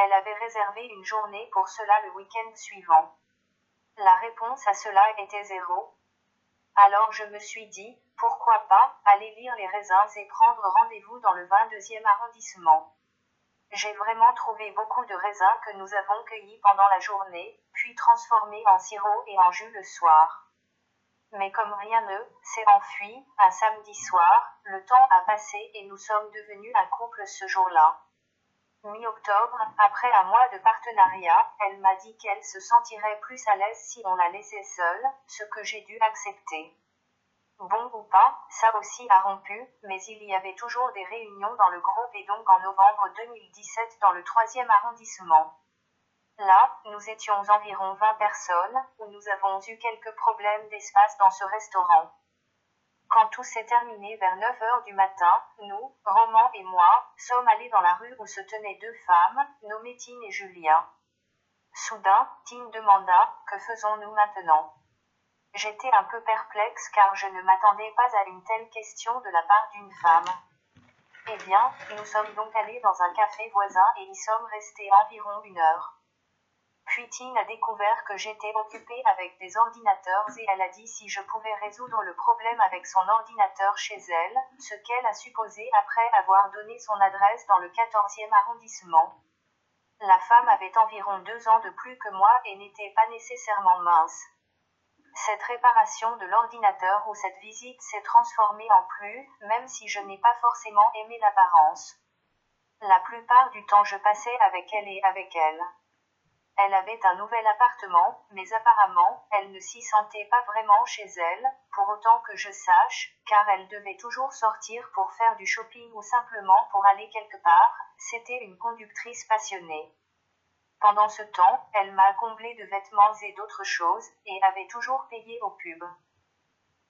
Speaker 1: Elle avait réservé une journée pour cela le week-end suivant. La réponse à cela était zéro. Alors je me suis dit, pourquoi pas, aller lire les raisins et prendre rendez-vous dans le 22e arrondissement. J'ai vraiment trouvé beaucoup de raisins que nous avons cueillis pendant la journée, puis transformés en sirop et en jus le soir. Mais comme rien ne s'est enfui, un samedi soir, le temps a passé et nous sommes devenus un couple ce jour-là. Mi-octobre, après un mois de partenariat, elle m'a dit qu'elle se sentirait plus à l'aise si on la laissait seule, ce que j'ai dû accepter. Bon ou pas, ça aussi a rompu, mais il y avait toujours des réunions dans le groupe et donc en novembre 2017 dans le troisième arrondissement. Là, nous étions environ 20 personnes, où nous avons eu quelques problèmes d'espace dans ce restaurant. Quand tout s'est terminé vers 9 heures du matin, nous, Roman et moi, sommes allés dans la rue où se tenaient deux femmes, nommées Tine et Julia. Soudain, Tine demanda Que faisons-nous maintenant? J'étais un peu perplexe car je ne m'attendais pas à une telle question de la part d'une femme. Eh bien, nous sommes donc allés dans un café voisin et y sommes restés environ une heure. Puis Tine a découvert que j'étais occupée avec des ordinateurs et elle a dit si je pouvais résoudre le problème avec son ordinateur chez elle, ce qu'elle a supposé après avoir donné son adresse dans le 14e arrondissement. La femme avait environ deux ans de plus que moi et n'était pas nécessairement mince. Cette réparation de l'ordinateur ou cette visite s'est transformée en plus, même si je n'ai pas forcément aimé l'apparence. La plupart du temps je passais avec elle et avec elle. Elle avait un nouvel appartement, mais apparemment, elle ne s'y sentait pas vraiment chez elle, pour autant que je sache, car elle devait toujours sortir pour faire du shopping ou simplement pour aller quelque part, c'était une conductrice passionnée. Pendant ce temps, elle m'a comblé de vêtements et d'autres choses, et avait toujours payé au pub.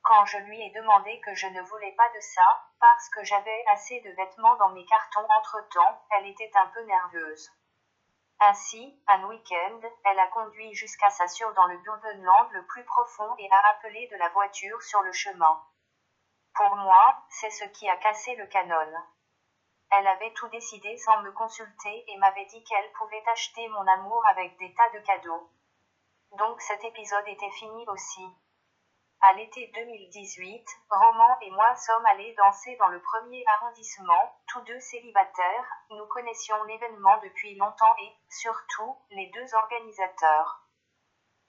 Speaker 1: Quand je lui ai demandé que je ne voulais pas de ça, parce que j'avais assez de vêtements dans mes cartons entre-temps, elle était un peu nerveuse. Ainsi, un week-end, elle a conduit jusqu'à sa sur dans le Burdenland le plus profond et a appelé de la voiture sur le chemin. Pour moi, c'est ce qui a cassé le canon. Elle avait tout décidé sans me consulter et m'avait dit qu'elle pouvait acheter mon amour avec des tas de cadeaux. Donc cet épisode était fini aussi. À l'été 2018, Roman et moi sommes allés danser dans le premier arrondissement, tous deux célibataires, nous connaissions l'événement depuis longtemps et, surtout, les deux organisateurs.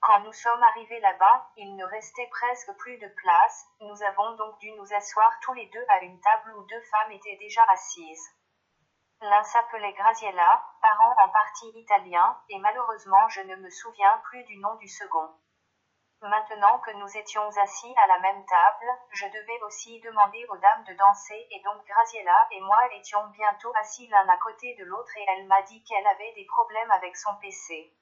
Speaker 1: Quand nous sommes arrivés là-bas, il ne restait presque plus de place, nous avons donc dû nous asseoir tous les deux à une table où deux femmes étaient déjà assises. L'un s'appelait Graziella, parent en partie italien, et malheureusement je ne me souviens plus du nom du second. Maintenant que nous étions assis à la même table, je devais aussi demander aux dames de danser et donc Graziella et moi étions bientôt assis l'un à côté de l'autre et elle m'a dit qu'elle avait des problèmes avec son PC.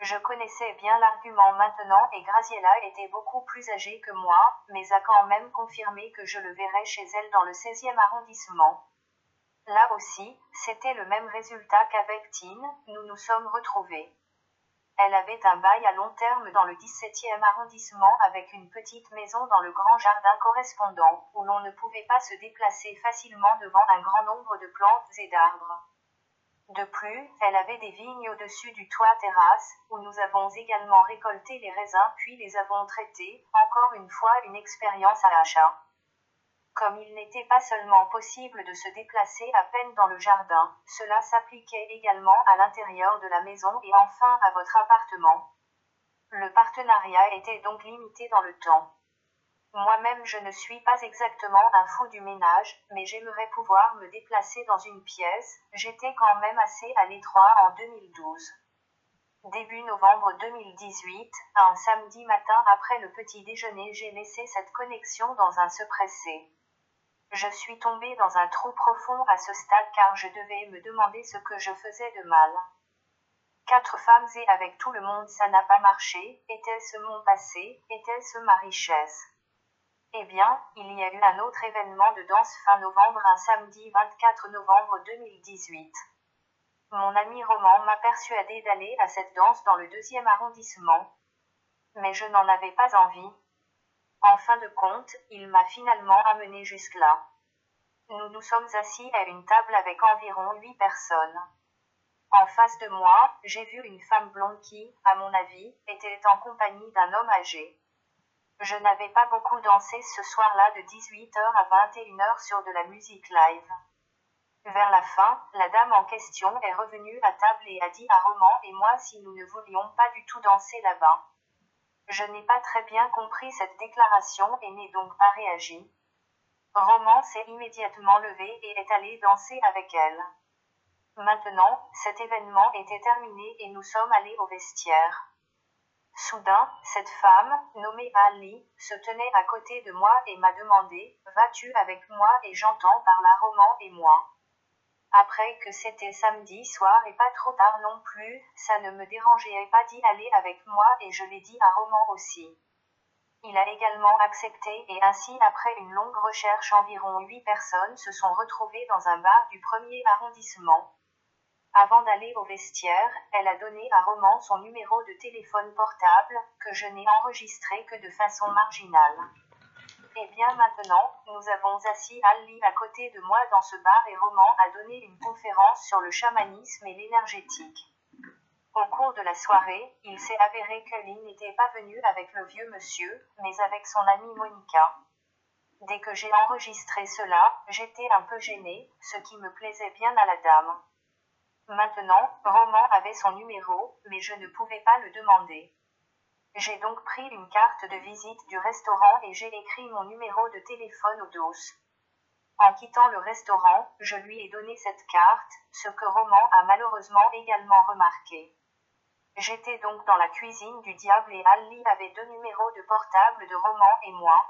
Speaker 1: Je connaissais bien l'argument maintenant et Graziella était beaucoup plus âgée que moi, mais a quand même confirmé que je le verrais chez elle dans le 16e arrondissement. Là aussi, c'était le même résultat qu'avec Tine, nous nous sommes retrouvés. Elle avait un bail à long terme dans le 17e arrondissement avec une petite maison dans le grand jardin correspondant, où l'on ne pouvait pas se déplacer facilement devant un grand nombre de plantes et d'arbres. De plus, elle avait des vignes au-dessus du toit terrasse, où nous avons également récolté les raisins puis les avons traités, encore une fois une expérience à l'achat. Comme il n'était pas seulement possible de se déplacer à peine dans le jardin, cela s'appliquait également à l'intérieur de la maison et enfin à votre appartement. Le partenariat était donc limité dans le temps. Moi-même je ne suis pas exactement un fou du ménage, mais j'aimerais pouvoir me déplacer dans une pièce, j'étais quand même assez à l'étroit en 2012. Début novembre 2018, un samedi matin après le petit déjeuner j'ai laissé cette connexion dans un se presser. Je suis tombée dans un trou profond à ce stade car je devais me demander ce que je faisais de mal. Quatre femmes et avec tout le monde ça n'a pas marché, était-ce mon passé, était-ce ma richesse? Eh bien, il y a eu un autre événement de danse fin novembre, un samedi 24 novembre 2018. Mon ami Roman m'a persuadé d'aller à cette danse dans le deuxième arrondissement. Mais je n'en avais pas envie. En fin de compte, il m'a finalement amené jusque-là. Nous nous sommes assis à une table avec environ huit personnes. En face de moi, j'ai vu une femme blonde qui, à mon avis, était en compagnie d'un homme âgé. Je n'avais pas beaucoup dansé ce soir-là de 18h à 21h sur de la musique live. Vers la fin, la dame en question est revenue à table et a dit à Roman et moi si nous ne voulions pas du tout danser là-bas. Je n'ai pas très bien compris cette déclaration et n'ai donc pas réagi. Roman s'est immédiatement levé et est allé danser avec elle. Maintenant, cet événement était terminé et nous sommes allés au vestiaire. Soudain, cette femme, nommée Ali, se tenait à côté de moi et m'a demandé Vas-tu avec moi? et j'entends par là Roman et moi. Après que c'était samedi soir et pas trop tard non plus, ça ne me dérangeait pas d'y aller avec moi et je l'ai dit à Roman aussi. Il a également accepté et ainsi après une longue recherche environ huit personnes se sont retrouvées dans un bar du premier arrondissement. Avant d'aller au vestiaire, elle a donné à Roman son numéro de téléphone portable, que je n'ai enregistré que de façon marginale. Et bien maintenant, nous avons assis Ali à côté de moi dans ce bar et Roman a donné une conférence sur le chamanisme et l'énergétique. Au cours de la soirée, il s'est avéré que Lynn n'était pas venue avec le vieux monsieur, mais avec son amie Monica. Dès que j'ai enregistré cela, j'étais un peu gênée, ce qui me plaisait bien à la dame. Maintenant, Roman avait son numéro, mais je ne pouvais pas le demander. J'ai donc pris une carte de visite du restaurant et j'ai écrit mon numéro de téléphone au dos. En quittant le restaurant, je lui ai donné cette carte, ce que Roman a malheureusement également remarqué. J'étais donc dans la cuisine du diable et Ali avait deux numéros de portable de Roman et moi.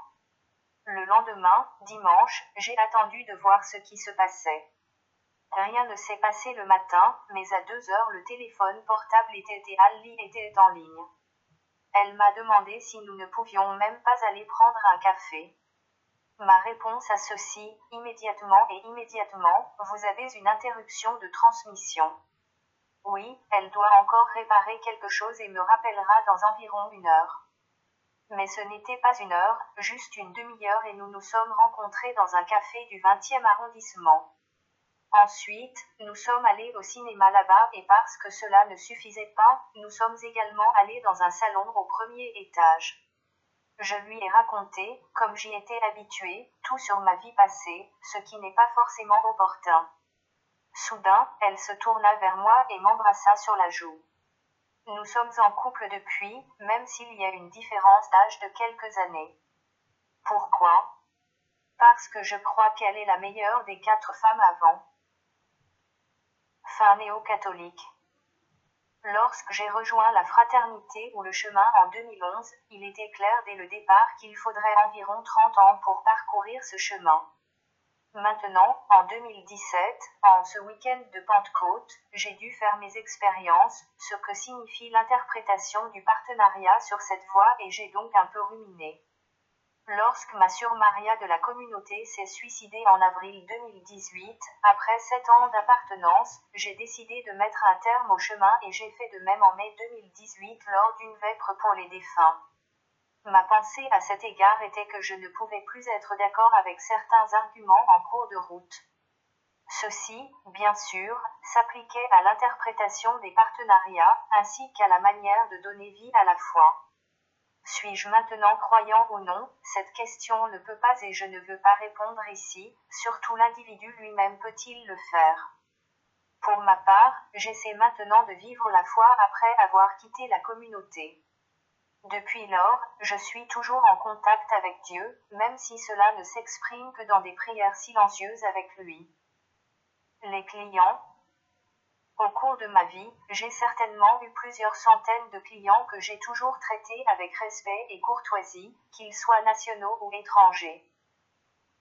Speaker 1: Le lendemain, dimanche, j'ai attendu de voir ce qui se passait. Rien ne s'est passé le matin, mais à deux heures le téléphone portable était et Ali était en ligne. Elle m'a demandé si nous ne pouvions même pas aller prendre un café. Ma réponse à ceci, immédiatement et immédiatement, vous avez une interruption de transmission. Oui, elle doit encore réparer quelque chose et me rappellera dans environ une heure. Mais ce n'était pas une heure, juste une demi-heure et nous nous sommes rencontrés dans un café du 20e arrondissement. Ensuite, nous sommes allés au cinéma là-bas et parce que cela ne suffisait pas, nous sommes également allés dans un salon au premier étage. Je lui ai raconté, comme j'y étais habituée, tout sur ma vie passée, ce qui n'est pas forcément opportun. Soudain, elle se tourna vers moi et m'embrassa sur la joue. Nous sommes en couple depuis, même s'il y a une différence d'âge de quelques années. Pourquoi? Parce que je crois qu'elle est la meilleure des quatre femmes avant. Fin néo-catholique. Lorsque j'ai rejoint la fraternité ou le chemin en 2011, il était clair dès le départ qu'il faudrait environ 30 ans pour parcourir ce chemin. Maintenant, en 2017, en ce week-end de Pentecôte, j'ai dû faire mes expériences, ce que signifie l'interprétation du partenariat sur cette voie et j'ai donc un peu ruminé. Lorsque ma sœur Maria de la communauté s'est suicidée en avril 2018, après sept ans d'appartenance, j'ai décidé de mettre un terme au chemin et j'ai fait de même en mai 2018 lors d'une vêpre pour les défunts. Ma pensée à cet égard était que je ne pouvais plus être d'accord avec certains arguments en cours de route. Ceci, bien sûr, s'appliquait à l'interprétation des partenariats, ainsi qu'à la manière de donner vie à la foi. Suis-je maintenant croyant ou non? Cette question ne peut pas et je ne veux pas répondre ici, surtout l'individu lui-même peut-il le faire? Pour ma part, j'essaie maintenant de vivre la foi après avoir quitté la communauté. Depuis lors, je suis toujours en contact avec Dieu, même si cela ne s'exprime que dans des prières silencieuses avec lui. Les clients, au cours de ma vie, j'ai certainement eu plusieurs centaines de clients que j'ai toujours traités avec respect et courtoisie, qu'ils soient nationaux ou étrangers.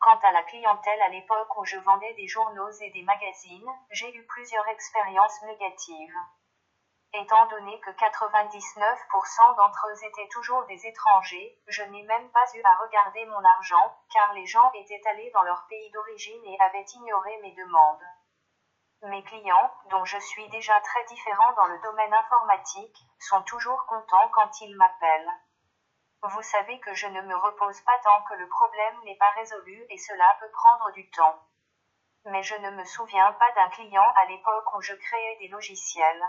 Speaker 1: Quant à la clientèle à l'époque où je vendais des journaux et des magazines, j'ai eu plusieurs expériences négatives. Étant donné que 99% d'entre eux étaient toujours des étrangers, je n'ai même pas eu à regarder mon argent, car les gens étaient allés dans leur pays d'origine et avaient ignoré mes demandes. Mes clients, dont je suis déjà très différent dans le domaine informatique, sont toujours contents quand ils m'appellent. Vous savez que je ne me repose pas tant que le problème n'est pas résolu et cela peut prendre du temps. Mais je ne me souviens pas d'un client à l'époque où je créais des logiciels.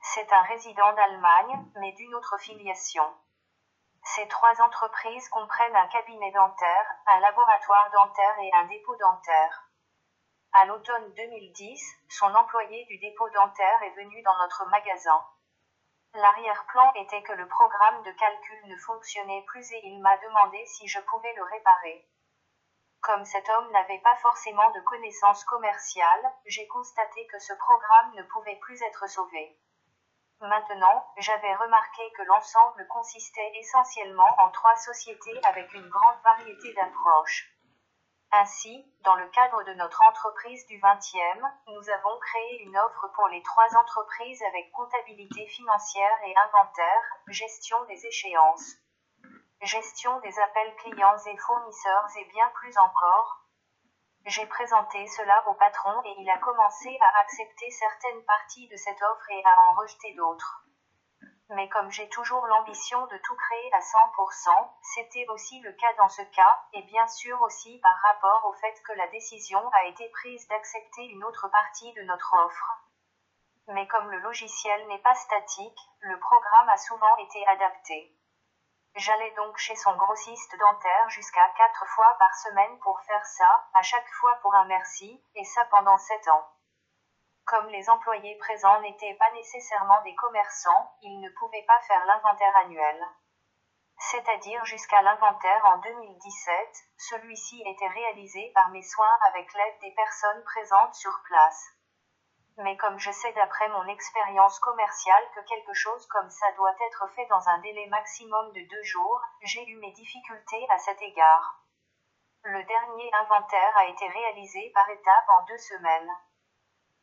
Speaker 1: C'est un résident d'Allemagne, mais d'une autre filiation. Ces trois entreprises comprennent un cabinet dentaire, un laboratoire dentaire et un dépôt dentaire. À l'automne 2010, son employé du dépôt dentaire est venu dans notre magasin. L'arrière-plan était que le programme de calcul ne fonctionnait plus et il m'a demandé si je pouvais le réparer. Comme cet homme n'avait pas forcément de connaissances commerciales, j'ai constaté que ce programme ne pouvait plus être sauvé. Maintenant, j'avais remarqué que l'ensemble consistait essentiellement en trois sociétés avec une grande variété d'approches. Ainsi, dans le cadre de notre entreprise du 20e, nous avons créé une offre pour les trois entreprises avec comptabilité financière et inventaire, gestion des échéances, gestion des appels clients et fournisseurs et bien plus encore. J'ai présenté cela au patron et il a commencé à accepter certaines parties de cette offre et à en rejeter d'autres. Mais comme j'ai toujours l'ambition de tout créer à 100%, c'était aussi le cas dans ce cas, et bien sûr aussi par rapport au fait que la décision a été prise d'accepter une autre partie de notre offre. Mais comme le logiciel n'est pas statique, le programme a souvent été adapté. J'allais donc chez son grossiste dentaire jusqu'à quatre fois par semaine pour faire ça, à chaque fois pour un merci, et ça pendant sept ans. Comme les employés présents n'étaient pas nécessairement des commerçants, ils ne pouvaient pas faire l'inventaire annuel. C'est-à-dire jusqu'à l'inventaire en 2017, celui-ci était réalisé par mes soins avec l'aide des personnes présentes sur place. Mais comme je sais d'après mon expérience commerciale que quelque chose comme ça doit être fait dans un délai maximum de deux jours, j'ai eu mes difficultés à cet égard. Le dernier inventaire a été réalisé par étapes en deux semaines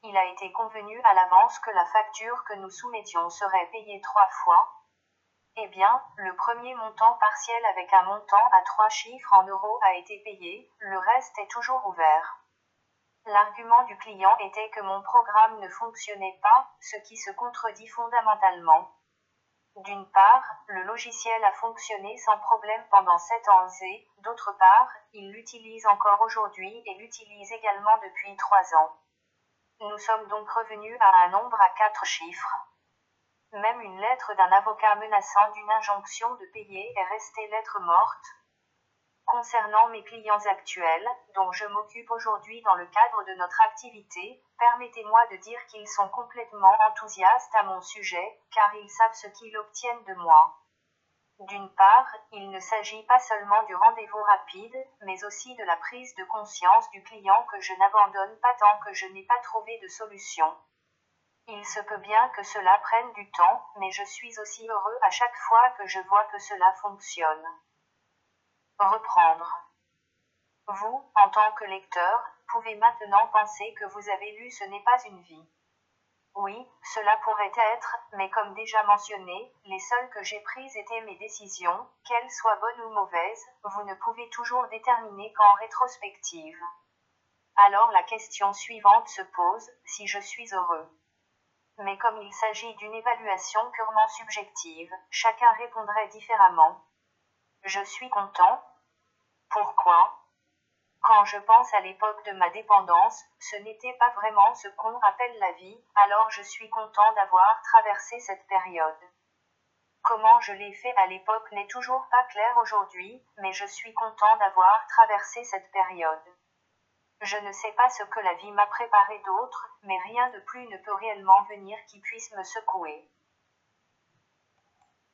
Speaker 1: il a été convenu à l'avance que la facture que nous soumettions serait payée trois fois. Eh bien, le premier montant partiel avec un montant à trois chiffres en euros a été payé, le reste est toujours ouvert. L'argument du client était que mon programme ne fonctionnait pas, ce qui se contredit fondamentalement. D'une part, le logiciel a fonctionné sans problème pendant sept ans et, d'autre part, il l'utilise encore aujourd'hui et l'utilise également depuis trois ans. Nous sommes donc revenus à un nombre à quatre chiffres. Même une lettre d'un avocat menaçant d'une injonction de payer est restée lettre morte. Concernant mes clients actuels, dont je m'occupe aujourd'hui dans le cadre de notre activité, permettez-moi de dire qu'ils sont complètement enthousiastes à mon sujet, car ils savent ce qu'ils obtiennent de moi. D'une part, il ne s'agit pas seulement du rendez-vous rapide, mais aussi de la prise de conscience du client que je n'abandonne pas tant que je n'ai pas trouvé de solution. Il se peut bien que cela prenne du temps, mais je suis aussi heureux à chaque fois que je vois que cela fonctionne. Reprendre. Vous, en tant que lecteur, pouvez maintenant penser que vous avez lu Ce n'est pas une vie. Oui, cela pourrait être, mais comme déjà mentionné, les seules que j'ai prises étaient mes décisions, qu'elles soient bonnes ou mauvaises, vous ne pouvez toujours déterminer qu'en rétrospective. Alors la question suivante se pose, si je suis heureux. Mais comme il s'agit d'une évaluation purement subjective, chacun répondrait différemment. Je suis content. Pourquoi? Quand je pense à l'époque de ma dépendance, ce n'était pas vraiment ce qu'on appelle la vie, alors je suis content d'avoir traversé cette période. Comment je l'ai fait à l'époque n'est toujours pas clair aujourd'hui, mais je suis content d'avoir traversé cette période. Je ne sais pas ce que la vie m'a préparé d'autre, mais rien de plus ne peut réellement venir qui puisse me secouer.